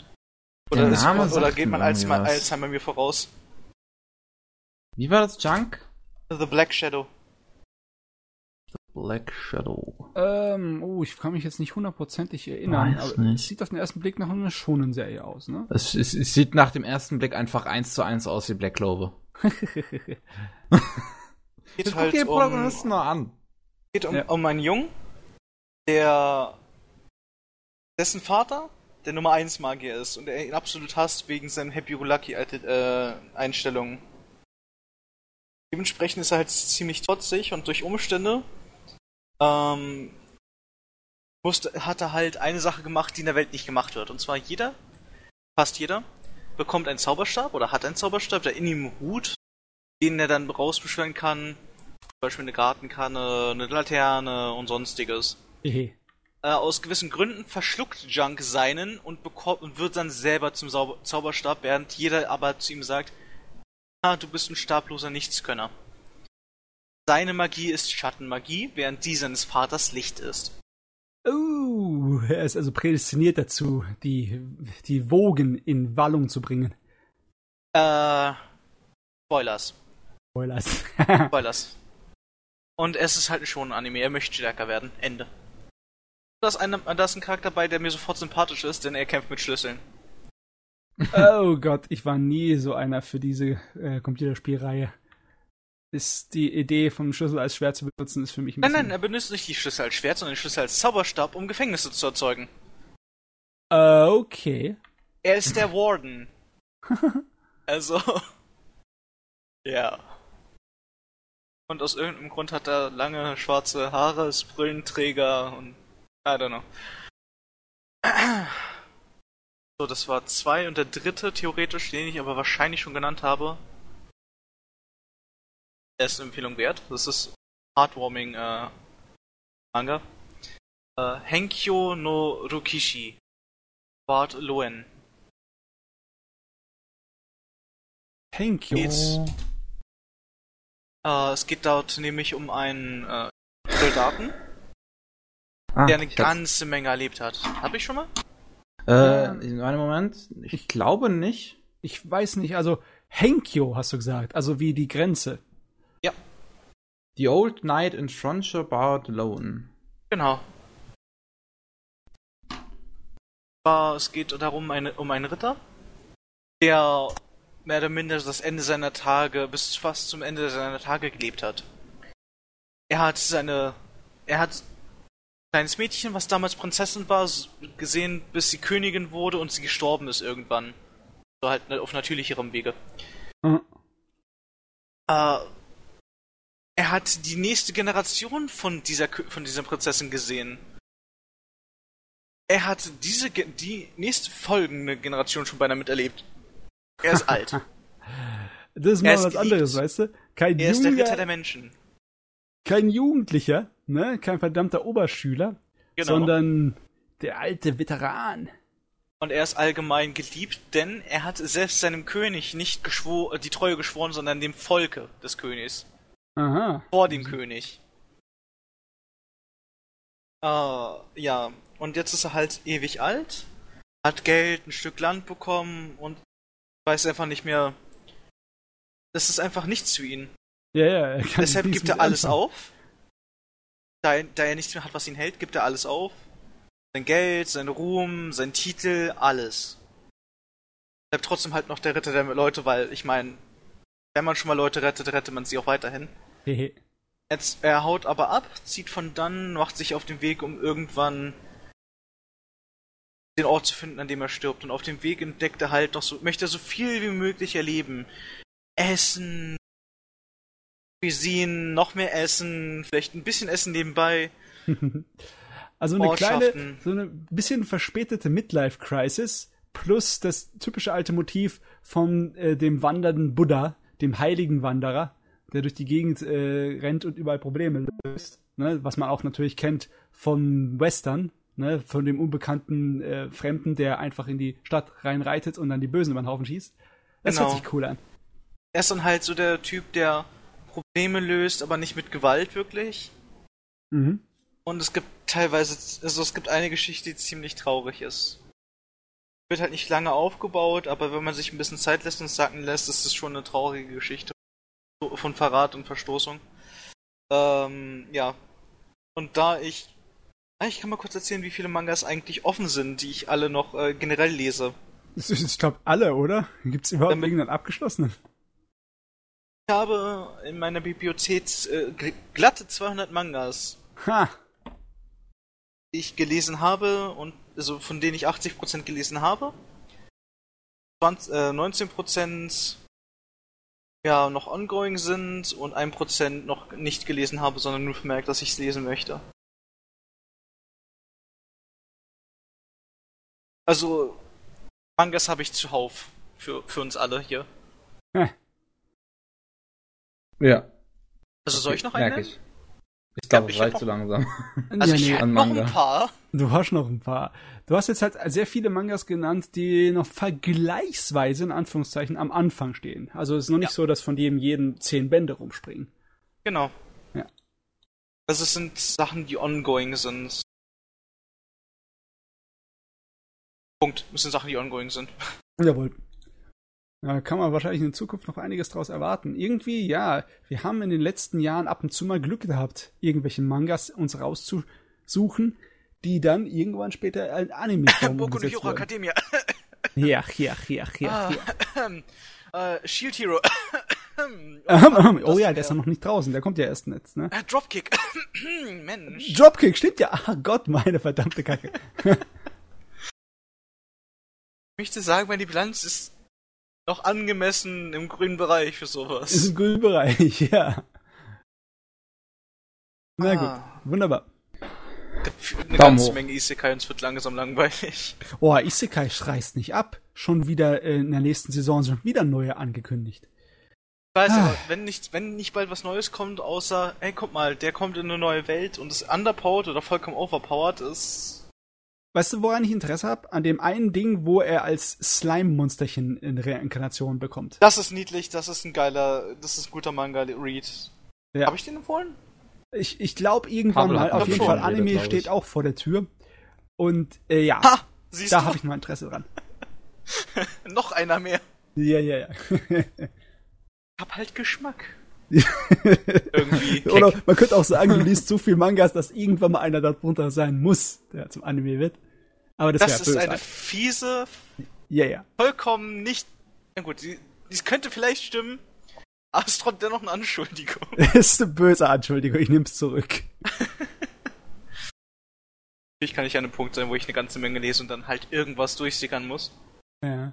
Der Oder, ist, oder geht man Alzheimer. Alzheimer mir voraus? Wie war das? Junk? The Black Shadow. Black Shadow. Ähm, oh, ich kann mich jetzt nicht hundertprozentig erinnern, Weiß aber nicht. es sieht auf den ersten Blick nach einer schonen Serie aus, ne? Es, es, es sieht nach dem ersten Blick einfach eins zu eins aus wie Black Clover. Geht Jetzt guck halt dir den um, Protagonisten noch an. Geht um, Ja. um einen Jungen, der dessen Vater der Nummer 1 Magier ist und er ihn absolut hasst wegen seinen Happy Go Lucky äh, Einstellungen. Dementsprechend ist er halt ziemlich trotzig und durch Umstände ähm, musste, hat er halt eine Sache gemacht, die in der Welt nicht gemacht wird. Und zwar jeder, fast jeder, bekommt einen Zauberstab oder hat einen Zauberstab, der in ihm ruht, den er dann rausbeschwören kann. Zum Beispiel eine Gartenkanne, eine Laterne und sonstiges. Äh, aus gewissen Gründen verschluckt Junk seinen und, bekommt, und wird dann selber zum Zauber Zauberstab, während jeder aber zu ihm sagt, ah, du bist ein stabloser Nichtskönner. Seine Magie ist Schattenmagie, während die seines Vaters Licht ist. Oh, er ist also prädestiniert dazu, die, die Wogen in Wallung zu bringen. Äh, Spoilers. Spoilers. Spoilers. Und es ist halt schon ein Anime, er möchte stärker werden. Ende. Da ist, eine, da ist ein Charakter bei, der mir sofort sympathisch ist, denn er kämpft mit Schlüsseln. oh Gott, ich war nie so einer für diese äh, Computerspielreihe. Ist die Idee vom Schlüssel als Schwert zu benutzen, ist für mich ein Nein, bisschen... nein, er benutzt nicht die Schlüssel als Schwert, sondern die Schlüssel als Zauberstab, um Gefängnisse zu erzeugen. Äh, okay. Er ist der Warden. also. ja. Und aus irgendeinem Grund hat er lange schwarze Haare, ist Brillenträger und. I don't know. So, das war zwei und der dritte theoretisch, den ich aber wahrscheinlich schon genannt habe. Er ist eine Empfehlung wert. Das ist Heartwarming äh, Manga. Äh, Henkyo no Rukishi. Bart Loen. Thank you. Äh, es geht dort nämlich um einen äh, Soldaten, Ah, der eine ich hab's- ganze Menge erlebt hat. Hab ich schon mal? Äh, in einem Moment. Ich glaube nicht. Ich weiß nicht, also Henkyo hast du gesagt, also wie die Grenze. The Old Knight in Frontier Bard Alone. Genau. War- Es geht darum, eine, um einen Ritter, der mehr oder minder das Ende seiner Tage, bis fast zum Ende seiner Tage gelebt hat. Er hat seine, er hat ein kleines Mädchen, was damals Prinzessin war, gesehen, bis sie Königin wurde und sie gestorben ist irgendwann. So halt auf natürlicherem Wege. Mhm. Äh, er hat die nächste Generation von dieser, von dieser Prinzessin gesehen. Er hat diese, die nächste folgende Generation schon beinahe miterlebt. Er ist alt. Das ist mal ist was geliebt. anderes, weißt du? Kein, Er ist der Ritter der Menschen. kein Jugendlicher, ne? Kein verdammter Oberschüler, Genau. sondern der alte Veteran. Und er ist allgemein geliebt, denn er hat selbst seinem König nicht die Treue geschworen, sondern dem Volke des Königs. Aha. Vor dem König. Äh, ja. Und jetzt ist er halt ewig alt, hat Geld, ein Stück Land bekommen und weiß einfach nicht mehr. Das ist einfach nichts für ihn. Ja, ja. Er kann Deshalb gibt er alles anfangen. auf. Da, er- da er nichts mehr hat, was ihn hält, gibt er alles auf. Sein Geld, sein Ruhm, sein Titel, alles. Bleibt trotzdem halt noch der Ritter der Leute, weil ich meine, wenn man schon mal Leute rettet, rettet man sie auch weiterhin. Jetzt, er haut aber ab, zieht von dann, macht sich auf den Weg, um irgendwann den Ort zu finden, an dem er stirbt. Und auf dem Weg entdeckt er halt noch so, möchte er so viel wie möglich erleben. Essen, Cuisine, noch mehr Essen, vielleicht ein bisschen Essen nebenbei. Also eine kleine, so eine bisschen verspätete Midlife-Crisis plus das typische alte Motiv von äh, dem wandernden Buddha, dem heiligen Wanderer, der durch die Gegend äh, rennt und überall Probleme löst. Ne? Was man auch natürlich kennt von Western, ne? von dem unbekannten äh, Fremden, der einfach in die Stadt reinreitet und dann die Bösen über den Haufen schießt. Das Genau. hört sich cool an. Er ist dann halt so der Typ, der Probleme löst, aber nicht mit Gewalt wirklich. Mhm. Und es gibt teilweise, also es gibt eine Geschichte, die ziemlich traurig ist. Wird halt nicht lange aufgebaut, aber wenn man sich ein bisschen Zeit lässt und es sacken lässt, ist es schon eine traurige Geschichte von Verrat und Verstoßung. Ähm, ja. Und da ich. Ah, Ich kann mal kurz erzählen, wie viele Mangas eigentlich offen sind, die ich alle noch äh, generell lese. Ich glaube, alle, oder? Gibt es überhaupt Damit- irgendeinen abgeschlossenen? Ich habe in meiner Bibliothek äh, glatte 200 Mangas, Ha! die ich gelesen habe und also von denen ich 80% gelesen habe. 20, äh, 19% ja noch ongoing sind und 1% noch nicht gelesen habe, sondern nur vermerkt, dass ich es lesen möchte. Also Mangas habe ich zuhauf für, für uns alle hier. Ja. Also soll ich noch einen? ich. Ich glaube, Ich es reicht zu langsam. Also Ja, ich nee, habe noch ein paar. Du hast noch ein paar. Du hast jetzt halt sehr viele Mangas genannt, die noch vergleichsweise in Anführungszeichen am Anfang stehen. Also es ist noch nicht Ja. so, dass von jedem jeden zehn Bände rumspringen. Genau. Ja. Also es sind Sachen, die ongoing sind. Punkt. Es sind Sachen, die ongoing sind. Jawohl. Da kann man wahrscheinlich in Zukunft noch einiges draus erwarten. Irgendwie, ja, wir haben in den letzten Jahren ab und zu mal Glück gehabt, irgendwelche Mangas uns rauszusuchen, die dann irgendwann später ein Anime Boku no Hero. Academia. Ja, ja, ja, ja, Ah, äh, Shield Hero. ja. Oh ja, Das- der ist ja noch nicht draußen, der kommt ja erst jetzt, ne? Äh, Dropkick. Mensch. Dropkick, stimmt ja. Ach Gott, meine verdammte Kacke. Ich möchte sagen, meine Bilanz ist noch angemessen im grünen Bereich für sowas. Ist im grünen Bereich, ja. Na Ah. gut, wunderbar. Eine Daumen ganze hoch. Menge Isekai und es wird langsam langweilig. Oh, Isekai reißt nicht ab. Schon wieder äh, in der nächsten Saison sind wieder neue angekündigt. Ich weiß Ah. aber, wenn nicht, wenn nicht bald was Neues kommt, außer, ey, guck mal, der kommt in eine neue Welt und ist underpowered oder vollkommen overpowered, ist. Weißt du, woran ich Interesse habe? An dem einen Ding, wo er als Slime-Monsterchen in Reinkarnation bekommt. Das ist niedlich, das ist ein geiler, das ist ein guter Manga-Read. Ja. Habe ich den empfohlen? Ich, ich glaube irgendwann Pavel mal, auf jeden Fall, Anime ich. steht auch vor der Tür. Und äh, ja, Ha! Da habe ich mal Interesse dran. Noch einer mehr. Ja, ja, ja. Ich hab halt Geschmack. Irgendwie. Oder man könnte auch sagen, du liest so viel Mangas, dass irgendwann mal einer darunter sein muss, der zum Anime wird. Aber das, Das ist eine fiese, Ja, ja. vollkommen nicht. Na gut, die, dies könnte vielleicht stimmen, aber es ist trotzdem dennoch eine Anschuldigung. Das ist eine böse Anschuldigung, ich nehm's zurück. Natürlich kann ich an einem Punkt sein, wo ich eine ganze Menge lese und dann halt irgendwas durchsickern muss. Ja.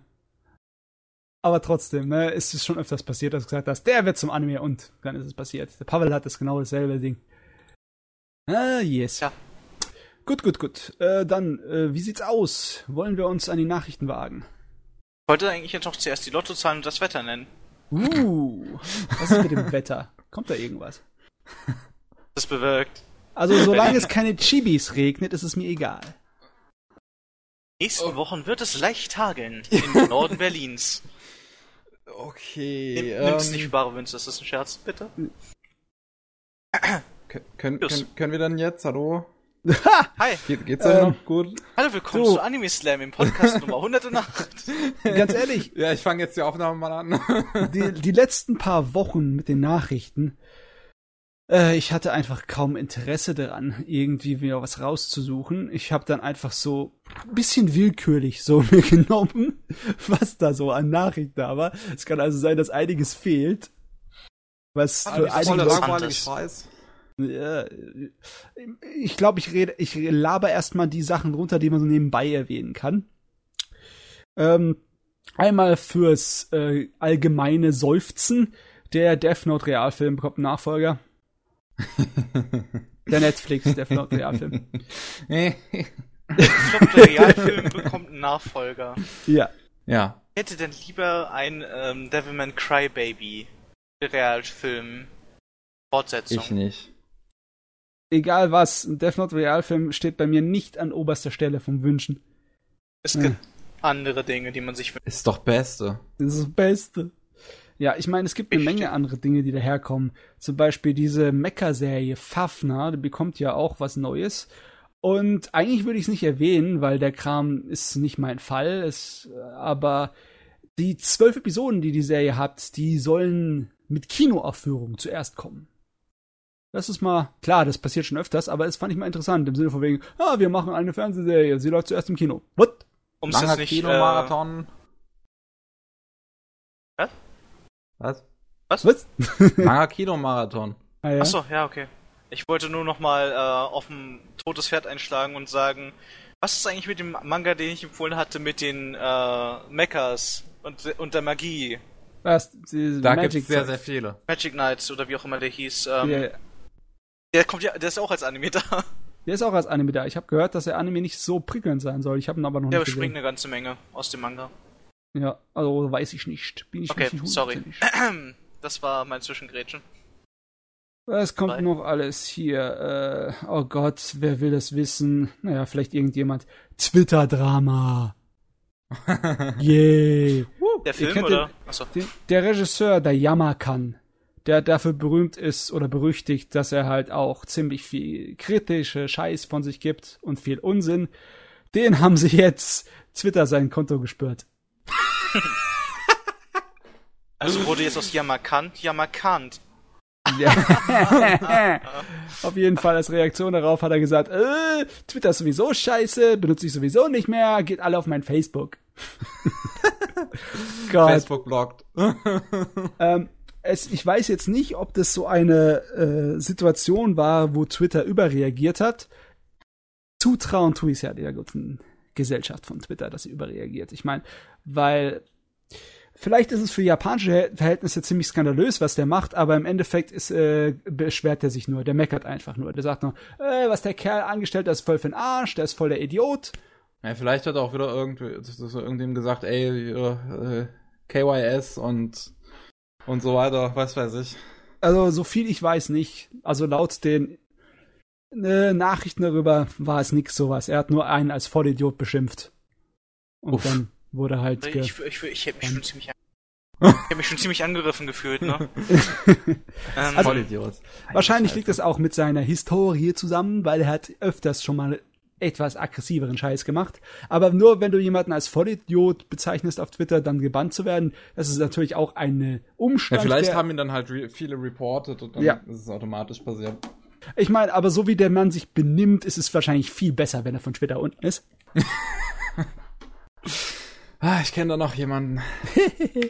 Aber trotzdem, ne, es ist schon öfters passiert, dass du gesagt hast, der wird zum Anime und dann ist es passiert. Der Pavel hat das genau dasselbe Ding. Ah, yes. Ja. Gut, gut, gut. Äh, dann, äh, wie sieht's aus? Wollen wir uns an die Nachrichten wagen? Ich wollte eigentlich jetzt noch zuerst die Lottozahlen und das Wetter nennen. Uh, was ist mit dem Wetter? Kommt da irgendwas? Das bewirkt. Also, solange es keine Chibis regnet, ist es mir egal. Nächsten Wochen wird es leicht hageln im Norden Berlins. Okay. Nimm, nimm's ähm, nicht für bare Münze, ist das ein Scherz, bitte? Kö- Können, können, können wir dann jetzt? Hallo? Hi, Geht, geht's denn Ähm, noch gut? hallo, willkommen So. zu Anime Slam im Podcast Nummer 108. Ganz ehrlich, Ja, ich fange jetzt die Aufnahme mal an. die, die letzten paar Wochen mit den Nachrichten, äh, ich hatte einfach kaum Interesse daran, irgendwie wieder was rauszusuchen. Ich habe dann einfach so ein bisschen willkürlich so mir genommen, was da so an Nachrichten da war. Es kann also sein, dass einiges fehlt. Was für einige Langweilig. Ja, ich glaube, ich rede, ich laber erstmal die Sachen runter, die man so nebenbei erwähnen kann. Ähm, einmal fürs äh, allgemeine Seufzen. Der Death Note Realfilm bekommt einen Nachfolger. Der Netflix Death Note Realfilm. Ich glaube, der Realfilm bekommt einen Nachfolger. Ja. ja. Ich hätte denn lieber ein ähm, Devilman Crybaby Realfilm Fortsetzung. Ich nicht. Egal was, ein Death Note Realfilm steht bei mir nicht an oberster Stelle vom Wünschen. Es gibt andere Dinge, die man sich wünscht. Ist doch Beste. Das ist das Beste. Ja, ich meine, es gibt eine. Menge andere Dinge, die daherkommen. Zum Beispiel diese Mecha-Serie Fafner, die bekommt ja auch was Neues. Und eigentlich würde ich es nicht erwähnen, weil der Kram ist nicht mein Fall. Es, aber die zwölf Episoden, die die Serie hat, die sollen mit Kinoaufführung zuerst kommen. Das ist mal, klar, das passiert schon öfters, aber es fand ich mal interessant, im Sinne von wegen, ah, wir machen eine Fernsehserie, sie läuft zuerst im Kino. What? Um es Langer nicht. Äh, Kinomarathon. Was? Was? was? Was? Langer Kinomarathon. Ah, ja? Achso, ja, okay. Ich wollte nur nochmal äh, auf ein totes Pferd einschlagen und sagen, was ist eigentlich mit dem Manga, den ich empfohlen hatte, mit den äh, Mechas und, und der Magie? Was? Die Da gibt es sehr, sehr viele. Magic Knights oder wie auch immer der hieß. Ähm, Der, Der kommt ja, der ist auch als Anime da. der ist auch als Anime da. Ich habe gehört, dass der Anime nicht so prickelnd sein soll. Ich habe ihn aber noch Der nicht überspringt gesehen. eine ganze Menge aus dem Manga. Ja, also weiß ich nicht. Bin ich Okay, nicht sorry. Das war mein Zwischengrätschen. Was kommt Drei. noch alles hier? Äh, oh Gott, wer will das wissen? Naja, vielleicht irgendjemand. Twitter-Drama. Yay. Der Film oder? Achso. Den, der Regisseur, der Yamakan, der dafür berühmt ist oder berüchtigt, dass er halt auch ziemlich viel kritische Scheiß von sich gibt und viel Unsinn, den haben sie jetzt Twitter sein Konto gespürt. Also wurde jetzt aus Yamakant Yamakant. Ja. Auf jeden Fall als Reaktion darauf hat er gesagt, äh, Twitter ist sowieso scheiße, benutze ich sowieso nicht mehr, geht alle auf mein Facebook. Facebook blockt. Ähm, es, ich weiß jetzt nicht, ob das so eine äh, Situation war, wo Twitter überreagiert hat. Zutrauen tue ich ja der guten Gesellschaft von Twitter, dass sie überreagiert. Ich meine, weil vielleicht ist es für japanische Verhältnisse ziemlich skandalös, was der macht, aber im Endeffekt ist, äh, beschwert er sich nur, der meckert einfach nur. Der sagt nur, äh, was der Kerl angestellt hat, ist voll für den Arsch, der ist voll der Idiot. Ja, vielleicht hat auch wieder so irgendjemand gesagt, ey, äh, KYS und, und so weiter, was weiß ich. Also, so viel ich weiß nicht. Also laut den äh, Nachrichten darüber war es nix sowas. Er hat nur einen als Vollidiot beschimpft. Und Uff. dann wurde halt. Ich, ich, ich hätte mich schon ziemlich ich hab mich schon ziemlich angegriffen gefühlt, ne? ähm, Also- Vollidiot. Wahrscheinlich liegt das auch mit seiner Historie zusammen, weil er hat öfters schon mal etwas aggressiveren Scheiß gemacht. Aber nur wenn du jemanden als Vollidiot bezeichnest auf Twitter, dann gebannt zu werden, das ist natürlich auch eine Ja, Umstand. vielleicht haben ihn dann halt re viele reported und dann Ja. ist es automatisch passiert. ich meine, aber so wie der Mann sich benimmt, ist es wahrscheinlich viel besser, wenn er von Twitter unten ist. Ah, ich kenne da noch jemanden.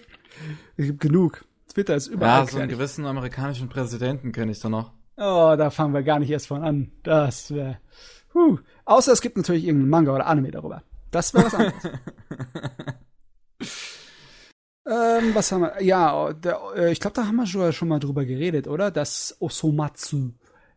Es gibt genug. Twitter ist Ja, überall so einen gewissen amerikanischen Präsidenten kenne ich da noch. Oh, da fangen wir gar nicht erst von an. Das wäre. Huh. Außer es gibt natürlich irgendeinen Manga oder Anime darüber. Das wäre was anderes. ähm, was haben wir? Ja, der, äh, ich glaube, da haben wir schon, mal drüber geredet, oder? Dass Osomatsu,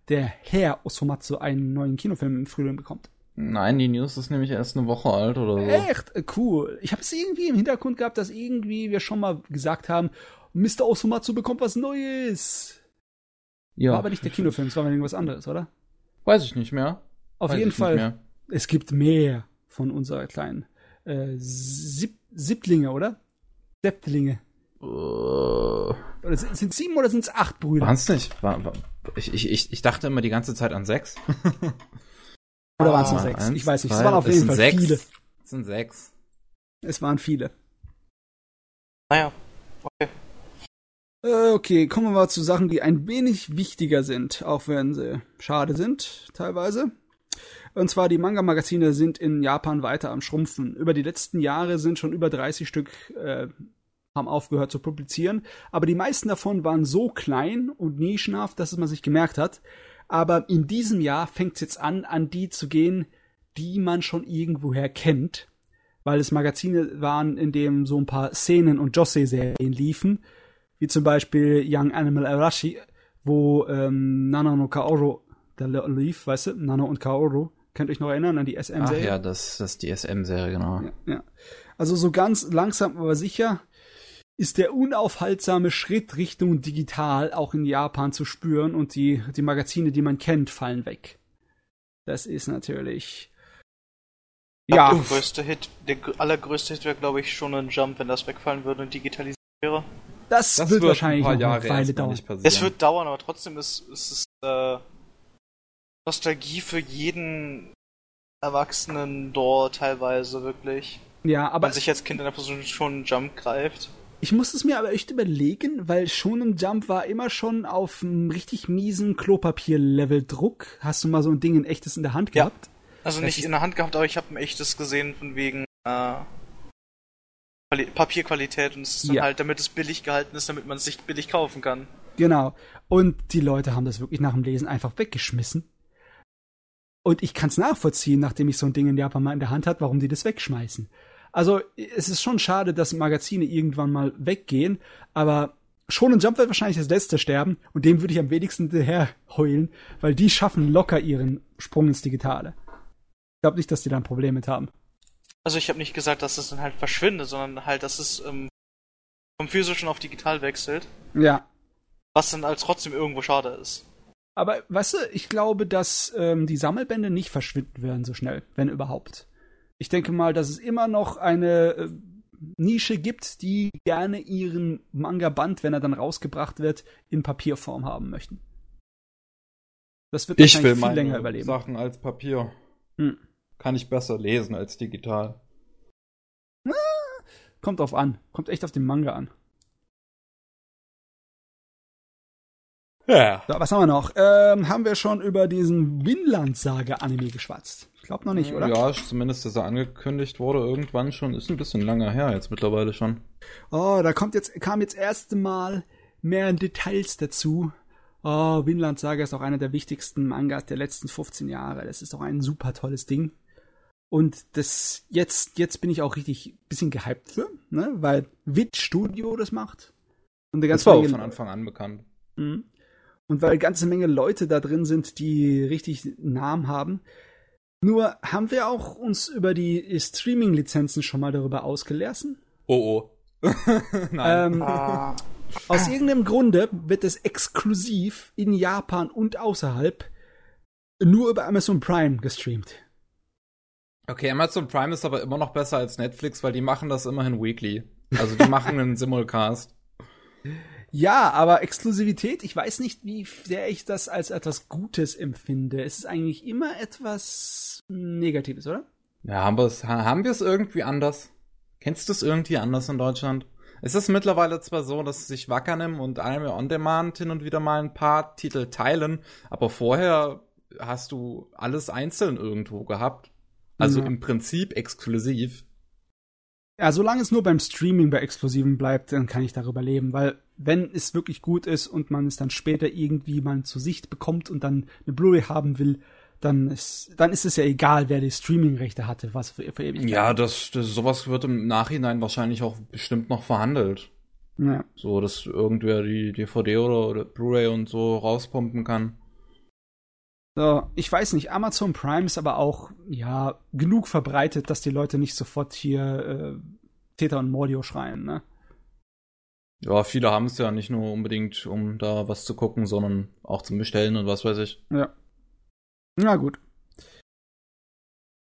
der Herr Osomatsu, einen neuen Kinofilm im Frühling bekommt. Nein, die News ist nämlich erst eine Woche alt oder so. Echt Äh, cool. Ich habe es irgendwie im Hintergrund gehabt, dass irgendwie wir schon mal gesagt haben, Mr. Osomatsu bekommt was Neues. Ja, War aber nicht der Kinofilm, es war irgendwas anderes, oder? weiß ich nicht mehr. Auf Weiß jeden Fall. es gibt mehr von unserer kleinen äh, Sieb Sieblinge, oder? Septlinge. Äh, Oder sind, sind sieben oder sind es acht Brüder? waren's nicht? War, war, ich, ich, ich, dachte immer die ganze Zeit an sechs. Oder waren es nur Ah, sechs? eins, ich weiß nicht. Es zwei, waren auf es jeden Fall sechs. viele. Es sind sechs. Es waren viele. naja, okay. Äh, okay, kommen wir mal zu Sachen, die ein wenig wichtiger sind, auch wenn sie schade sind, teilweise. Und zwar die Manga-Magazine sind in Japan weiter am Schrumpfen. Über die letzten Jahre sind schon über 30 Stück äh, haben aufgehört zu publizieren, aber die meisten davon waren so klein und nischenhaft, dass es man sich gemerkt hat. Aber in diesem Jahr fängt es jetzt an, an die zu gehen, die man schon irgendwoher kennt, weil es Magazine waren, in denen so ein paar Szenen und Josei-Serien liefen, wie zum Beispiel Young Animal Arashi, wo ähm, Nana no Kaoru da lief, weißt du, Nana und Kaoru. Könnt ihr euch noch erinnern an die Ach SM-Serie? ja, das, das ist die SM-Serie, genau. Ja, ja. Also so ganz langsam, aber sicher ist der unaufhaltsame Schritt Richtung digital auch in Japan zu spüren und die, die Magazine, die man kennt, fallen weg. Das ist natürlich. Ja, Der größte Hit, der gr- allergrößte Hit wäre, glaube ich, schon ein Jump, wenn das wegfallen würde und digitalisiert wäre. das, Das wird, wird wahrscheinlich ein paar noch Jahre eine Weile dauern. nicht passieren. Es wird dauern, aber trotzdem ist, ist es äh, Nostalgie für jeden erwachsenen Door teilweise wirklich. Ja, aber Man sich als Kind in der Position schon einen Jump greift. ich muss es mir aber echt überlegen, weil Shonen Jump war immer schon auf einem richtig miesen Klopapier-Level Druck. Hast du mal so ein Ding in echtes in der Hand Ja. gehabt? Also Das nicht in der Hand gehabt, aber ich habe ein echtes gesehen von wegen äh, Quali Papierqualität und es ist dann Ja. halt, damit es billig gehalten ist, damit man es sich billig kaufen kann. Genau. Und die Leute haben das wirklich nach dem Lesen einfach weggeschmissen. Und ich kann es nachvollziehen, nachdem ich so ein Ding in Japan mal in der Hand hat, warum die das wegschmeißen. Also es ist schon schade, dass Magazine irgendwann mal weggehen, aber Shonen Jump wird wahrscheinlich das letzte sterben und dem würde ich am wenigsten hinterher heulen, weil die schaffen locker ihren Sprung ins Digitale. Ich glaube nicht, dass die da ein Problem mit haben. Also ich habe nicht gesagt, dass es dann halt verschwindet, sondern halt, dass es ähm, vom physischen auf digital wechselt, Ja, was dann als trotzdem irgendwo schade ist. Aber weißt du, ich glaube, dass ähm, die Sammelbände nicht verschwinden werden so schnell, wenn überhaupt. Ich denke mal, dass es immer noch eine äh, Nische gibt, die gerne ihren Manga-Band, wenn er dann rausgebracht wird, in Papierform haben möchten. Das wird Ich will viel länger meine überleben. Sachen als Papier. Hm. Kann ich besser lesen als digital. Kommt drauf an. Kommt echt auf den Manga an. Ja. So, was haben wir noch? Ähm, haben wir schon über diesen Winland-Saga-Anime geschwatzt? Ich glaube noch nicht, oder? Ja, zumindest, dass er angekündigt wurde irgendwann schon. Ist ein bisschen lange her jetzt mittlerweile schon. Oh, da kommt jetzt, kam jetzt erste Mal mehr Details dazu. Oh, Vinland Saga ist auch einer der wichtigsten Mangas der letzten 15 Jahre. Das ist auch ein super tolles Ding. Und das, jetzt, jetzt bin ich auch richtig bisschen gehypt für, ne, weil Wit Studio das macht. Und Das ganze war auch von Anfang an bekannt. Mhm. Und weil eine ganze Menge Leute da drin sind, die richtig Namen haben. Nur haben wir auch uns über die Streaming-Lizenzen schon mal darüber ausgelassen. Oh oh. Nein. Ähm, Ah, aus irgendeinem Grunde wird es exklusiv in Japan und außerhalb nur über Amazon Prime gestreamt. Okay, Amazon Prime ist aber immer noch besser als Netflix, weil die machen das immerhin weekly. Also die machen einen Simulcast. Ja, aber Exklusivität, ich weiß nicht, wie sehr ich das als etwas Gutes empfinde. Es ist eigentlich immer etwas Negatives, oder? Ja, haben wir es haben irgendwie anders? Kennst du es irgendwie anders in Deutschland? Es ist mittlerweile zwar so, dass sich Wakanim und Anime On Demand hin und wieder mal ein paar Titel teilen, aber vorher hast du alles einzeln irgendwo gehabt. Also Ja. im Prinzip exklusiv. Ja, solange es nur beim Streaming bei Exklusiven bleibt, dann kann ich darüber leben, weil wenn es wirklich gut ist und man es dann später irgendwie mal zur Sicht bekommt und dann eine Blu-ray haben will, dann ist, dann ist es ja egal, wer die Streaming-Rechte hatte, was für, für ewig. Ja, das, das sowas wird im Nachhinein wahrscheinlich auch bestimmt noch verhandelt. ja. So, dass irgendwer die DVD oder, oder Blu-ray und so rauspumpen kann. So, ich weiß nicht, Amazon Prime ist aber auch, ja, genug verbreitet, dass die Leute nicht sofort hier äh, Täter und Mordio schreien, ne? Ja, viele haben es ja nicht nur unbedingt, um da was zu gucken, sondern auch zum Bestellen und was weiß ich. Ja. Na gut.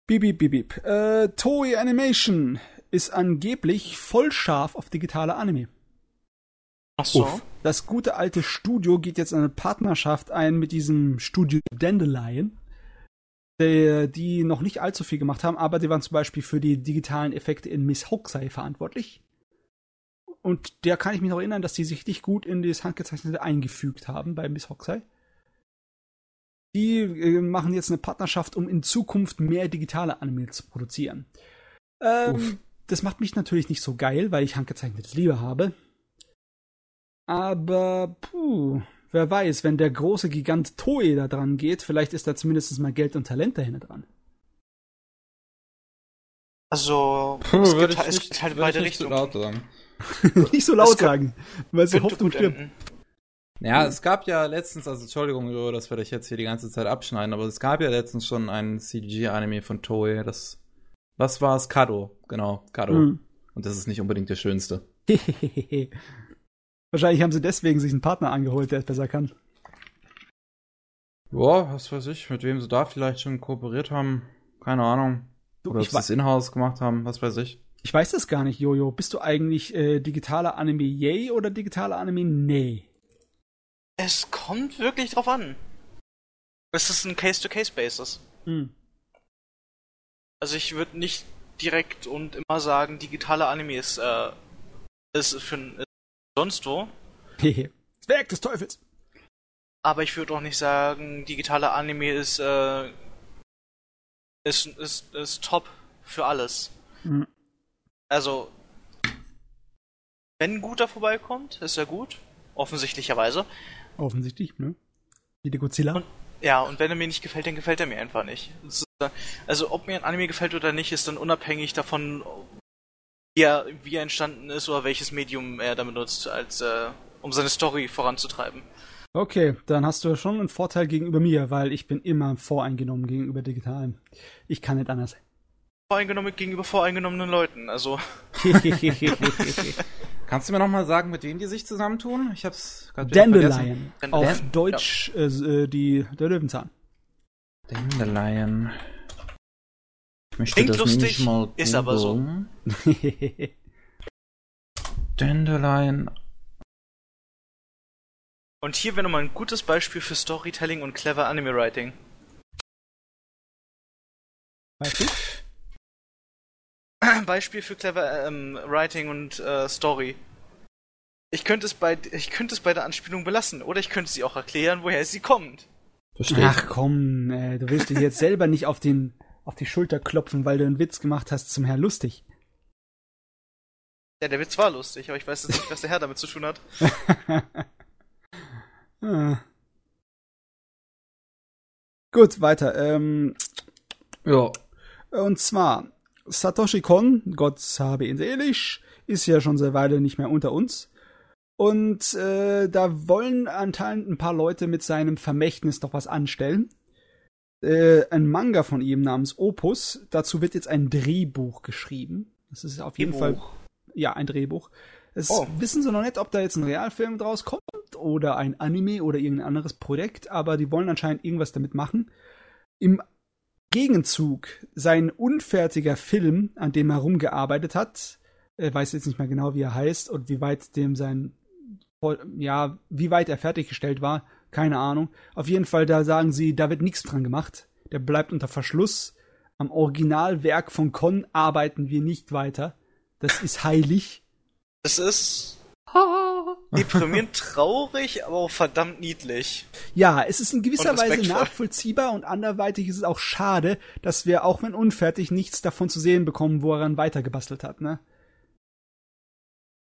Bip, bip, bip, bip. Äh, Toei Animation ist angeblich voll scharf auf digitale Anime. ach so. Uff. Das gute alte Studio geht jetzt eine Partnerschaft ein mit diesem Studio Dandelion, der, die noch nicht allzu viel gemacht haben, aber die waren zum Beispiel für die digitalen Effekte in Miss Hokusai verantwortlich. Und der kann ich mich noch erinnern, dass die sich richtig gut in das Handgezeichnete eingefügt haben bei Miss Hokusai. Die äh, machen jetzt eine Partnerschaft, um in Zukunft mehr digitale Anime zu produzieren. Ähm, das macht mich natürlich nicht so geil, weil ich handgezeichnetes lieber habe. Aber, puh, wer weiß, wenn der große Gigant Toei da dran geht, vielleicht ist da zumindest mal Geld und Talent dahinter dran. Also, Puh, es, geht, ich halt- es nicht, geht halt beide Richtungen. nicht so laut sagen, weil sie hofft und stirbt. Ja, es gab ja letztens, also Entschuldigung, Jo, das werde ich jetzt hier die ganze Zeit abschneiden, aber es gab ja letztens schon ein CG-Anime von Toei, das, was war es? Kado, genau, Kado. Hm. Und das ist nicht unbedingt der schönste. Wahrscheinlich haben sie deswegen sich einen Partner angeholt, der es besser kann. Ja, was weiß ich, mit wem sie da vielleicht schon kooperiert haben, keine Ahnung. Oder ob sie wei- in-house gemacht haben, was weiß ich. Ich weiß das gar nicht, Jojo. Bist du eigentlich äh, digitaler Anime yay oder digitaler Anime nee? Es kommt wirklich drauf an. Es ist ein Case-to-Case-Basis. Hm. Also ich würde nicht direkt und immer sagen, digitale Anime ist, äh, ist für ist sonst wo. das Werk des Teufels. Aber ich würde auch nicht sagen, digitale Anime ist, äh, ist, ist, ist top für alles. Mhm. Also, wenn ein guter vorbeikommt, ist er gut. Offensichtlicherweise. Offensichtlich, ne? Wie der Godzilla. Und, ja, und wenn er mir nicht gefällt, dann gefällt er mir einfach nicht. Das ist, also, ob mir ein Anime gefällt oder nicht, ist dann unabhängig davon, wie er, wie er entstanden ist oder welches Medium er damit nutzt, als, äh, um seine Story voranzutreiben. Okay, dann hast du schon einen Vorteil gegenüber mir, weil ich bin immer voreingenommen gegenüber Digitalen. Ich kann nicht anders. Voreingenommen gegenüber voreingenommenen Leuten, also. Kannst du mir nochmal sagen, mit wem die sich zusammentun? Ich hab's gerade. Dandelion. Auf Dan- Deutsch äh, äh, die, der Löwenzahn. Dandelion. Ich möchte Klingt das lustig, nämlich mal ist aber so. Dandelion. Und hier wäre nochmal ein gutes Beispiel für Storytelling und clever Anime Writing. weißt du? Beispiel für clever ähm, Writing und äh, Story. Ich könnte es bei ich könnte es bei der Anspielung belassen oder ich könnte sie auch erklären, woher sie kommt. Verstehe. Ach komm, äh, du willst dir jetzt selber nicht auf den auf die Schulter klopfen, weil du einen Witz gemacht hast zum Herr lustig. Ja, der Witz war lustig, aber ich weiß jetzt nicht, was der Herr damit zu tun hat. Ah. Gut, weiter. Ähm, Ja. und zwar, Satoshi Kon, Gott habe ihn selig, ist ja schon seit Weile nicht mehr unter uns. Und äh, da wollen anscheinend ein paar Leute mit seinem Vermächtnis noch was anstellen. Äh, ein Manga von ihm namens Opus. Dazu wird jetzt ein Drehbuch geschrieben. Das ist auf jeden Fall ja ein Drehbuch. Es Oh. wissen sie noch nicht, ob da jetzt ein Realfilm draus kommt oder ein Anime oder irgendein anderes Projekt, aber die wollen anscheinend irgendwas damit machen. Im Gegenzug sein unfertiger Film, an dem er rumgearbeitet hat, er weiß jetzt nicht mehr genau, wie er heißt und wie weit dem sein, ja, wie weit er fertiggestellt war, keine Ahnung. Auf jeden Fall, da sagen sie, da wird nichts dran gemacht. Der bleibt unter Verschluss. Am Originalwerk von Con arbeiten wir nicht weiter. Das ist heilig. Das ist deprimierend traurig, aber auch verdammt niedlich. Ja, es ist in gewisser Weise nachvollziehbar und anderweitig ist es auch schade, dass wir, auch wenn unfertig, nichts davon zu sehen bekommen, wo er dann weitergebastelt hat, ne?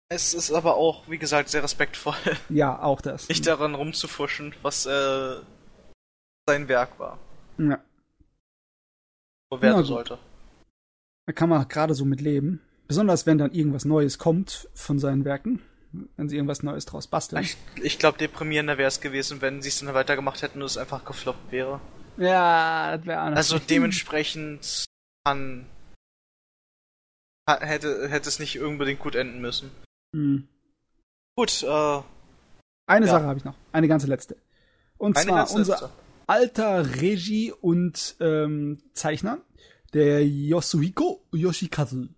Es ist aber auch, wie gesagt, sehr respektvoll, Ja, auch das. nicht daran rumzufuschen, was äh, sein Werk war. ja, Wo werden sollte. da kann man gerade so mit leben. Besonders wenn dann irgendwas Neues kommt von seinen Werken. Wenn sie irgendwas Neues draus basteln. Ich, ich glaube, deprimierender wäre es gewesen, wenn sie es dann weitergemacht hätten und es einfach gefloppt wäre. Ja, das wäre anders. Also dementsprechend kann ha- hätte hätte es nicht unbedingt gut enden müssen. Hm. Gut, äh, Eine Ja. Sache habe ich noch. Eine ganze letzte. Und eine zwar unser letzte. alter Regie und ähm, Zeichner, der Yosuhiko Yoshikazu.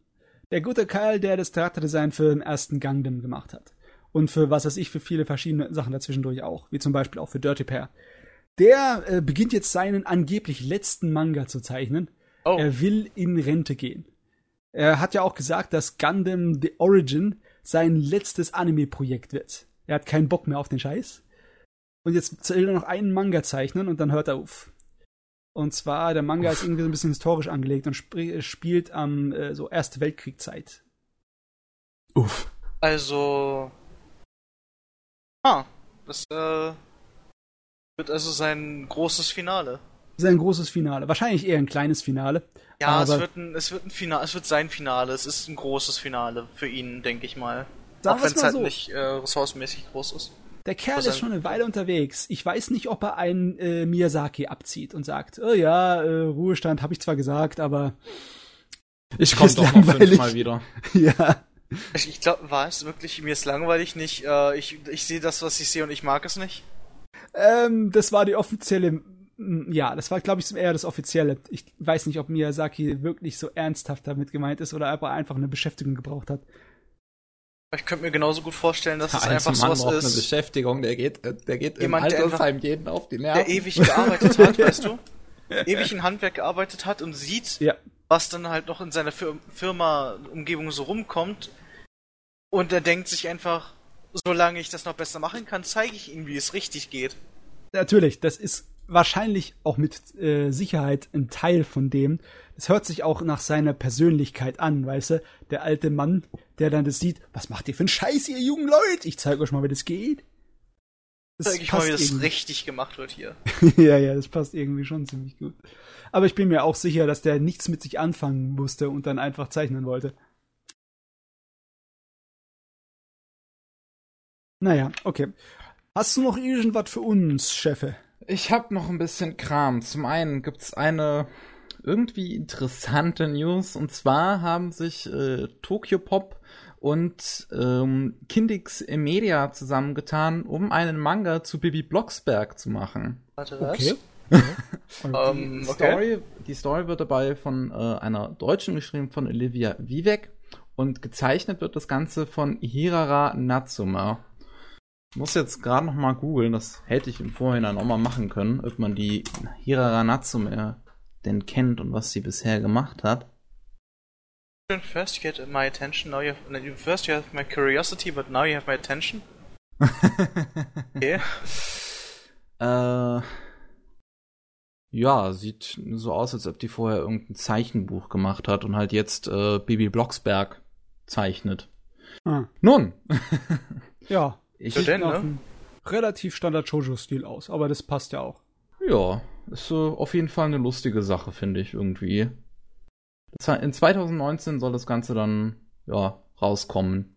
Der gute Kerl, der das Charakterdesign für den ersten Gundam gemacht hat. Und für was weiß ich, für viele verschiedene Sachen dazwischendurch auch. Wie zum Beispiel auch für Dirty Pair. Der äh, beginnt jetzt seinen angeblich letzten Manga zu zeichnen. Oh, Er will in Rente gehen. Er hat ja auch gesagt, dass Gundam The Origin sein letztes Anime-Projekt wird. Er hat keinen Bock mehr auf den Scheiß. Und jetzt will er noch einen Manga zeichnen und dann hört er auf. Und zwar, der Manga ist irgendwie so ein bisschen historisch angelegt und sp spielt am äh, so Erste Weltkrieg-Zeit. Uff. also Ah, das äh, wird also sein großes Finale. Das ist ein großes Finale. Wahrscheinlich eher ein kleines Finale. Ja, es wird ein es wird ein Finale, es wird sein Finale, es ist ein großes Finale für ihn, denke ich mal. Auch wenn es halt so. nicht äh, ressourcenmäßig groß ist. Der Kerl ist schon eine Weile unterwegs. Ich weiß nicht, ob er einen äh, Miyazaki abzieht und sagt, oh ja, äh, Ruhestand habe ich zwar gesagt, aber Ich komme doch noch langweilig. fünfmal wieder. ja. Ich, ich glaube, war es wirklich, mir ist langweilig nicht. Äh, ich ich sehe das, was ich sehe und ich mag es nicht. Ähm, das war die offizielle, ja, das war, glaube ich, eher das offizielle. Ich weiß nicht, ob Miyazaki wirklich so ernsthaft damit gemeint ist oder ob er einfach eine Beschäftigung gebraucht hat. Ich könnte mir genauso gut vorstellen, dass es Der einfach alte Mann sowas braucht eine ist, Beschäftigung, der geht, äh, der geht im Jemand, der Altersheim jeden auf die Nerven. der ewig gearbeitet hat, weißt du? Ewig in Handwerk gearbeitet hat und sieht, Ja. was dann halt noch in seiner Fir Firma-Umgebung so rumkommt. Und er denkt sich einfach, solange ich das noch besser machen kann, zeige ich ihm, wie es richtig geht. Natürlich, das ist wahrscheinlich auch mit äh, Sicherheit ein Teil von dem. Es hört sich auch nach seiner Persönlichkeit an, weißt du? Der alte Mann, der dann das sieht, was macht ihr für einen Scheiß, ihr jungen Leute? Ich zeige euch mal, wie das geht. Das zeig ich mal, wie das irgendwie. richtig gemacht wird hier. ja, ja, das passt irgendwie schon ziemlich gut. Aber ich bin mir auch sicher, dass der nichts mit sich anfangen musste und dann einfach zeichnen wollte. Naja, okay. Hast du noch irgendwas für uns, Chefe? Ich hab noch ein bisschen Kram. Zum einen gibt's eine irgendwie interessante News und zwar haben sich äh, Tokyo Pop und ähm, Kindix Media zusammengetan, um einen Manga zu Bibi Blocksberg zu machen. Warte, was? Okay. die, um, Story, okay. die Story wird dabei von äh, einer Deutschen geschrieben, von Olivia Vivek und gezeichnet wird das Ganze von Hirara Natsume. Ich muss jetzt gerade noch mal googeln, das hätte ich im Vorhinein auch mal machen können, ob man die Hirara Natsume denn kennt und was sie bisher gemacht hat. First you get my attention, now you have, first you have my curiosity, but now you have my attention. okay. Äh, ja, sieht so aus, als ob die vorher irgendein Zeichenbuch gemacht hat und halt jetzt äh, Bibi Blocksberg zeichnet. Ah. Nun. ja, ich so denn, ne? relativ Standard Shoujo-Stil aus, aber das passt ja auch. Ja, ist so auf jeden Fall eine lustige Sache, finde ich irgendwie. In 2019 soll das Ganze dann ja rauskommen.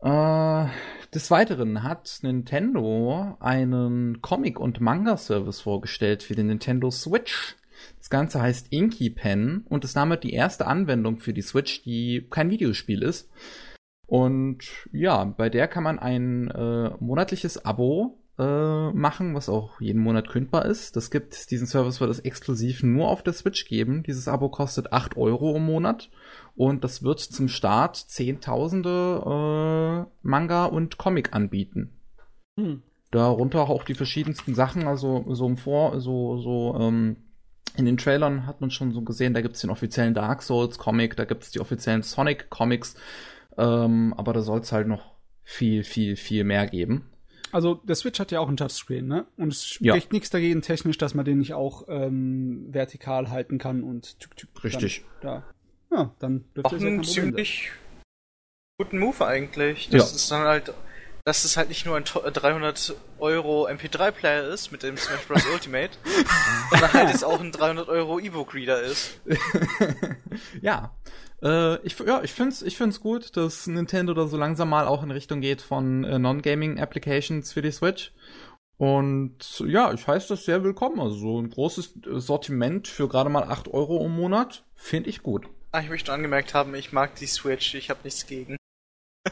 Äh, des Weiteren hat Nintendo einen Comic- und Manga-Service vorgestellt für den Nintendo Switch. Das Ganze heißt Inky Pen und ist damit die erste Anwendung für die Switch, die kein Videospiel ist. Und ja, bei der kann man ein äh, monatliches Abo äh, machen, was auch jeden Monat kündbar ist. Das gibt, diesen Service wird es exklusiv nur auf der Switch geben. Dieses Abo kostet 8 Euro im Monat und das wird zum Start zehntausende äh, Manga und Comic anbieten. Hm. Darunter auch die verschiedensten Sachen, also so im Vor, so, so, ähm, in den Trailern hat man schon so gesehen, da gibt's den offiziellen Dark Souls Comic, da gibt's die offiziellen Sonic Comics, ähm, aber da soll es halt noch viel, viel, viel mehr geben. Also der Switch hat ja auch einen Touchscreen, ne? Und es spricht ja. nichts dagegen technisch, dass man den nicht auch ähm, vertikal halten kann und tück, tück, Richtig. Dann, da. Ja, dann dürfte es ja kein ziemlich guten Move eigentlich. Das ja. ist dann halt, dass es halt nicht nur ein 300 Euro MP3-Player ist mit dem Smash Bros. Ultimate, sondern halt es auch ein 300 Euro E-Book-Reader ist. ja, äh, ich, ja, ich find's, ich find's gut, dass Nintendo da so langsam mal auch in Richtung geht von äh, Non-Gaming Applications für die Switch. Und ja, ich heiße das sehr willkommen. Also so ein großes Sortiment für gerade mal 8 Euro im Monat finde ich gut. Ah, ich möchte angemerkt haben, ich mag die Switch, ich habe nichts gegen.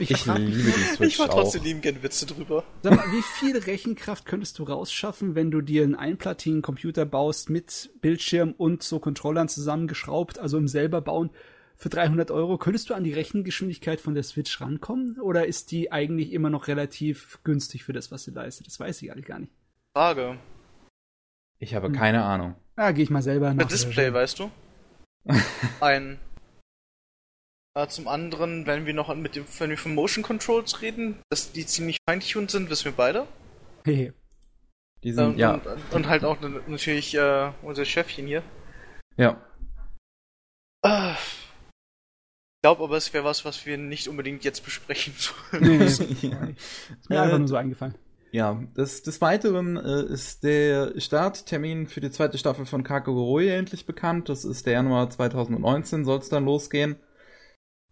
Ich, ich liebe die Switch. Ich war trotzdem lieben gerne Witze drüber. Sag mal, wie viel Rechenkraft könntest du rausschaffen, wenn du dir einen einplattigen Computer baust mit Bildschirm und so Controllern zusammengeschraubt, also im selber bauen? Für 300 Euro, könntest du an die Rechengeschwindigkeit von der Switch rankommen? Oder ist die eigentlich immer noch relativ günstig für das, was sie leistet? Das weiß ich eigentlich gar nicht. Frage. Ich habe hm. keine Ahnung. Ah, gehe ich mal selber nach. Display, weißt du? Ein. Äh, zum anderen, wenn wir noch mit dem, wenn wir von Motion Controls reden, dass die ziemlich feintuned sind, wissen wir beide. Hehe. die sind, ähm, ja. Und, und, halt auch natürlich äh, unser Chefchen hier. Ja. Ah, glaube aber, es wäre was, was wir nicht unbedingt jetzt besprechen sollen. Nee, ist mir einfach nur so eingefallen. Ja, des, des Weiteren äh, ist der Starttermin für die zweite Staffel von Kakegurui endlich bekannt. Das ist der Januar 2019, soll es dann losgehen.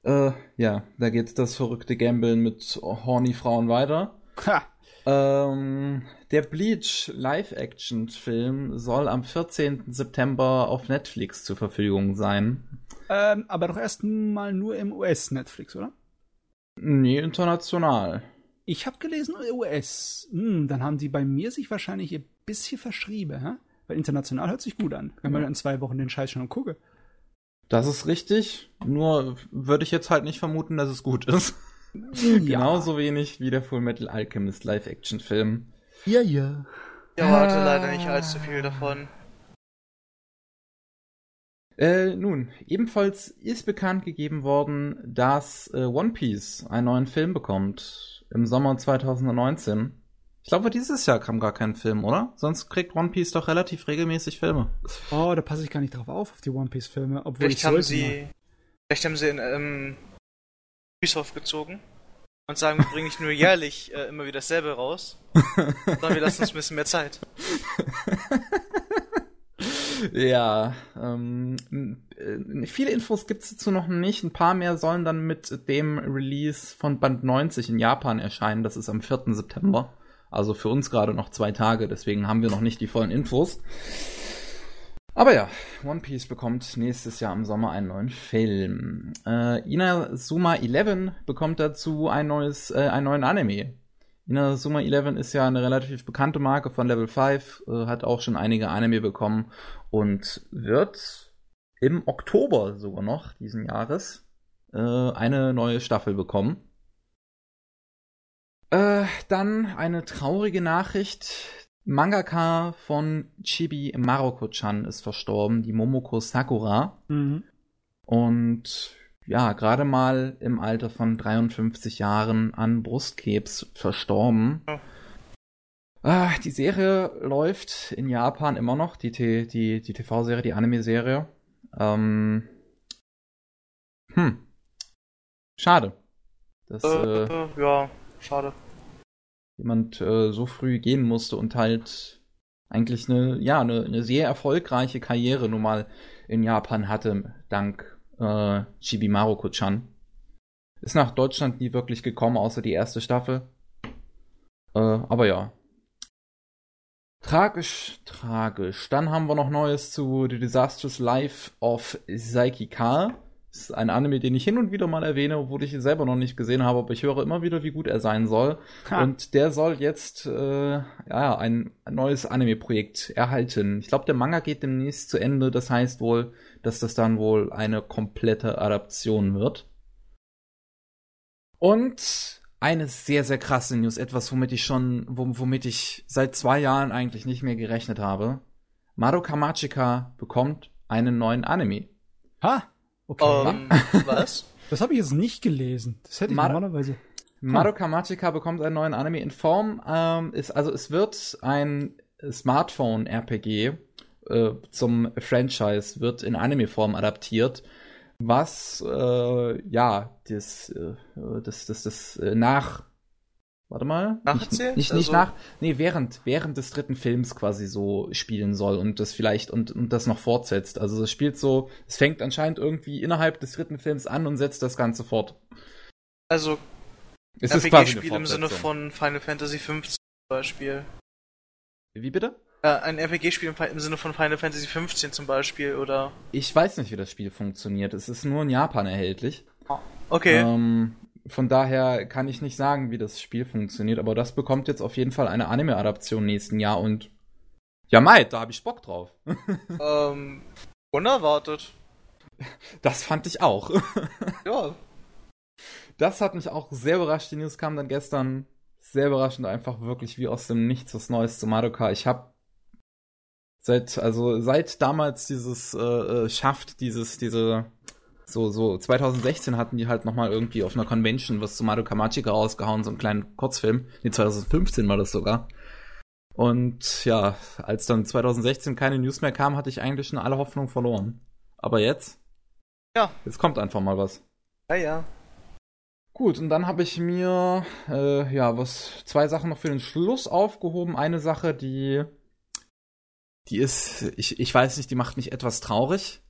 Äh, ja, da geht das verrückte Gambeln mit Horny-Frauen weiter. Ha. Ähm, der Bleach Live-Action-Film soll am 14. September auf Netflix zur Verfügung sein. Ähm, aber doch erst mal nur im US-Netflix, oder? Nee, international. Ich habe gelesen US. Hm, dann haben die bei mir sich wahrscheinlich ein bisschen verschrieben, hä? Weil international hört sich gut an. Wenn ja. man in zwei Wochen den Scheiß schon gucke. Das ist richtig. Nur würde ich jetzt halt nicht vermuten, dass es gut ist. Ja. Genauso wenig wie der Full Metal Alchemist Live-Action-Film. Ja, ja. Ich erwarte ah. leider nicht allzu viel davon. Äh, nun, ebenfalls ist bekannt gegeben worden, dass äh, One Piece einen neuen Film bekommt im Sommer 2019. Ich glaube, dieses Jahr kam gar kein Film, oder? Sonst kriegt One Piece doch relativ regelmäßig Filme. Oh, da passe ich gar nicht drauf auf, auf die One Piece Filme, obwohl Vielleicht ich haben sie, vielleicht haben sie in ähm, Füße aufgezogen und sagen, wir bringen nicht nur jährlich äh, immer wieder dasselbe raus, sondern wir lassen uns ein bisschen mehr Zeit. Ja, ähm, äh, viele Infos gibt's dazu noch nicht. Ein paar mehr sollen dann mit dem Release von Band 90 in Japan erscheinen. Das ist am 4. September. Also für uns gerade noch zwei Tage, deswegen haben wir noch nicht die vollen Infos. Aber ja, One Piece bekommt nächstes Jahr im Sommer einen neuen Film. Äh, Inazuma 11 bekommt dazu ein neues, äh, einen neuen Anime. Inazuma 11 ist ja eine relativ bekannte Marke von Level 5, äh, hat auch schon einige Anime bekommen und wird im Oktober sogar noch diesen Jahres äh, eine neue Staffel bekommen. Äh, dann eine traurige Nachricht. Mangaka von Chibi Maroko-chan ist verstorben, die Momoko Sakura. Mhm. Und ja, gerade mal im Alter von 53 Jahren an Brustkrebs verstorben. Oh. Ah, die Serie läuft in Japan immer noch, die, T- die, die TV-Serie, die Anime-Serie. Ähm, hm. Schade. Dass Äh, äh, ja, schade. jemand äh, so früh gehen musste und halt eigentlich eine, ja, eine, eine sehr erfolgreiche Karriere nun mal in Japan hatte, dank äh, Chibi Maroko-chan. Ist nach Deutschland nie wirklich gekommen, außer die erste Staffel. Äh, aber ja. Tragisch, tragisch. Dann haben wir noch Neues zu The Disastrous Life of Saiki K. Das ist ein Anime, den ich hin und wieder mal erwähne, obwohl ich ihn selber noch nicht gesehen habe, aber ich höre immer wieder, wie gut er sein soll. Ha. Und der soll jetzt äh, ja, ein neues Anime-Projekt erhalten. Ich glaube, der Manga geht demnächst zu Ende. Das heißt wohl, dass das dann wohl eine komplette Adaption wird. Und eine sehr, sehr krasse News. Etwas, womit ich schon, wom- womit ich seit zwei Jahren eigentlich nicht mehr gerechnet habe. Madoka Magica bekommt einen neuen Anime. Ha! Okay. Ähm, was? das habe ich jetzt nicht gelesen. Das hätte ich Mar- normalerweise. Madoka Magica bekommt einen neuen Anime in Form. Ähm, ist, also es wird ein Smartphone-RPG äh, zum Franchise, wird in Anime-Form adaptiert, was äh, ja das, äh, das, das, das äh, nach Warte mal. Nacherzählt? Nicht, nicht, nicht Also- nach. Nee, während, während des dritten Films quasi so spielen soll und das vielleicht und, und das noch fortsetzt. Also es spielt so, es fängt anscheinend irgendwie innerhalb des dritten Films an und setzt das Ganze fort. Also Es ist quasi RPG-Spiel im Sinne von Final Fantasy XV zum Beispiel. Wie bitte? Äh, ein RPG-Spiel im, Sinne von Final Fantasy XV zum Beispiel, oder? Ich weiß nicht, wie das Spiel funktioniert. Es ist nur in Japan erhältlich. Okay. Ähm, von daher kann ich nicht sagen, wie das Spiel funktioniert, aber das bekommt jetzt auf jeden Fall eine Anime-Adaption nächsten Jahr und ja, Mate, da habe ich Bock drauf. Ähm, unerwartet. Das fand ich auch. Ja. Das hat mich auch sehr überrascht. Die News kam dann gestern sehr überraschend, einfach wirklich wie aus dem Nichts was Neues zu Madoka. Ich habe seit, also seit damals dieses äh, äh, schafft, dieses, diese, so, so 2016 hatten die halt nochmal irgendwie auf einer Convention was zu Madoka Magica rausgehauen, so einen kleinen Kurzfilm. Nee, 2015 war das sogar. Und ja, als dann 2016 keine News mehr kam, hatte ich eigentlich schon alle Hoffnung verloren. Aber jetzt? Ja. Jetzt kommt einfach mal was. Ja, ja. Gut, und dann habe ich mir äh, ja was zwei Sachen noch für den Schluss aufgehoben. Eine Sache, die die ist, ich, ich weiß nicht, die macht mich etwas traurig.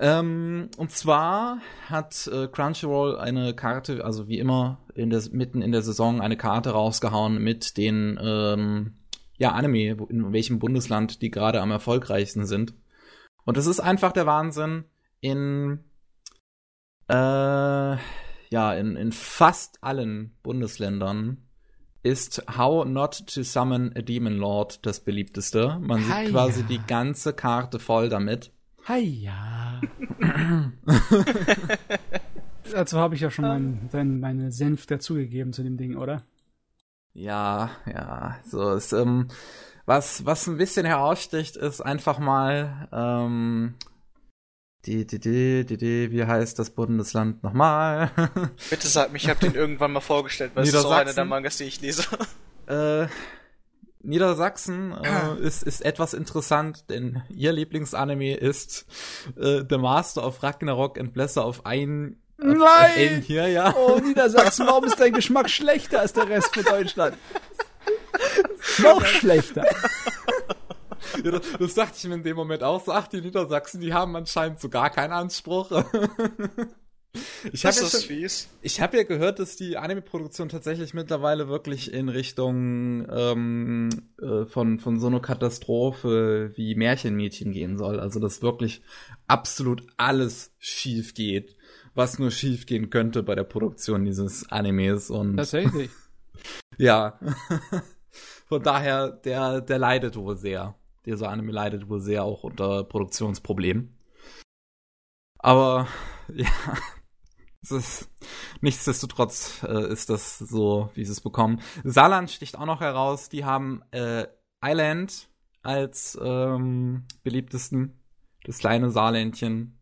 Ähm, und zwar hat äh, Crunchyroll eine Karte, also wie immer in der, mitten in der Saison eine Karte rausgehauen mit den ähm, ja Anime, in welchem Bundesland die gerade am erfolgreichsten sind. Und das ist einfach der Wahnsinn. In äh, ja, in, in fast allen Bundesländern ist How Not to Summon a Demon Lord das beliebteste. Man sieht Hi, quasi die ganze Karte voll damit. Hi, ja. Dazu habe ich ja schon mein, mein, meine Senf dazugegeben zu dem Ding, oder? Ja, ja, so ist, ähm, was, was ein bisschen heraussticht, ist einfach mal, ähm, die, die, die, die, die, wie heißt das Bundesland nochmal? Bitte sag mir, ich habe den irgendwann mal vorgestellt, weil es ist auch einer der Mangas, die ich lese. Äh, Niedersachsen äh, ist, ist etwas interessant, denn ihr Lieblingsanime ist äh, The Master of Ragnarok and Blesser of ein Nein! hier, ja. Oh, Niedersachsen, warum ist dein Geschmack schlechter als der Rest von Deutschland? Noch schlechter. Ja, das, das, dachte ich mir in dem Moment auch so. Ach, die Niedersachsen, die haben anscheinend so gar keinen Anspruch. ich habe ja. Ich hab ja gehört, dass die Anime-Produktion tatsächlich mittlerweile wirklich in Richtung ähm, äh, von, von so einer Katastrophe wie Märchenmädchen gehen soll. Also, dass wirklich absolut alles schief geht, was nur schief gehen könnte bei der Produktion dieses Animes. Und Tatsächlich. ja. Von daher, der, der leidet wohl sehr dieser Anime leidet wohl sehr auch unter Produktionsproblemen. Aber ja, ist, nichtsdestotrotz äh, ist das so, wie sie es bekommen. Saarland sticht auch noch heraus. Die haben äh, Island als ähm, beliebtesten, das kleine Saarländchen.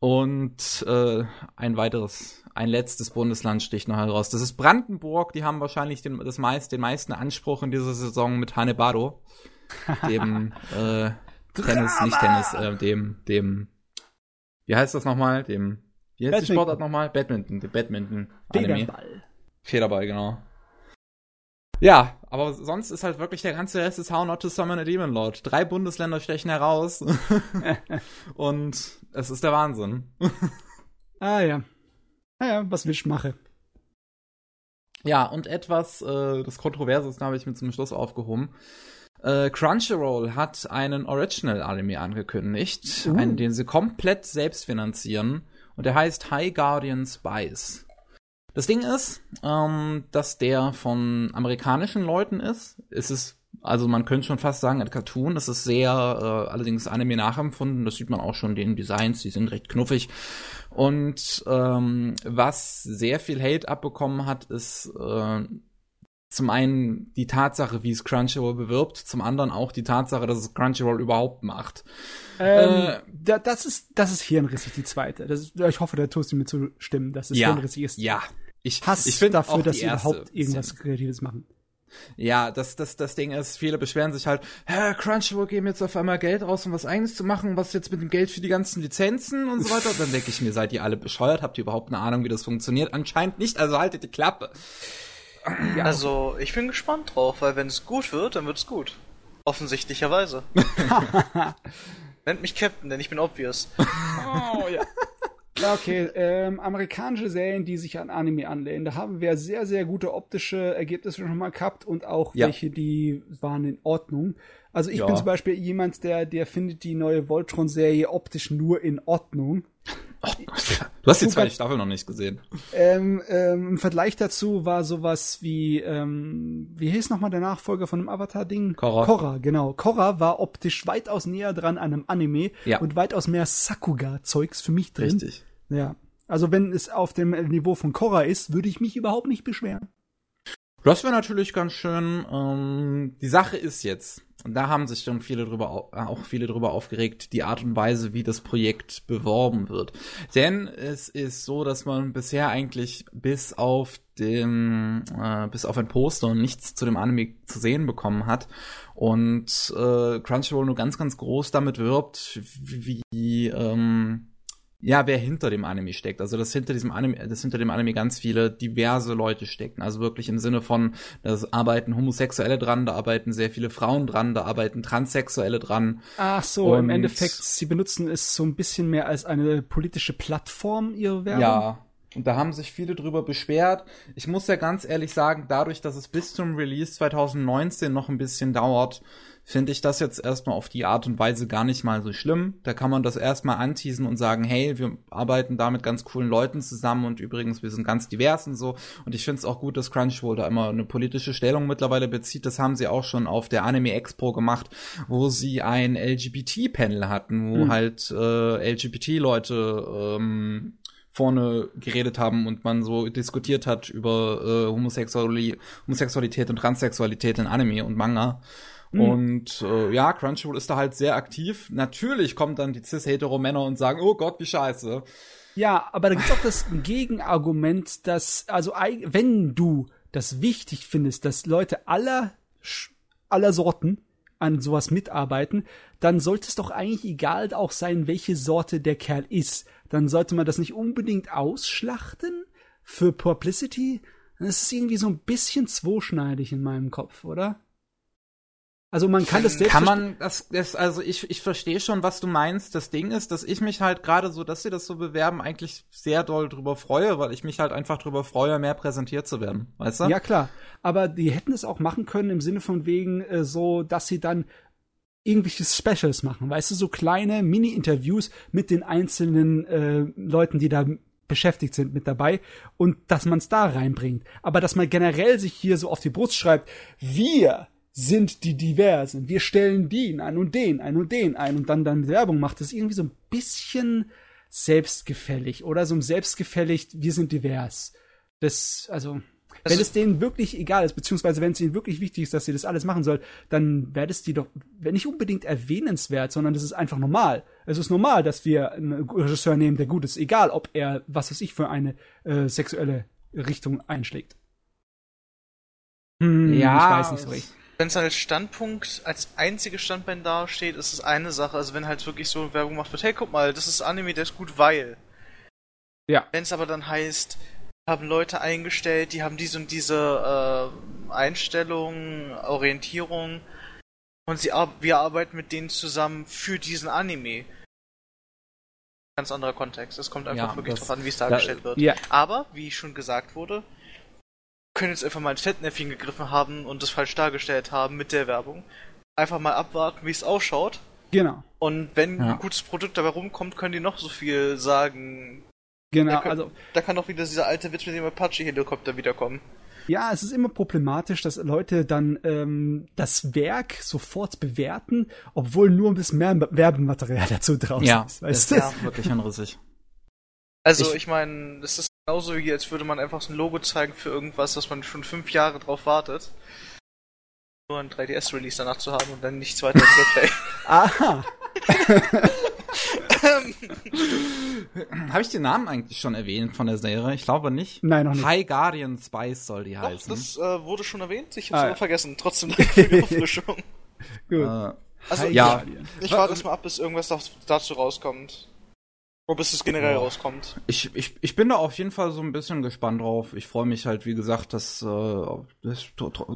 Und äh, ein weiteres, ein letztes Bundesland sticht noch heraus. Das ist Brandenburg. Die haben wahrscheinlich den, das meist, den meisten Anspruch in dieser Saison mit Hanebado dem äh, Tennis, nicht Tennis, äh, dem, dem, wie heißt das nochmal? Dem, wie heißt Badminton. die Sportart nochmal? Badminton, dem Badminton. Federball. Federball, genau. Ja, aber sonst ist halt wirklich der ganze Rest ist How Not to Summon a Demon Lord. Drei Bundesländer stechen heraus. Und es ist der Wahnsinn. ah ja. Naja, ah, was ich mache. Ja, und etwas, äh, das Kontroverses habe ich mir zum Schluss aufgehoben. Äh, Crunchyroll hat einen Original-Anime angekündigt, uh. einen, den sie komplett selbst finanzieren. Und der heißt High Guardian Spies. Das Ding ist, ähm, dass der von amerikanischen Leuten ist. Es ist, also man könnte schon fast sagen, ein Cartoon. Es ist sehr, äh, allerdings Anime nachempfunden. Das sieht man auch schon den Designs, die sind recht knuffig. Und ähm, was sehr viel Hate abbekommen hat, ist äh, zum einen die Tatsache, wie es Crunchyroll bewirbt, zum anderen auch die Tatsache, dass es Crunchyroll überhaupt macht. Ähm, äh, da, das ist das ist hirnrissig die zweite. Das ist, ich hoffe, der tust du mir zustimmen, dass es ja, hirnrissig ist. Ja, ich hasse ich dafür, dass sie überhaupt irgendwas Szene. Kreatives machen. Ja, das, das, das Ding ist, viele beschweren sich halt, hä, Crunchyroll geben jetzt auf einmal Geld raus, um was eigenes zu machen, was jetzt mit dem Geld für die ganzen Lizenzen und so weiter. Dann denke ich mir, seid ihr alle bescheuert? Habt ihr überhaupt eine Ahnung, wie das funktioniert? Anscheinend nicht, also haltet die Klappe. Ja. Also, ich bin gespannt drauf, weil wenn es gut wird, dann wird es gut. Offensichtlicherweise. Nennt mich Captain, denn ich bin obvious. Oh ja. Okay, ähm, amerikanische Serien, die sich an Anime anlehnen, da haben wir sehr, sehr gute optische Ergebnisse schon mal gehabt und auch ja. welche, die waren in Ordnung. Also ich ja. bin zum Beispiel jemand, der, der findet die neue Voltron-Serie optisch nur in Ordnung. Du hast die zweite Staffel noch nicht gesehen. Ähm, ähm, Im Vergleich dazu war sowas wie, ähm, wie hieß nochmal der Nachfolger von dem Avatar-Ding? Korra. Korra, genau. Korra war optisch weitaus näher dran an einem Anime ja. und weitaus mehr Sakuga-Zeugs für mich drin. Richtig. Ja. Also wenn es auf dem Niveau von Korra ist, würde ich mich überhaupt nicht beschweren. Das wäre natürlich ganz schön. Ähm, die Sache ist jetzt, und da haben sich dann viele drüber, äh, auch viele drüber aufgeregt, die Art und Weise, wie das Projekt beworben wird. Denn es ist so, dass man bisher eigentlich bis auf dem, äh, bis auf ein Poster nichts zu dem Anime zu sehen bekommen hat. Und äh, Crunchyroll nur ganz, ganz groß damit wirbt, wie, wie ähm, ja, wer hinter dem Anime steckt. Also, dass hinter diesem Anime, dass hinter dem Anime ganz viele diverse Leute stecken. Also wirklich im Sinne von, da arbeiten Homosexuelle dran, da arbeiten sehr viele Frauen dran, da arbeiten Transsexuelle dran. Ach so, Und im Endeffekt, sie benutzen es so ein bisschen mehr als eine politische Plattform, ihre Werbung. Ja. Und da haben sich viele drüber beschwert. Ich muss ja ganz ehrlich sagen, dadurch, dass es bis zum Release 2019 noch ein bisschen dauert, finde ich das jetzt erstmal auf die Art und Weise gar nicht mal so schlimm. Da kann man das erstmal anteasen und sagen, hey, wir arbeiten da mit ganz coolen Leuten zusammen und übrigens, wir sind ganz divers und so. Und ich finde es auch gut, dass Crunchyroll da immer eine politische Stellung mittlerweile bezieht. Das haben sie auch schon auf der Anime Expo gemacht, wo sie ein LGBT-Panel hatten, wo mhm. halt äh, LGBT-Leute ähm, vorne geredet haben und man so diskutiert hat über äh, Homosexualität und Transsexualität in Anime und Manga. Mhm. Und äh, ja, Crunchyroll ist da halt sehr aktiv. Natürlich kommen dann die cis-hetero-Männer und sagen, oh Gott, wie scheiße. Ja, aber da gibt's auch das Gegenargument, dass, also wenn du das wichtig findest, dass Leute aller, aller Sorten an sowas mitarbeiten, dann sollte es doch eigentlich egal auch sein, welche Sorte der Kerl ist. Dann sollte man das nicht unbedingt ausschlachten für Publicity. Das ist irgendwie so ein bisschen zweischneidig in meinem Kopf, oder? Also man kann das Kann man das, das also ich, ich verstehe schon, was du meinst. Das Ding ist, dass ich mich halt gerade so, dass sie das so bewerben, eigentlich sehr doll drüber freue, weil ich mich halt einfach drüber freue, mehr präsentiert zu werden. Weißt du? Ja, klar. Aber die hätten es auch machen können im Sinne von wegen äh, so, dass sie dann irgendwelche Specials machen, weißt du, so kleine Mini-Interviews mit den einzelnen äh, Leuten, die da beschäftigt sind mit dabei und dass man es da reinbringt. Aber dass man generell sich hier so auf die Brust schreibt, wir sind die Diversen. Wir stellen den ein und den ein und den ein und dann dann Werbung macht. Das irgendwie so ein bisschen selbstgefällig oder so ein selbstgefällig, wir sind divers. Das, also, also, wenn es denen wirklich egal ist, beziehungsweise wenn es ihnen wirklich wichtig ist, dass sie das alles machen soll, dann wäre das die doch, wenn nicht unbedingt erwähnenswert, sondern das ist einfach normal. Es ist normal, dass wir einen Regisseur nehmen, der gut ist, egal ob er, was weiß ich, für eine äh, sexuelle Richtung einschlägt. Hm, ja, ich weiß nicht so recht wenn es als Standpunkt, als einzige Standbein dasteht, ist es eine Sache. Also wenn halt wirklich so Werbung macht wird, hey, guck mal, das ist Anime, der ist gut, weil. Ja. Wenn es aber dann heißt, haben Leute eingestellt, die haben diese und diese äh, Einstellung, Orientierung und sie wir arbeiten mit denen zusammen für diesen Anime. Ganz anderer Kontext. Es kommt einfach ja, wirklich drauf an, wie es dargestellt da, wird. Ja. Aber, wie schon gesagt wurde, können jetzt einfach mal ein Fettnäpfchen gegriffen haben und das falsch dargestellt haben mit der Werbung. Einfach mal abwarten, wie es ausschaut. Genau. Und wenn ja. ein gutes Produkt dabei rumkommt, können die noch so viel sagen. Genau, da kann, also. Da kann auch wieder dieser alte Witz mit dem Apache-Helikopter wiederkommen. Ja, es ist immer problematisch, dass Leute dann ähm, das Werk sofort bewerten, obwohl nur ein bisschen mehr Werbematerial dazu draußen ja, ist. Weißt das ist ja wirklich unrissig. Also ich, ich meine, es ist genauso wie als würde man einfach so ein Logo zeigen für irgendwas, was man schon fünf Jahre drauf wartet. Nur ein 3DS-Release danach zu haben und dann nichts weiter Play. Aha. Habe ich den Namen eigentlich schon erwähnt von der Serie? Ich glaube nicht. Nein, noch nicht. High Guardian Spice soll die Doch, heißen. Das äh, wurde schon erwähnt. Ich habe es ah, ja. vergessen. Trotzdem danke für die Auffrischung. Gut. Äh, also, ja. Ich, ich warte erstmal ab, bis irgendwas dazu rauskommt. Ob es generell Boah. rauskommt. Ich, ich, ich bin da auf jeden Fall so ein bisschen gespannt drauf. Ich freue mich halt, wie gesagt, dass äh, das,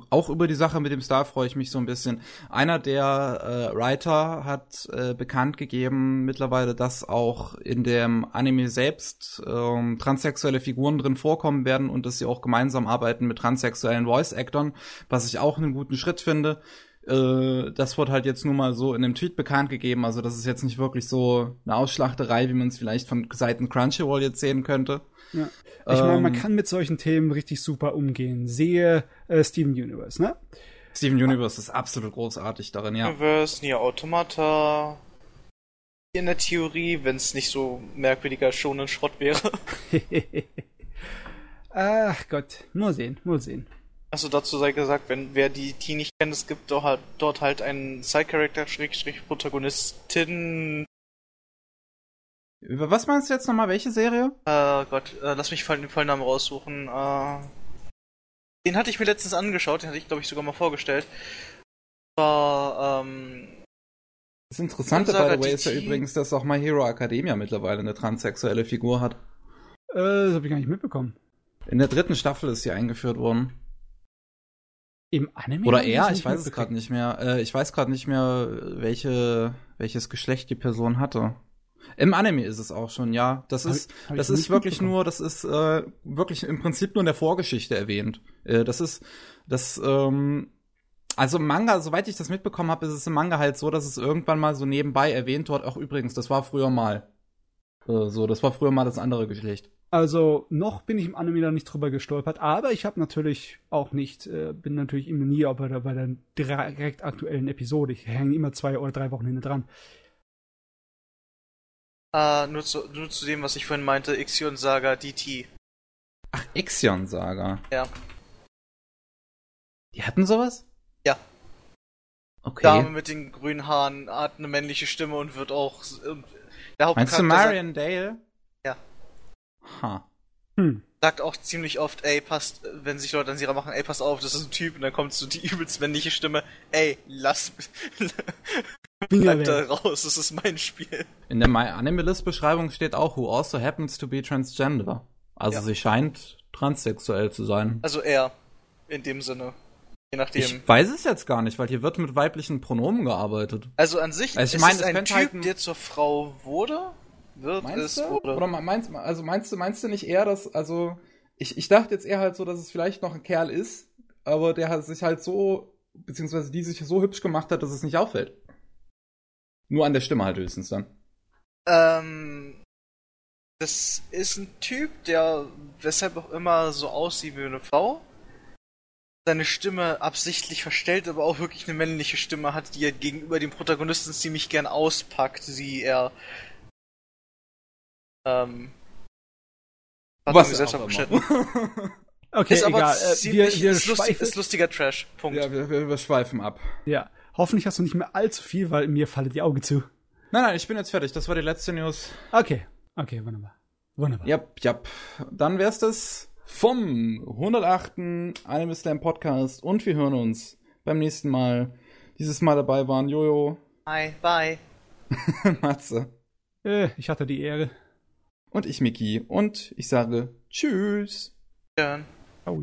auch über die Sache mit dem Star freue ich mich so ein bisschen. Einer der äh, Writer hat äh, bekannt gegeben mittlerweile, dass auch in dem Anime selbst ähm, transsexuelle Figuren drin vorkommen werden und dass sie auch gemeinsam arbeiten mit transsexuellen Voice-Actern, was ich auch einen guten Schritt finde. Äh, das wurde halt jetzt nur mal so in einem Tweet bekannt gegeben. Also das ist jetzt nicht wirklich so eine Ausschlachterei, wie man es vielleicht von Seiten Crunchyroll jetzt sehen könnte. Ja. Ich ähm, meine, man kann mit solchen Themen richtig super umgehen. Sehe äh, Steven Universe, ne? Steven Universe ist absolut großartig darin, ja. Universe, Nier Automata. In der Theorie, wenn es nicht so merkwürdiger schonen Schrott wäre. Ach Gott, nur sehen, nur sehen. Also dazu sei gesagt, wenn wer die T nicht kennt, es gibt dort halt, dort halt einen Side-Character, Schrägstrich Protagonistin. Über was meinst du jetzt nochmal? Welche Serie? Äh, Gott, äh, lass mich den Vollnamen raussuchen. Äh, den hatte ich mir letztens angeschaut, den hatte ich glaube ich sogar mal vorgestellt. War, ähm, das Interessante, by the way, ist ja übrigens, dass auch My Hero Academia mittlerweile eine transsexuelle Figur hat. Äh, das habe ich gar nicht mitbekommen. In der dritten Staffel ist sie eingeführt worden. Im Anime? Oder er, ich weiß es gerade nicht mehr. Äh, ich weiß gerade nicht mehr, welche, welches Geschlecht die Person hatte. Im Anime ist es auch schon, ja. Das hab ist, ich, das ist wirklich nur, das ist äh, wirklich im Prinzip nur in der Vorgeschichte erwähnt. Äh, das ist, das, ähm, also Manga, soweit ich das mitbekommen habe, ist es im Manga halt so, dass es irgendwann mal so nebenbei erwähnt wird. Auch übrigens, das war früher mal. Äh, so, das war früher mal das andere Geschlecht. Also noch bin ich im Anime da nicht drüber gestolpert, aber ich habe natürlich auch nicht, äh, bin natürlich immer nie bei der, bei der direkt aktuellen Episode. Ich hänge immer zwei oder drei Wochen hinten dran. Uh, nur, zu, nur zu dem, was ich vorhin meinte, Ixion Saga DT. Ach, Ixion Saga. Ja. Die hatten sowas? Ja. Okay. Dame mit den grünen Haaren hat eine männliche Stimme und wird auch. äh, Der Meinst du Marion Dale? Ha. Hm. sagt auch ziemlich oft, ey, passt, wenn sich Leute an Sira machen, ey, pass auf, das ist ein Typ, und dann kommt so die übelst männliche Stimme, ey, lass mich, bleib da raus, das ist mein Spiel. In der My Animalist-Beschreibung steht auch, who also happens to be transgender. Also Ja. sie scheint transsexuell zu sein. Also er, in dem Sinne. Je nachdem. Ich weiß es jetzt gar nicht, weil hier wird mit weiblichen Pronomen gearbeitet. also an sich Also ich ist meine, es ein Typ, halt ein- der zur Frau wurde, wird, Meinst ist, du? wurde. Oder meinst, also meinst du, meinst du nicht eher, dass, also, ich, ich dachte jetzt eher halt so, dass es vielleicht noch ein Kerl ist, aber der hat sich halt so, beziehungsweise die sich so hübsch gemacht hat, dass es nicht auffällt. Nur an der Stimme halt höchstens dann. Ähm, das ist ein Typ, der weshalb auch immer so aussieht wie eine Frau. Seine Stimme absichtlich verstellt, aber auch wirklich eine männliche Stimme hat, die er gegenüber dem Protagonisten ziemlich gern auspackt, sie er ähm Was abgeschnitten. immer. Okay, Ist aber egal. Äh, wir, ziemlich, wir ist, lustig, ist lustiger Trash. Punkt. ja, wir, wir, wir schweifen ab. ja. Hoffentlich hast du nicht mehr allzu viel, weil mir fallen die Augen zu. Nein, nein, ich bin jetzt fertig. Das war die letzte News. Okay. Okay, wunderbar. Wunderbar. Jap, jap. Dann wär's das vom 108. Anime Slam Podcast und wir hören uns beim nächsten Mal. Dieses Mal dabei waren Jojo, Hi, bye. Matze Äh, ich hatte die Ehre. Und ich, Miki. Und ich sage Tschüss. Schön. Oh,